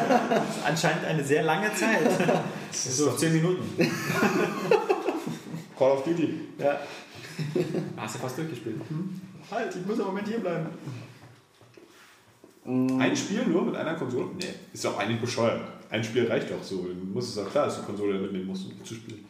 anscheinend eine sehr lange Zeit. so 10 Minuten. Call of Duty. Ja. Hast du fast durchgespielt. Halt, ich muss im Moment hier bleiben. Ein Spiel nur mit einer Konsole? Nee, ist doch eigentlich bescheuert. ein Spiel reicht doch so. Dann muss es auch klar, dass du Konsole mitnehmen musst, um zu spielen.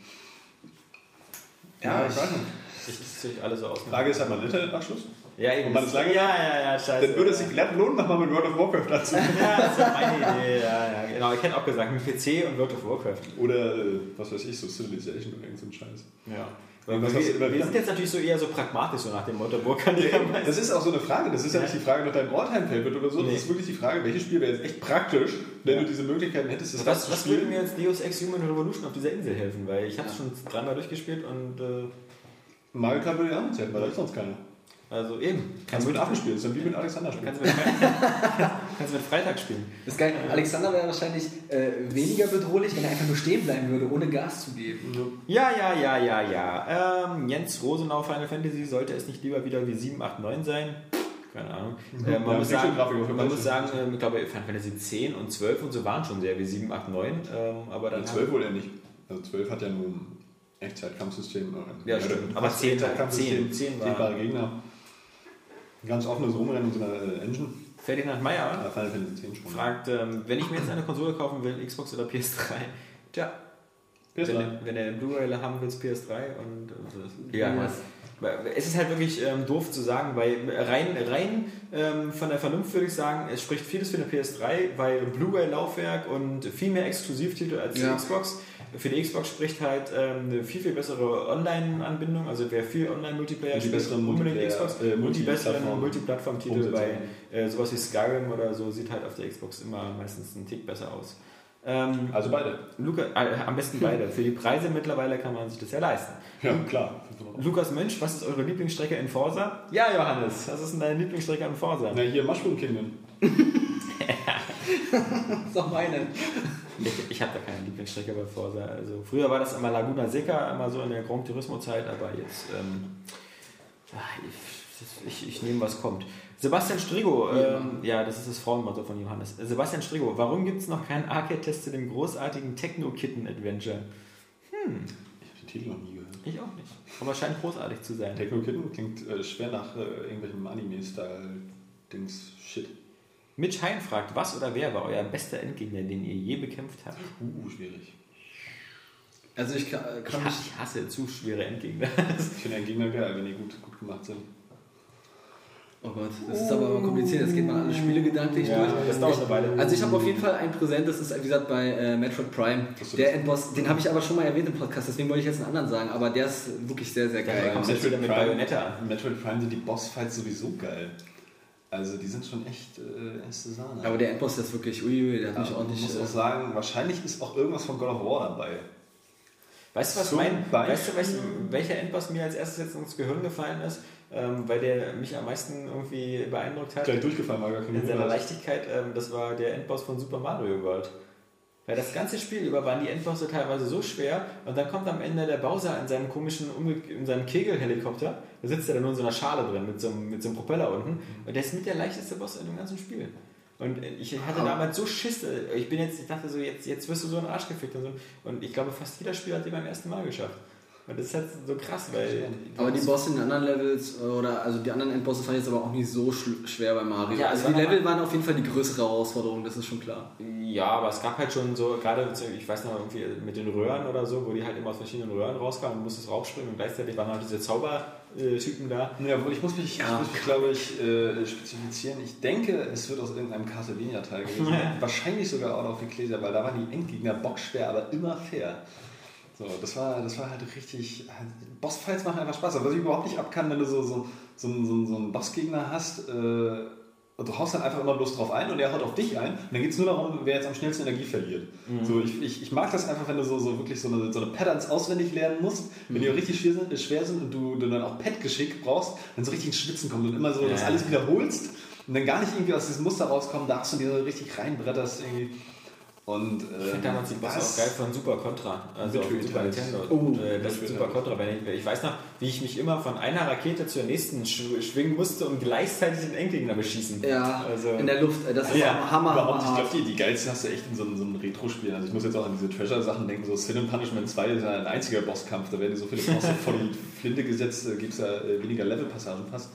Ja, ich weiß nicht. Ich das sich alle so aus. Frage ist, hat man einen Internetanschluss? Ja, eben. Und man ist lange- ja, ja, ja, scheiße. Dann würde es sich glatt lohnen, nochmal mit World of Warcraft dazu. Ja, das war meine Idee. Ja, ja, genau. Ich hätte auch gesagt, mit PC und World of Warcraft. Oder, äh, was weiß ich, so Civilization oder irgend so ein Scheiß. Ja. Weil wir, wir wieder? sind jetzt natürlich so eher so pragmatisch, so nach dem Motto, wo kann die am meisten- Das ist auch so eine Frage. Das ist ja Ja. nicht die Frage nach deinem Alltime-Favorite oder so. Nee. Das ist wirklich die Frage, welches Spiel wäre jetzt echt praktisch, wenn Ja. du diese Möglichkeiten hättest, das Was, was würde mir jetzt Deus Ex Human Revolution auf dieser Insel helfen? Weil ich habe es schon dreimal durchgespielt und äh, Mario Kart würde ja auch nicht helfen, weil da ist sonst keiner. Also eben. Kannst du mit Affen spielen, das ist dann wie mit Alexander spielen. Kannst du mit, Freitag, kannst du mit Freitag spielen. Das ist geil. Alexander wäre wahrscheinlich äh, weniger bedrohlich, wenn er einfach nur stehen bleiben würde, ohne Gas zu geben. Ja, ja, ja, ja, ja. Ähm, Jens Rosenau Final Fantasy sollte es nicht lieber wieder wie 7, 8, 9 sein? Keine Ahnung. Äh, Ja, man muss sagen, man muss sagen ähm, ich glaube, Final Fantasy 10 und 12 und so waren schon sehr wie 7, 8, 9. Ähm, aber dann Ja, 12 wohl eher nicht. Also 12 hat ja nur ein Echtzeitkampfsystem. äh, Ja, stimmt. Aber 10 halt. Echtzeitkampfsystem, 10, 10 war- Gegner. Ein ganz offenes Rumrennen in so einer äh, Engine. Ferdinand Meyer Ja, Final Fantasy 10 schon. fragt, ähm, wenn ich mir jetzt eine Konsole kaufen will, Xbox oder PS3? Tja, wenn, PS3. du- wenn er Blu-ray haben willst, PS3 und äh, ja, Was? Es ist halt wirklich ähm, doof zu sagen, weil rein, rein ähm, von der Vernunft würde ich sagen, es spricht vieles für eine PS3, weil Blu-ray-Laufwerk und viel mehr Exklusivtitel als die Ja. Xbox. Für die Xbox spricht halt ähm, eine viel, viel bessere Online-Anbindung, also wer viel Online-Multiplayer spielt, besseren unbedingt Multiplayer- Xbox äh, und die besseren Multiplattform- Multiplattform-Titel bei äh, sowas wie Skyrim oder so sieht halt auf der Xbox immer meistens einen Tick besser aus. Ähm, Also beide. Luca, äh, am besten beide. Für die Preise mittlerweile kann man sich das ja leisten. Ja, klar. Lukas Mönch, was ist eure Lieblingsstrecke in Forza? Ja, Johannes, was ist denn deine Lieblingsstrecke in Forza? Na, hier Mushroom Kingdom. Das ist doch meine. Ich, ich habe da keine Lieblingsstrecke bei Forza. Also früher war das immer Laguna Seca, immer so in der Grand Turismo Zeit, aber jetzt ähm, ah, ich, ich, nehme was kommt. Sebastian Strigo, ähm, ja, das ist das Frauenmotto von Johannes. Sebastian Strigo, warum gibt es noch keinen Arcade-Test zu dem großartigen Techno-Kitten-Adventure? Ich habe den Titel noch nie gehört. Ich auch nicht. Aber scheint großartig zu sein. Techno Kitten klingt äh, schwer nach äh, irgendwelchem Anime-Style-Dings-Shit. Mitch Hein fragt, was oder wer war euer bester Endgegner, den ihr je bekämpft habt? Uh, schwierig. Also ich kann, Ich kann mich... hasse, ich hasse zu schwere Endgegner. Ich finde einen Gegner geil, wenn die gut, gut gemacht sind. Oh Gott, das ist aber kompliziert. Jetzt geht man alle Spiele gedanklich durch. das dauert eine Weile. Also ich habe auf jeden Fall ein Präsent, das ist wie gesagt bei äh, Metroid Prime. Der das? Endboss, den habe ich aber schon mal erwähnt im Podcast, deswegen wollte ich jetzt einen anderen sagen, aber der ist wirklich sehr, sehr Ja, geil. der kommt jetzt wieder mit Bayonetta an. Metroid Prime sind die Bossfights sowieso geil. Also die sind schon echt äh, erste Sahne. Aber der Endboss ist wirklich, uiui, der hat ja, mich man ordentlich... muss äh, auch sagen, wahrscheinlich ist auch irgendwas von God of War dabei. Weißt du, was Zum mein, weißt du, welch, welcher Endboss mir als erstes jetzt ins Gehirn gefallen ist? Ähm, weil der mich am meisten irgendwie beeindruckt hat. Gleich durchgefallen war gar kein In seiner. Leichtigkeit, ähm, das war der Endboss von Super Mario World. Weil das ganze Spiel über waren die Endbosse teilweise so schwer und dann kommt am Ende der Bowser in seinem komischen, in seinem Kegelhelikopter, da sitzt er dann nur in so einer Schale drin mit so, einem, mit so einem Propeller unten und der ist mit der leichteste Boss in dem ganzen Spiel. Und ich hatte damals so Schiss, äh, ich bin jetzt, ich dachte so, jetzt, jetzt wirst du so in den Arsch gefickt und so. Und ich glaube, fast jeder Spieler hat den beim ersten Mal geschafft. Und das ist halt so krass, weil. Aber die Bosse in den anderen Levels, oder also die anderen Endbosse fand ich jetzt aber auch nicht so schl- schwer bei Mario. Ja, also die Level waren auf jeden Fall die größere Herausforderung, das ist schon klar. Ja, aber es gab halt schon so, gerade, ich weiß noch, irgendwie mit den Röhren oder so, wo die halt immer aus verschiedenen Röhren rauskamen und musstest raufspringen und gleichzeitig waren halt diese Zaubertypen da. Ja, ich muss mich, Ja. ich muss mich glaube ich, äh, spezifizieren. Ich denke, es wird aus irgendeinem Castlevania-Teil gewesen. Wahrscheinlich sogar auch auf Ecclesia, weil da waren die Endgegner bockschwer, aber immer fair. So, das war, das war halt richtig. Halt, Bossfights machen einfach Spaß. Aber was ich überhaupt nicht ab kann, wenn du so, so, so, einen- so, so einen Bossgegner hast, äh, und du haust dann einfach immer bloß drauf ein und er haut auf dich ein. Und dann geht es nur darum, wer jetzt am schnellsten Energie verliert. So, ich, ich, ich mag das einfach, wenn du so, so wirklich so eine, so eine Patterns auswendig lernen musst, wenn die auch richtig schwer sind, äh, schwer sind und du, du dann auch Pad-Geschick brauchst, wenn so richtig ins Schwitzen kommt und immer so das Ja. alles wiederholst und dann gar nicht irgendwie aus diesem Muster rauskommen darfst und dir so richtig reinbretterst irgendwie. Und, Ich finde damals die Bosse auch geil von Super Contra, also auf Super. Nintendo. Oh, äh, das ist Super. Contra. Wenn ich, ich weiß noch, wie ich mich immer von einer Rakete zur nächsten sch schwingen musste und gleichzeitig den Endgegner beschießen. Ja, Also- in der Luft, das ist Ja, Hammer, Überhaupt, ich glaube, die, die geilsten hast du echt in so, einem- so einem Retro-Spiel. Also ich muss jetzt auch an diese Treasure-Sachen denken, so Sin and Punishment 2 ist ja ein einziger Bosskampf, da werden so viele Bosse vor die Flinte gesetzt, gibt es ja äh, weniger Levelpassagen fast.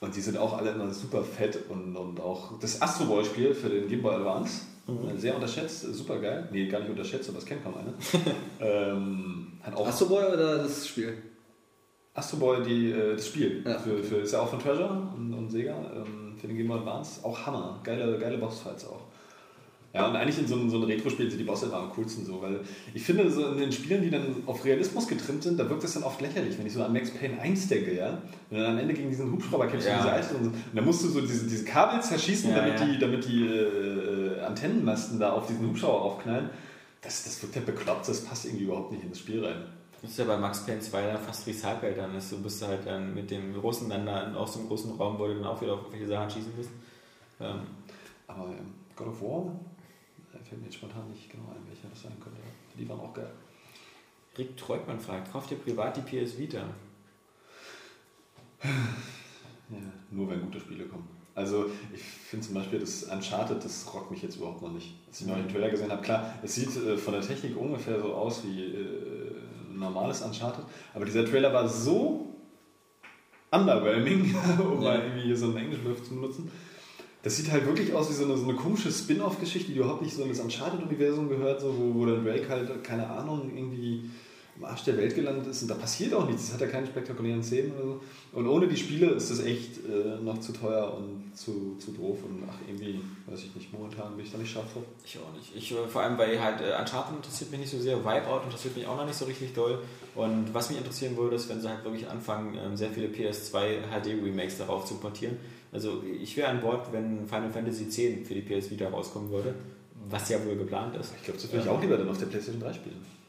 Und die sind auch alle immer super fett und, und auch das Astro Boy-Spiel für den Game Boy Advance Äh, Sehr unterschätzt, super geil. Nee, gar nicht unterschätzt, aber das kennt kaum einer. ähm, hat auch Astro Boy oder das Spiel? Astro Boy, die, äh, das Spiel. Ja. Für, für, ist ja auch von Treasure und, und Sega. Ähm, für den Game Boy Advance. Auch Hammer. Geile, geile Bossfights auch. Ja, und eigentlich in so einem, so einem Retro-Spiel sind die Bosse immer am coolsten so, weil ich finde, so in den Spielen, die dann auf Realismus getrimmt sind, da wirkt das dann oft lächerlich, wenn ich so an Max Payne 1 denke, ja. Wenn du dann am Ende gegen diesen Hubschrauber kämpfst, Ja. diese Eis und, so, und dann musst du so diese, diese Kabel zerschießen, Ja, damit, ja. die, damit die äh, äh, Antennenmasten da auf diesen Hubschrauber aufknallen. Das, das wirkt ja bekloppt, das passt irgendwie überhaupt nicht in das Spiel rein. Das ist ja bei Max Payne 2 dann fast recycelt. Dann ist, du bist halt dann mit dem Russen dann da so einem großen Raum, wo du dann auch wieder auf irgendwelche Sachen schießen musst. Ähm, Aber ähm, God of War, da fällt mir jetzt spontan nicht genau ein, welcher das sein könnte. Die waren auch geil. Rick Treutmann fragt, kauft ihr privat die PS Vita? Ja, nur wenn gute Spiele kommen. Also ich finde zum Beispiel das Uncharted, das rockt mich jetzt überhaupt noch nicht. Als ich noch den Trailer gesehen habe, klar, es sieht äh, von der Technik ungefähr so aus wie äh, ein normales Uncharted, aber dieser Trailer war so underwhelming, um Ja. mal irgendwie hier so einen Englischbegriff zu benutzen. Das sieht halt wirklich aus wie so eine, so eine komische Spin-off-Geschichte, die überhaupt nicht so in das Uncharted-Universum gehört, so, wo, wo dann Drake halt, keine Ahnung, irgendwie im Arsch der Welt gelandet ist und da passiert auch nichts. Das hat ja keine spektakulären Szenen oder so. Und ohne die Spiele ist das echt äh, noch zu teuer und zu, zu doof und ach, irgendwie, weiß ich nicht, momentan bin ich da nicht scharf drauf. Ich auch nicht. Ich, äh, vor allem, weil halt äh, Uncharted interessiert mich nicht so sehr, Wipeout interessiert mich auch noch nicht so richtig doll. Und was mich interessieren würde, ist, wenn sie halt wirklich anfangen, ähm, sehr viele PS2 HD-Remakes darauf zu portieren. Also ich wäre an Bord, wenn Final Fantasy X für die PS Vita rauskommen würde, was ja wohl geplant ist. Ich glaube, das würde ich auch lieber dann auf der PlayStation 3 spielen.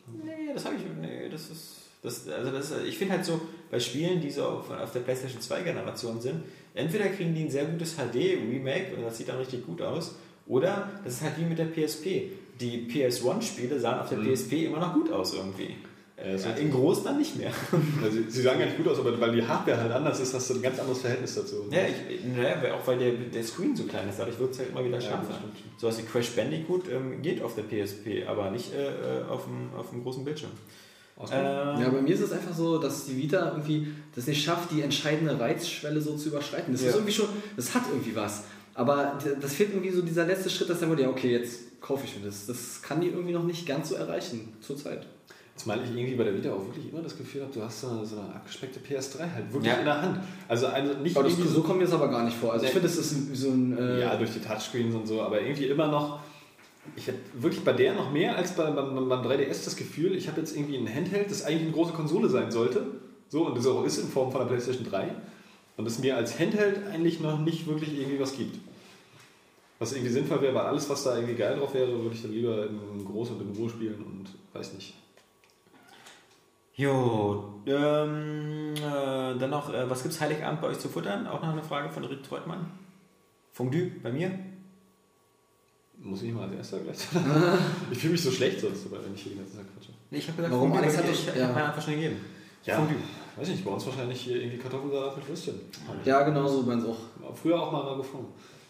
Nee, das habe ich. Nee, das ist. Das, also das, ich finde halt so, bei Spielen, die so auf, auf der PlayStation 2 Generation sind, entweder kriegen die ein sehr gutes HD-Remake und das sieht dann richtig gut aus, oder das ist halt wie mit der PSP. Die PS1-Spiele sahen auf der Mhm. PSP immer noch gut aus irgendwie. Äh, in groß dann nicht mehr. Also, sie sagen gar nicht gut aus, aber weil die Hardware halt anders ist, hast du ein ganz anderes Verhältnis dazu. ja, ich, naja, auch weil der, der Screen so klein ist, dadurch wird es halt immer wieder Ja, das stimmt. Sowas wie Crash Bandicoot ähm, geht auf der PSP, aber nicht äh, äh, auf, dem, auf dem großen Bildschirm. Ähm, Ja, bei mir ist es einfach so, dass die Vita irgendwie das nicht schafft, die entscheidende Reizschwelle so zu überschreiten. Das Ja. ist irgendwie schon, das hat irgendwie was. Aber das fehlt irgendwie so dieser letzte Schritt, dass dann ja, okay, jetzt kaufe ich mir das. Das kann die irgendwie noch nicht ganz so erreichen zurzeit. Zumal ich irgendwie bei der Vita auch wirklich immer das Gefühl habe, du hast so eine, so eine abgespeckte PS3 halt wirklich Ja. in der Hand. Also, also nicht Aber das, irgendwie so kommt mir das aber gar nicht vor. Also ich finde, das ist ein- so ein... Äh, Ja, durch die Touchscreens und so, aber irgendwie immer noch. Ich habe wirklich bei der noch mehr als bei, beim, beim 3DS das Gefühl, ich habe jetzt irgendwie ein Handheld, das eigentlich eine große Konsole sein sollte. So, und das auch ist in Form von der PlayStation 3. Und es mir als Handheld eigentlich noch nicht wirklich irgendwie was gibt. Was irgendwie sinnvoll wäre, weil alles, was da irgendwie geil drauf wäre, würde ich dann lieber in groß und in Ruhe spielen und weiß nicht. Jo, ähm, äh, dann noch, äh, was gibt's Heiligabend bei euch zu futtern? Auch noch eine Frage von Rick Treutmann. Fondue bei mir? Muss ich mal als erster gleich. ich fühle mich so schlecht sonst, dabei, wenn ich hier die ganze Zeit quatsche. Nee, ich habe gesagt, Warum? Fondue Alex bei hat mir. doch- ich ja. habe einfach schon gegeben. Ja, Fondue. weiß nicht, bei uns wahrscheinlich hier irgendwie Kartoffelsalat mit Würstchen. ja, genau so bei uns auch. Früher auch mal Ragofon.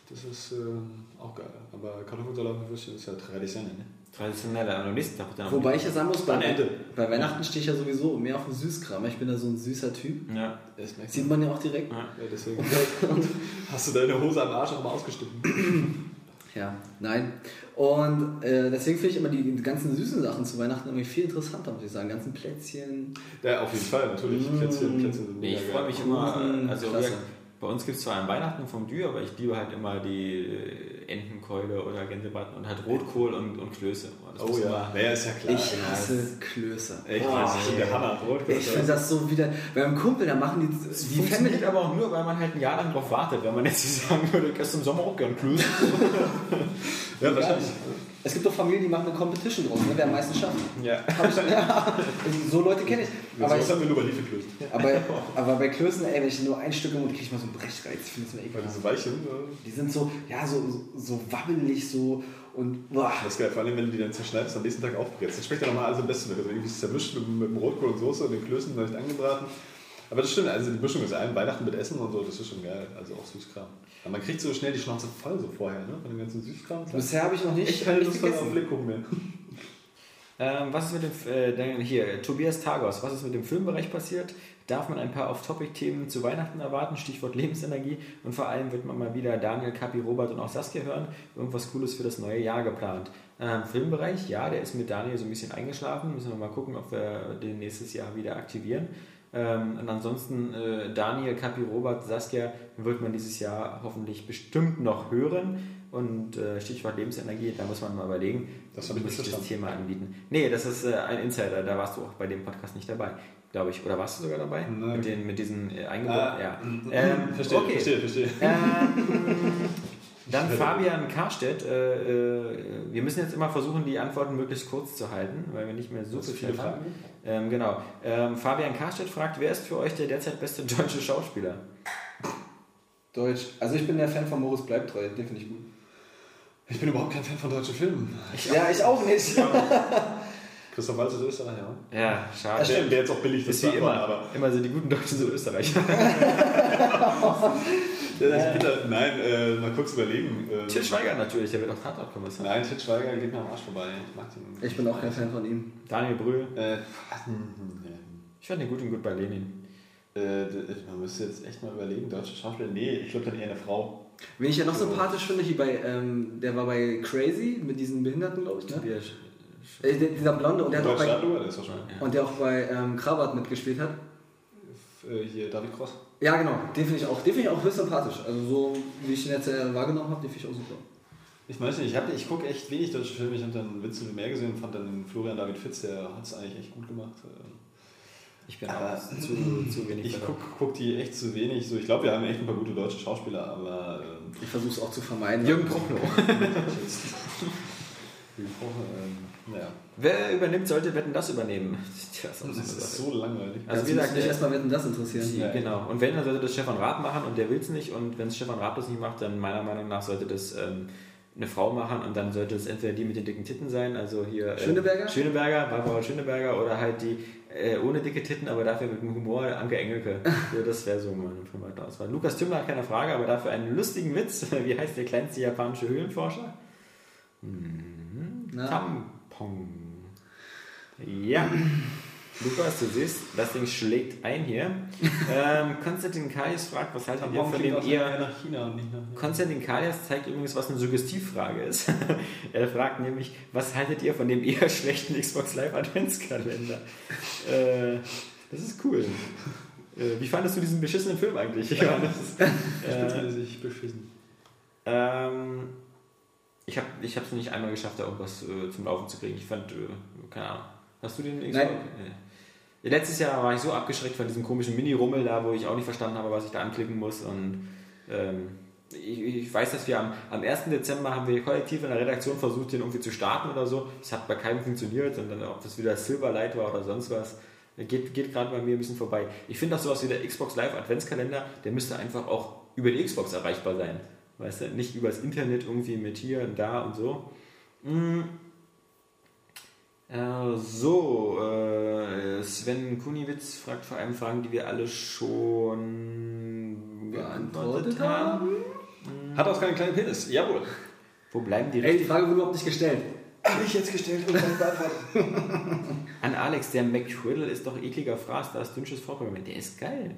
Das ist ähm, auch geil. Aber Kartoffelsalat mit Würstchen ist ja traditionell, ne? Traditionell, und am nächsten Tag dann Wobei ich ja sagen muss, bei, Ente. bei Weihnachten stehe ich ja sowieso mehr auf den Süßkram. Ich bin da so ein süßer Typ. Ja. Das Sieht man ja auch direkt. ja. Ja, deswegen hast du deine Hose am Arsch auch mal ausgeschnitten. Ja, nein. Und äh, deswegen finde ich immer die, die ganzen süßen Sachen zu Weihnachten irgendwie viel interessanter, muss ich sagen. Ganzen Plätzchen. Ja, auf jeden Fall, natürlich. Mm. Plätzchen, Plätzchen sind Nee, ich mega freue mich immer, äh, also wir, bei uns gibt es zwar an Weihnachten Fondue, aber ich liebe halt immer die äh, Entenkeule oder Gänsebraten und halt Rotkohl und, und Klöße. Das Oh ja, naja, ist ja klar. Ich Ja, hasse Klöße. Echt, Oh. Rotkohl. Ich finde das so wieder. Beim Kumpel, da machen die. Das Die funktioniert Family. aber auch nur, weil man halt ein Jahr lang drauf wartet. Wenn man jetzt so sagen würde, ich esse im Sommer auch gern Klöße. Ja, wahrscheinlich. Es gibt doch Familien, die machen eine Competition draus, ne? wer am meisten schafft. Ja. Ich, ja, so Leute kenne ich. Aber das haben wir nur bei Hefe gelöst. aber, aber bei Klößen, ey, wenn ich nur ein Stück im Mund kriege ich mal so einen Brechreiz. Ich finde das mir Weil die ekelhaft. so weich sind. äh, Die sind so, ja, so, so, so wabbelig so und boah. Das ist geil, vor allem wenn du die dann zerschneidest, am nächsten Tag aufbrätst. Dann schmeckt ja nochmal alles am besten. Also irgendwie ist es zermischt mit, mit dem Rotkohl und Soße und den Klößen leicht angebraten. Aber das stimmt, also die Mischung ist ein Weihnachten mit Essen und so, das ist schon geil. Also auch Süßkram. Aber man kriegt so schnell die Schnauze voll so vorher, ne? Von dem ganzen Süßkram. Bisher habe ich noch nicht, Echt keine nicht Lust auf. Lebkuchen mehr. Ähm, was ist mit dem, äh, dann hier, Tobias Tagos, was ist mit dem Filmbereich passiert? Darf man ein paar Off-Topic-Themen zu Weihnachten erwarten? Stichwort Lebensenergie. Und vor allem wird man mal wieder Daniel, Kapi, Robert und auch Saskia hören. Irgendwas Cooles für das neue Jahr geplant. Ähm, Filmbereich, ja, der ist mit Daniel so ein bisschen eingeschlafen. Müssen wir mal gucken, ob wir den nächstes Jahr wieder aktivieren. Ähm, und ansonsten äh, Daniel, Kapi, Robert, Saskia wird man dieses Jahr hoffentlich bestimmt noch hören. Und äh, Stichwort Lebensenergie, da muss man mal überlegen, Das nicht ich das. Thema anbieten. Nee, das ist äh, ein Insider, da warst du auch bei dem Podcast nicht dabei, glaube ich. Oder warst du sogar dabei? Nein. Mit, den, mit diesen äh, Eingebungen? Ah, ja. mm, Ähm, verstehe, okay. verstehe, verstehe. Ähm, dann Fabian Karstedt. Äh, äh, wir müssen jetzt immer versuchen, die Antworten möglichst kurz zu halten, weil wir nicht mehr so viel Zeit haben. Ähm, genau. Ähm, Fabian Karstedt fragt, wer ist für euch der derzeit beste deutsche Schauspieler? Deutsch. Also ich bin der Fan von Moritz Bleibtreu, den finde ich gut. Ich bin überhaupt kein Fan von deutschen Filmen. Ja, ich auch nicht. Christoph Waltz ist Österreicher. ja. Ja, schade. Der, der jetzt auch billig das ist wie immer. antworten, Immer so die guten Deutschen sind Österreicher. Aber ist bitter. Nein, äh, mal kurz überlegen. Äh, Til Schweiger natürlich, der wird auch Tatortkommissar. Nein, Til Schweiger geht mir am Arsch vorbei. Ich mag den. Ich bin auch kein Fan von ihm. Daniel Brühl. Äh, Ich fand den gut und gut bei Lenin. äh, man müsste jetzt echt mal überlegen, deutsche Schauspieler. Nee, ich glaube dann eher eine Frau. Wen ich ja noch sympathisch finde, hier bei, ähm, der war bei Crazy mit diesen Behinderten, glaube ich, ne? Tobias Äh, dieser Blonde und der, hat auch bei, der ist schon. und der auch bei ähm, Krabat mitgespielt hat. Äh, hier, David Cross. Ja, genau, den finde ich auch, den finde ich auch höchst sympathisch. Also so wie ich ihn jetzt äh, wahrgenommen habe, den finde ich auch super. Ich weiß nicht, ich, hab- ich gucke echt wenig deutsche Filme. Ich habe dann Vincent mehr gesehen und fand dann den Florian David Fitz, der hat es eigentlich echt gut gemacht. Äh, Ich bin Aber auch zu, zu wenig Ich gucke guck die echt zu wenig. So, ich glaube, wir haben echt ein paar gute deutsche Schauspieler, aber ähm, Ich versuche es auch zu vermeiden. Jürgen Prochnow. wir brauchen, ähm, naja, Wer übernimmt, sollte Wetten das übernehmen? Tja, ist so eine das ist so langweilig. Also Also wie gesagt, mich der- erstmal werden das interessieren. Sie- Ja. Genau. Und wenn, dann sollte das Stefan Raab machen und der will es nicht. Und wenn es Stefan Raab das nicht macht, dann meiner Meinung nach sollte das ähm, eine Frau machen und dann sollte es entweder die mit den dicken Titten sein, also hier. äh, Schöneberger? Schöneberger, Barbara Schöneberger oder halt die äh, ohne dicke Titten, aber dafür mit dem Humor Anke Engelke. ja, das wäre so meine private Auswahl. Lukas Tümmler hat keine Frage, aber dafür einen lustigen Witz. Wie heißt der kleinste japanische Höhlenforscher? Mhm. Na? Tampon. Ja. Lukas, du siehst, das Ding schlägt ein hier. ähm, Konstantin Kalias fragt, was haltet ihr von dem das eher... nach China und nicht nach Konstantin Kalias zeigt übrigens, was eine Suggestivfrage ist. er fragt nämlich, was haltet ihr von dem eher schlechten Xbox Live Adventskalender? äh, das ist cool. Äh, wie fandest du diesen beschissenen Film eigentlich? Johannes? Ich bin sich beschissen. Ähm, ich habe es ich nicht einmal geschafft, da irgendwas äh, zum Laufen zu kriegen. Ich fand, äh, keine Ahnung. Hast du den Xbox? Nein. Äh, Letztes Jahr war ich so abgeschreckt von diesem komischen Mini-Rummel da, wo ich auch nicht verstanden habe, was ich da anklicken muss. Und ähm, ich, ich weiß, dass wir am, am 1. Dezember haben wir kollektiv in der Redaktion versucht, den irgendwie zu starten oder so. Es hat bei keinem funktioniert und dann, ob das wieder Silverlight war oder sonst was, geht, geht gerade bei mir ein bisschen vorbei. Ich finde auch sowas wie der Xbox Live Adventskalender, der müsste einfach auch über die Xbox erreichbar sein. Weißt du, nicht übers Internet irgendwie mit hier und da und so. Mm. Äh, so, äh, Sven Kuniewitz fragt vor allem Fragen, die wir alle schon Beantwortet haben. Hat auch keinen kleinen Penis. Jawohl. Wo bleiben die Ey, die? Frage wurde überhaupt nicht gestellt. Habe ich jetzt gestellt und dann beantwortet. An Alex, der McRiddle ist doch ekliger Fraß, da ist dünnsches Vorprogramm. Der ist geil.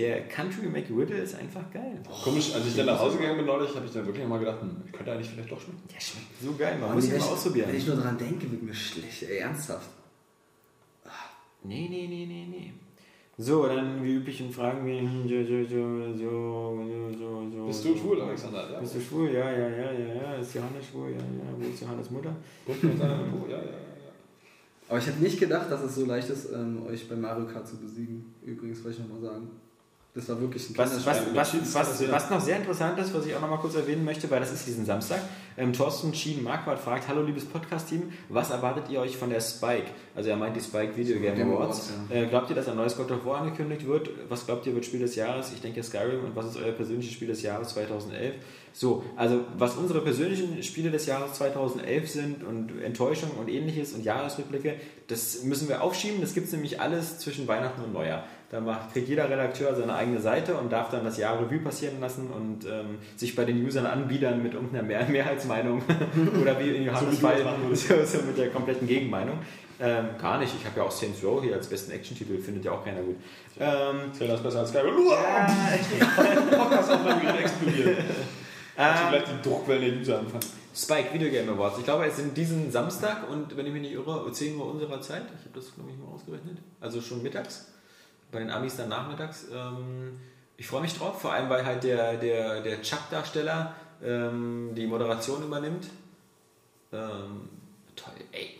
Der Country McRiddle ist einfach geil. Komisch, als ich dann nach Hause gegangen bin neulich, habe ich dann wirklich mal gedacht, hm, könnte eigentlich vielleicht doch schmecken. Der schmeckt so geil, man Oh, muss ihn wenn mal ich- ausprobieren. Wenn ich nur dran denke, wird mir schlecht. Ey, ernsthaft. Nee, nee, nee, nee, nee. So, dann wie üblichen Fragen wir. So, so, so, so, so, so, Bist du schwul, Alexander? Ja. Bist du schwul? Ja, ja, ja, ja, ja. Ist Johannes schwul? Ja, ja. Wo ist Johannes Mutter? Oh, ja, ja, ja. Aber ich hätte nicht gedacht, dass es so leicht ist, ähm, euch bei Mario Kart zu besiegen. Übrigens, wollte ich nochmal sagen. Das war wirklich ein Was, was, was, was, was noch sehr interessant ist, was ich auch noch mal kurz erwähnen möchte, weil das ist diesen Samstag. Ähm, Thorsten Schien Marquardt fragt: Hallo, liebes Podcast-Team, was erwartet ihr euch von der Spike? Also, er meint die Spike Video Game. Awards, äh, glaubt ihr, dass ein neues God of War angekündigt wird? Was glaubt ihr, wird Spiel des Jahres? Ich denke Skyrim. Und was ist euer persönliches Spiel des Jahres 2011? So, also, was unsere persönlichen Spiele des Jahres 2011 sind und Enttäuschung und ähnliches und Jahresrückblicke, das müssen wir aufschieben. Das gibt es nämlich alles zwischen Weihnachten und Neujahr. Da macht, kriegt jeder Redakteur seine eigene Seite und darf dann das Jahr Revue passieren lassen und ähm, sich bei den Usern anbiedern mit irgendeiner Mehr Mehrheitsmeinung oder wie in Johannes du Fall so, so mit der kompletten Gegenmeinung. Ähm, gar nicht. Ich habe ja auch Saints Row hier als besten Action-Titel, findet ja auch keiner gut. Ähm, Zählt das besser als Skyrim. Uah! Podcast auf meinem explodiert. Also äh, gleich die Druckwellen der User anfangen. Spike Video Game Awards. Ich glaube, es sind diesen Samstag und wenn ich mich nicht irre, 10 Uhr unserer Zeit. Ich habe das, glaube ich, mal ausgerechnet. Also schon mittags. Bei den Amis dann nachmittags. Ähm, ich freue mich drauf, vor allem weil halt der, der, der Chuck-Darsteller ähm, die Moderation übernimmt. Ähm, toll. Ey,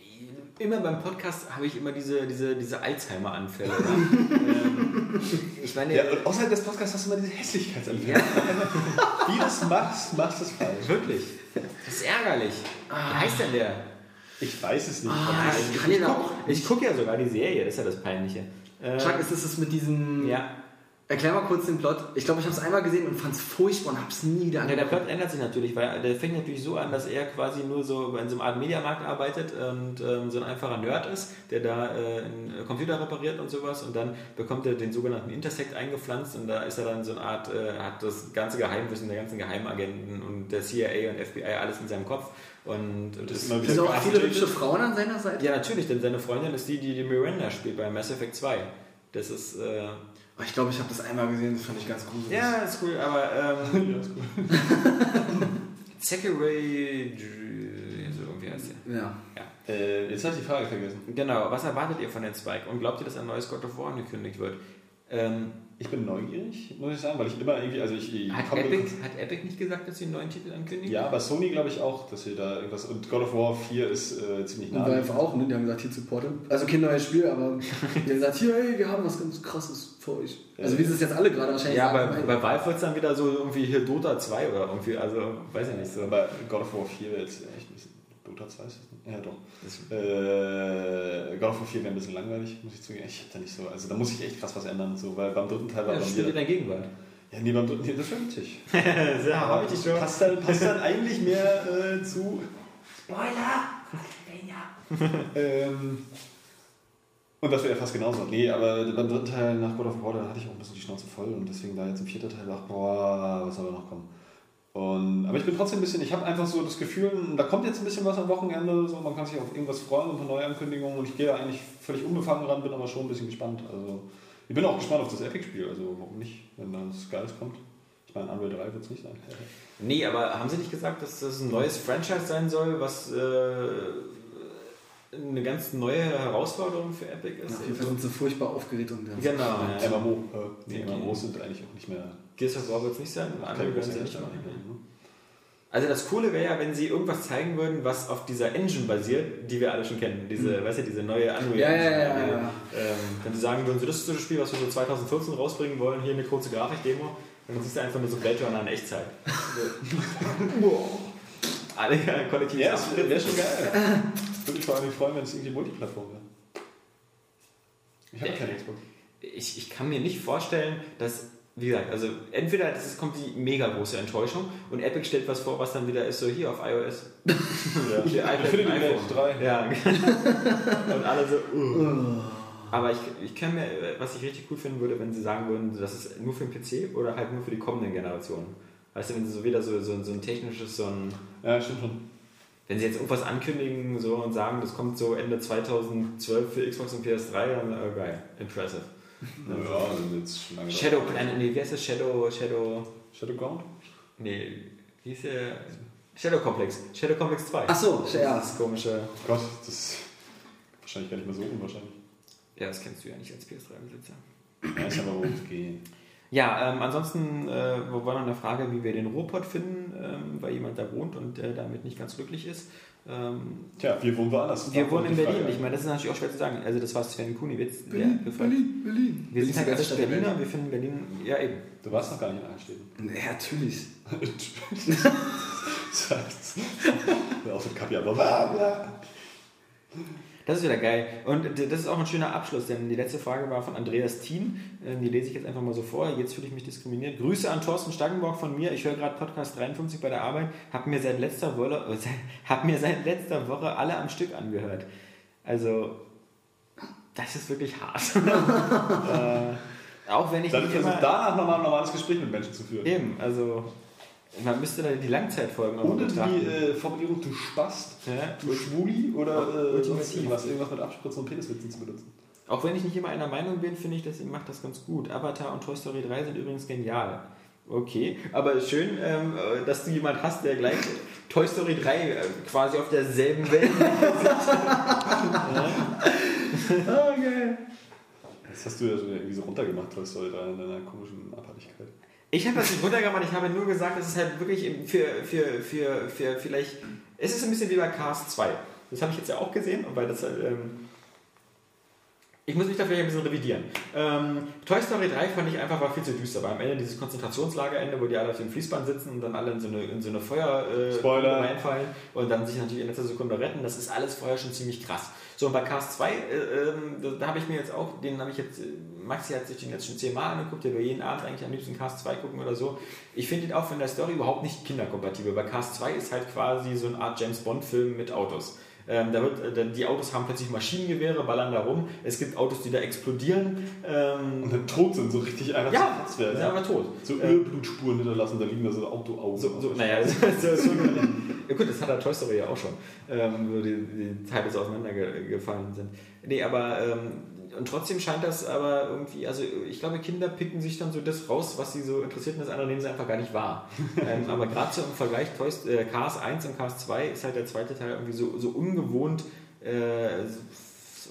immer beim Podcast habe ich immer diese, diese, diese Alzheimer-Anfälle. ähm, ich meine, Ja, und außerhalb des Podcasts hast du immer diese Hässlichkeitsanfälle. Wie du es machst, machst du es falsch. wirklich. Das ist ärgerlich. Wie heißt denn der? Ich weiß es nicht. Ah, ich, ich guck- ich gucke ja sogar die Serie, das ist ja das Peinliche. Äh, Chuck, ist es das mit diesem. ja. Erklär mal kurz den Plot. Ich glaube, ich habe es einmal gesehen und fand es furchtbar und habe es nie wieder ja, der angeguckt. Plot ändert sich natürlich, weil der fängt natürlich so an, dass er quasi nur so in so einer Art Mediamarkt arbeitet und ähm, so ein einfacher Nerd ist, der da äh, einen Computer repariert und sowas und dann bekommt er den sogenannten Intersect eingepflanzt und da ist er dann so eine Art, äh, hat das ganze Geheimwissen der ganzen Geheimagenten und der CIA und FBI alles in seinem Kopf und, ist das immer Sind wieder auch viele hübsche Frauen an seiner Seite? Ja, natürlich, denn seine Freundin ist die, die die Miranda spielt bei Mass Effect 2. Das ist, äh, Oh, Ich glaube, ich habe das einmal gesehen, das fand ich ganz gruselig. ja, ist cool, aber ähm, Ja, ist. Zachary, so irgendwie heißt der. Ja. Ja. Äh, jetzt habe ich die Frage vergessen. Genau, was erwartet ihr von den Spike und glaubt ihr, dass ein neues God of War angekündigt wird? Ähm, Ich bin neugierig, muss ich sagen, weil ich immer irgendwie, also ich, ich hat, Epic, hat Epic nicht gesagt, dass sie einen neuen Titel ankündigen? Ja, aber Sony glaube ich auch, dass sie da irgendwas. Und God of War 4 ist äh, ziemlich Und nah. Valve auch, ne? Die haben gesagt, hier supportet. Also kein neues Spiel, aber die haben gesagt, hier, hey, wir haben was ganz krasses für euch. Also wie sie es jetzt alle gerade wahrscheinlich Ja, bei, sagen. bei Valve wird es dann wieder so irgendwie hier Dota 2 oder irgendwie, also weiß ich nicht so. Aber God of War 4 wäre jetzt echt ein bisschen. Dota 2 ist das nicht? Ja, doch. Das- Äh, God of War 4 wäre ein bisschen langweilig, muss ich zugeben. Ich hab da nicht so. Also da muss ich echt krass was ändern, so, weil beim dritten Teil war Ja, bei spielt in mir. der Gegenwart. Ja, nee, beim dritten Teil, das wäre witzig. ja, habe ich dich schon. Passt dann, passt dann eigentlich mehr äh, zu. ähm, und das wäre fast genauso. Nee, aber beim dritten Teil nach God of War, da hatte ich auch ein bisschen die Schnauze voll und deswegen da jetzt im vierten Teil dachte, boah, was soll da noch kommen? Und, aber ich bin trotzdem ein bisschen, ich habe einfach so das Gefühl, da kommt jetzt ein bisschen was am Wochenende, so, man kann sich auf irgendwas freuen, unter neue Ankündigungen und ich gehe eigentlich völlig unbefangen ran, bin aber schon ein bisschen gespannt. Also, ich bin auch gespannt auf das Epic-Spiel, also warum nicht, wenn da was Geiles kommt. Ich meine, Unreal 3 wird es nicht sein. Nee, aber haben sie nicht gesagt, dass das ein neues Franchise sein soll, was äh, eine ganz neue Herausforderung für Epic ist? Jeden Fall sind sie furchtbar aufgeregt und ganz Genau. Ja. MMO, äh, nee. MMOs sind eigentlich auch nicht mehr. Gears of War wird es nicht sein, andere werden sie große nicht machen. ne? Also das Coole wäre ja, wenn sie irgendwas zeigen würden, was auf dieser Engine basiert, die wir alle schon kennen. Diese, weißt du, diese neue Unreal Hm. Ja, ja, Engine. ja, ja, ja. Ähm, wenn sie sagen würden, so, das ist so das Spiel, was wir so 2014 rausbringen wollen, hier eine kurze Grafik-Demo, dann siehst du einfach nur so Blade Runner in Echtzeit. alle ja, kollektiv Ja, das wäre schon geil. Würde mich vor allem freuen, wenn es irgendwie Multiplattform wäre. Ich habe Ja. keine Xbox. ich, ich kann mir nicht vorstellen, dass, wie gesagt, also entweder das ist, kommt die mega große Enttäuschung und Epic stellt was vor, was dann wieder ist, so hier auf iOS. Ja. Hier, iPad, Infinity iPhone. Blade 3. Ja, und alle so, uh. Aber ich, ich kann mir, was ich richtig gut finden würde, wenn sie sagen würden, das ist nur für den PC oder halt nur für die kommenden Generationen. Weißt du, wenn sie so wieder so, so, so ein technisches, so ein, Ja, stimmt schon. wenn sie jetzt irgendwas ankündigen so und sagen, das kommt so Ende 2012 für Xbox und PS3, dann äh, geil, impressive. Ja, also jetzt schon lange. Shadow Planet, nee, wie heißt das? Shadow, Shadow, Shadowground? nee, wie hieß der? Shadow Complex, Shadow Complex 2. Ach so, ja. Das komische, Oh Gott, das ist wahrscheinlich gar nicht mehr so unwahrscheinlich. ja, das kennst du ja nicht als PS3-Besitzer. Ja, ist aber es geht. Ja, ähm, ansonsten äh, wo war noch eine Frage, wie wir den Ruhrpott finden, ähm, weil jemand da wohnt und äh, damit nicht ganz glücklich ist. Ähm, Tja, wir wohnen woanders. wir wohnen in Berlin. Frage. Ich meine, das ist natürlich auch schwer zu sagen. Also das war Sven Kuniewicz, der Berlin, gefragt. Berlin, Berlin. Wir sind halt alles Stadt der Berliner, Welt. wir finden Berlin, ja eben. Du warst noch gar nicht in Einstädten. Ja, natürlich. Sagt's. Ja, Auch so Kapi, aber bla bla. Das ist wieder geil. Und das ist auch ein schöner Abschluss, denn die letzte Frage war von Andreas Thien. Ähm, Die lese ich jetzt einfach mal so vor. Jetzt fühle ich mich diskriminiert. Grüße an Thorsten Stangenborg von mir. Ich höre gerade Podcast 53 bei der Arbeit. Hab mir seit letzter Woche, hab mir seit letzter Woche alle am Stück angehört. Also, das ist wirklich hart. äh, Auch wenn ich Dann versucht immer... danach nochmal ein normales Gespräch mit Menschen zu führen. Eben, also man müsste dann die Langzeitfolgen auch Ohne betrachten. die äh, Formulierung du Spast, Ja. du Schwuli oder äh, irgendwas, irgendwas mit Abspritzen und Peniswitzen zu benutzen. Auch wenn ich nicht immer einer Meinung bin, finde ich, deswegen macht das ganz gut. Avatar und Toy Story 3 sind übrigens genial. Okay, aber schön, ähm, äh, dass du jemand hast, der gleich Toy Story 3 äh, quasi auf derselben Welt Okay. Das hast du ja schon irgendwie so runtergemacht, Toy Story 3 in deiner komischen Abhängigkeit. Ich habe das nicht runtergemacht, ich habe nur gesagt, es ist halt wirklich für, für, für, für vielleicht. Es ist ein bisschen wie bei Cars 2. Das habe ich jetzt ja auch gesehen, weil das halt. Ähm, ich muss mich da vielleicht ein bisschen revidieren. Ähm, Toy Story 3 fand ich einfach war viel zu düster, weil am Ende dieses Konzentrationslagerende, wo die alle auf dem Fließband sitzen und dann alle in so eine, in so eine Feuer äh, Spoiler. reinfallen und dann sich natürlich in letzter Sekunde retten, das ist alles vorher schon ziemlich krass. So, und bei Cars 2, äh, da, da habe ich mir jetzt auch, den habe ich jetzt, äh, Maxi hat sich den jetzt schon zehnmal angeguckt, der will jeden Abend eigentlich am liebsten Cars 2 gucken oder so. Ich finde ihn auch von der Story überhaupt nicht kinderkompatibel. Bei Cars 2 ist halt quasi so eine Art James Bond-Film mit Autos. Ähm, da wird, äh, die Autos haben plötzlich Maschinengewehre, ballern da rum. Es gibt Autos, die da explodieren. Ähm, Und dann tot sind, so richtig einfach ja, sind werden. einfach tot. So Äh, Ölblutspuren hinterlassen, da liegen da so Autoaugen. so, so, naja, so, so, so, ja, gut, das hat der Toy Story ja auch schon, ähm, wo die, die Teile so auseinandergefallen sind. Nee, aber ähm, und trotzdem scheint das aber irgendwie, also ich glaube, Kinder picken sich dann so das raus, was sie so interessiert und das andere nehmen sie einfach gar nicht wahr. ähm, aber gerade so im Vergleich Toy, St- äh, Cars 1 und Cars 2 ist halt der zweite Teil irgendwie so, so ungewohnt äh, so,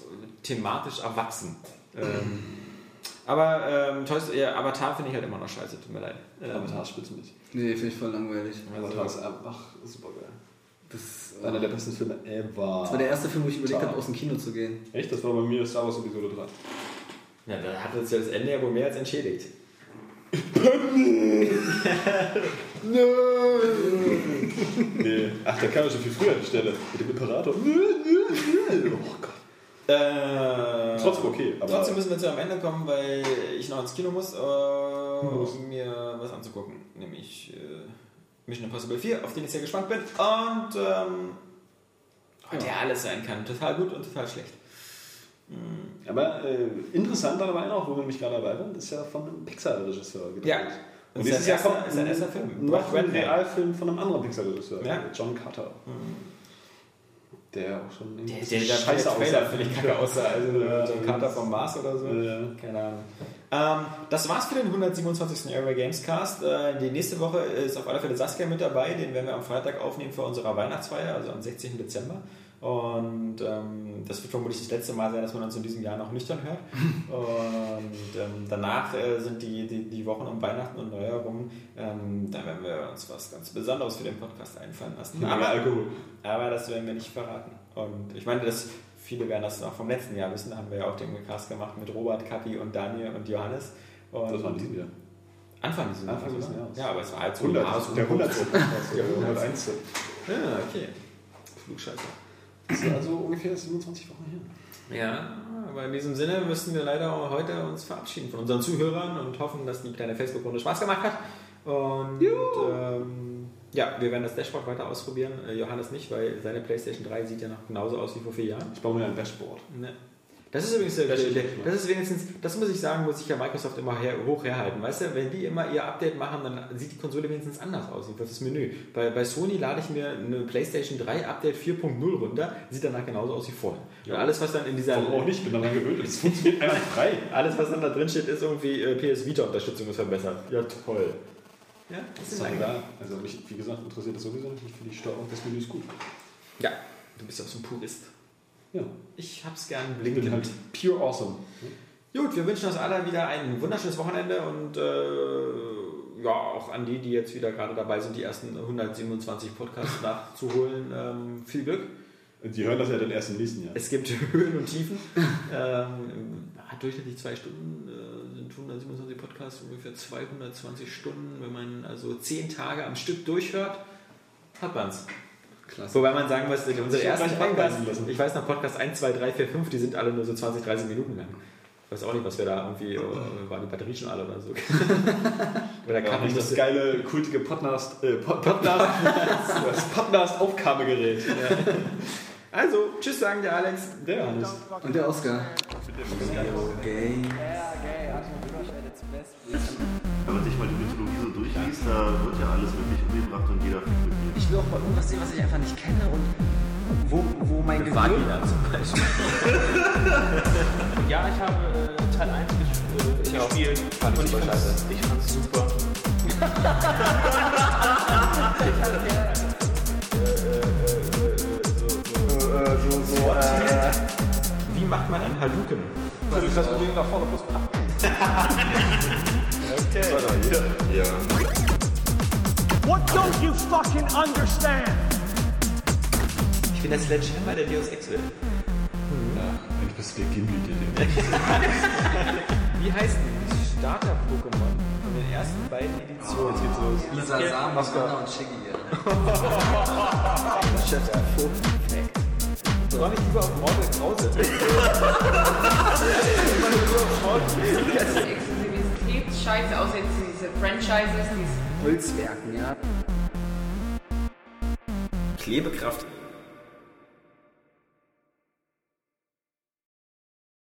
so thematisch erwachsen. Ähm, aber ähm, Toy Story, ja, Avatar finde ich halt immer noch scheiße, tut mir leid. Ähm, Avatar spitzt mich. Nee, finde ich voll langweilig. Avatar ist einfach super geil. Das, Einer der besten Filme ever. das war der erste Film, wo ich überlegt habe, aus dem Kino zu gehen. Echt? Das war bei mir Star Wars Episode 3. Ja, da hat uns ja das Ende ja wohl mehr als entschädigt. Nee. Ach, der kam ja schon viel früher an die Stelle. Mit dem Imperator. Oh Gott. Äh, Trotzdem okay, aber- trotzdem müssen wir zu am Ende kommen, weil ich noch ins Kino muss, äh, Muss. um mir was anzugucken. Nämlich äh, Mission Impossible 4, auf den ich sehr gespannt bin. Und ähm, heute ja alles sein kann. Total gut und total schlecht. Aber äh, interessant dabei noch, wo wir nämlich gerade dabei waren, ist ja von einem Pixar-Regisseur gedreht. Ja. Und Ist dieses Jahr kommt ist sein erster Film. noch ein. Realfilm von einem anderen Pixar-Regisseur, Ja. John Carter. Der auch schon Der, irgendwie der, der scheiße Trailer aussah. finde ich kacke aussah. Also Ja, so ein Kater vom Mars oder so. Ja. Keine Ahnung. Ähm, das war's für den 127. Airway Games Cast. Äh, die nächste Woche ist auf alle Fälle Saskia mit dabei. Den werden wir am Freitag aufnehmen für unsere Weihnachtsfeier, also am 16. Dezember. Und ähm, das wird vermutlich das letzte Mal sein, dass man uns in diesem Jahr noch nüchtern hört. Und ähm, danach äh, sind die, die, die Wochen um Weihnachten und Neujahr rum. Ähm, da werden wir uns was ganz Besonderes für den Podcast einfallen lassen. Aber Alkohol. Aber das werden wir nicht verraten. Und ich meine, das, viele werden das noch vom letzten Jahr wissen. Da haben wir ja auch den Cast gemacht mit Robert, Kapi und Daniel und Johannes. Und Das war in diesem Jahr. Anfang dieses Jahres. Anfang dieses oder? Jahres. Ja, aber es war halt so 100, ein Haus- der 100. Der 100. 101. Ja, okay. Flugscheiße. Das ist also ungefähr 27 Wochen her. Ja, aber in diesem Sinne müssen wir leider auch heute uns verabschieden von unseren Zuhörern und hoffen, dass die kleine Facebook-Runde Spaß gemacht hat. Und ähm, ja, wir werden das Dashboard weiter ausprobieren. Äh, Johannes nicht, weil seine PlayStation 3 sieht ja noch genauso aus wie vor vier Jahren. Ich baue mir ein Dashboard. Ne. Das ist übrigens, der, Das der, das ist wenigstens, das muss ich sagen, muss sich ja Microsoft immer her, hoch herhalten. Weißt du, wenn die immer ihr Update machen, dann sieht die Konsole wenigstens anders aus, jedenfalls das Menü. Bei, bei Sony lade ich mir eine PlayStation 3 Update 4.0 runter, sieht danach genauso aus wie vorher. Und alles, was dann in dieser, Warum auch nicht? Bin daran gewöhnt. Das funktioniert einfach frei. alles, was dann da drin steht, ist irgendwie äh, PS Vita-Unterstützung ist verbessert. Ja, toll. Ja, das ist eigentlich. klar. Also mich, wie gesagt, interessiert das sowieso nicht. Ich finde die Steuerung des Menüs gut. Ja, du bist ja auch so ein Purist. Ja. Ich hab's gern blinkend. halt pure awesome. Gut, wir wünschen uns alle wieder ein wunderschönes Wochenende und äh, ja, auch an die, die jetzt wieder gerade dabei sind, die ersten 127 Podcasts nachzuholen. Ähm, viel Glück. Und die hören das ja dann erst im nächsten Jahr. Es gibt Höhen und Tiefen. ähm, hat durchschnittlich zwei Stunden, äh, sind 127 Podcasts, ungefähr 220 Stunden. Wenn man also 10 Tage am Stück durchhört, hat man's. Klasse. Wobei man sagen muss, unsere Sich ersten Podcasts, ich weiß noch, Podcast 1, 2, 3, 4, 5, die sind alle nur so 20, 30 Minuten lang. Ich weiß auch nicht, was wir da irgendwie, äh, waren die Batterien schon alle oder so. oder Ja, kam nicht nicht das geile, kultige Podcast, äh, Pod- Podcast, das Podcast-Aufgabegerät. Also, tschüss sagen der Alex. Der Johannes. Und der Oscar. Okay. Ja, geil. Hat mich die Mythologie so durchliest, da wird ja alles wirklich umgebracht und jeder Ich will auch mal irgendwas sehen, was ich einfach nicht kenne und wo, wo mein. Vagina zum Beispiel. ja, ich habe äh, Teil 1 ges äh, gespielt. Fand ich und super fand's- scheiße. Ich fand's super. Wie macht man einen Hadouken? Das ist das Problem nach vorne plus Ja. What don't you fucking understand? Ich bin der Sledgehammer der Deus Ex Welt. Eigentlich bist du der Gimli, der den Wie heißt die Starter-Pokémon von den ersten beiden Editionen? Jetzt geht's los. Lisa Sam. Anna und Shiggy. Ja. Soll ich lieber auf Mortal Krause? Exklusivitätsscheiße, außer jetzt diese Franchises, diese Holzwerken, ja. Klebekraft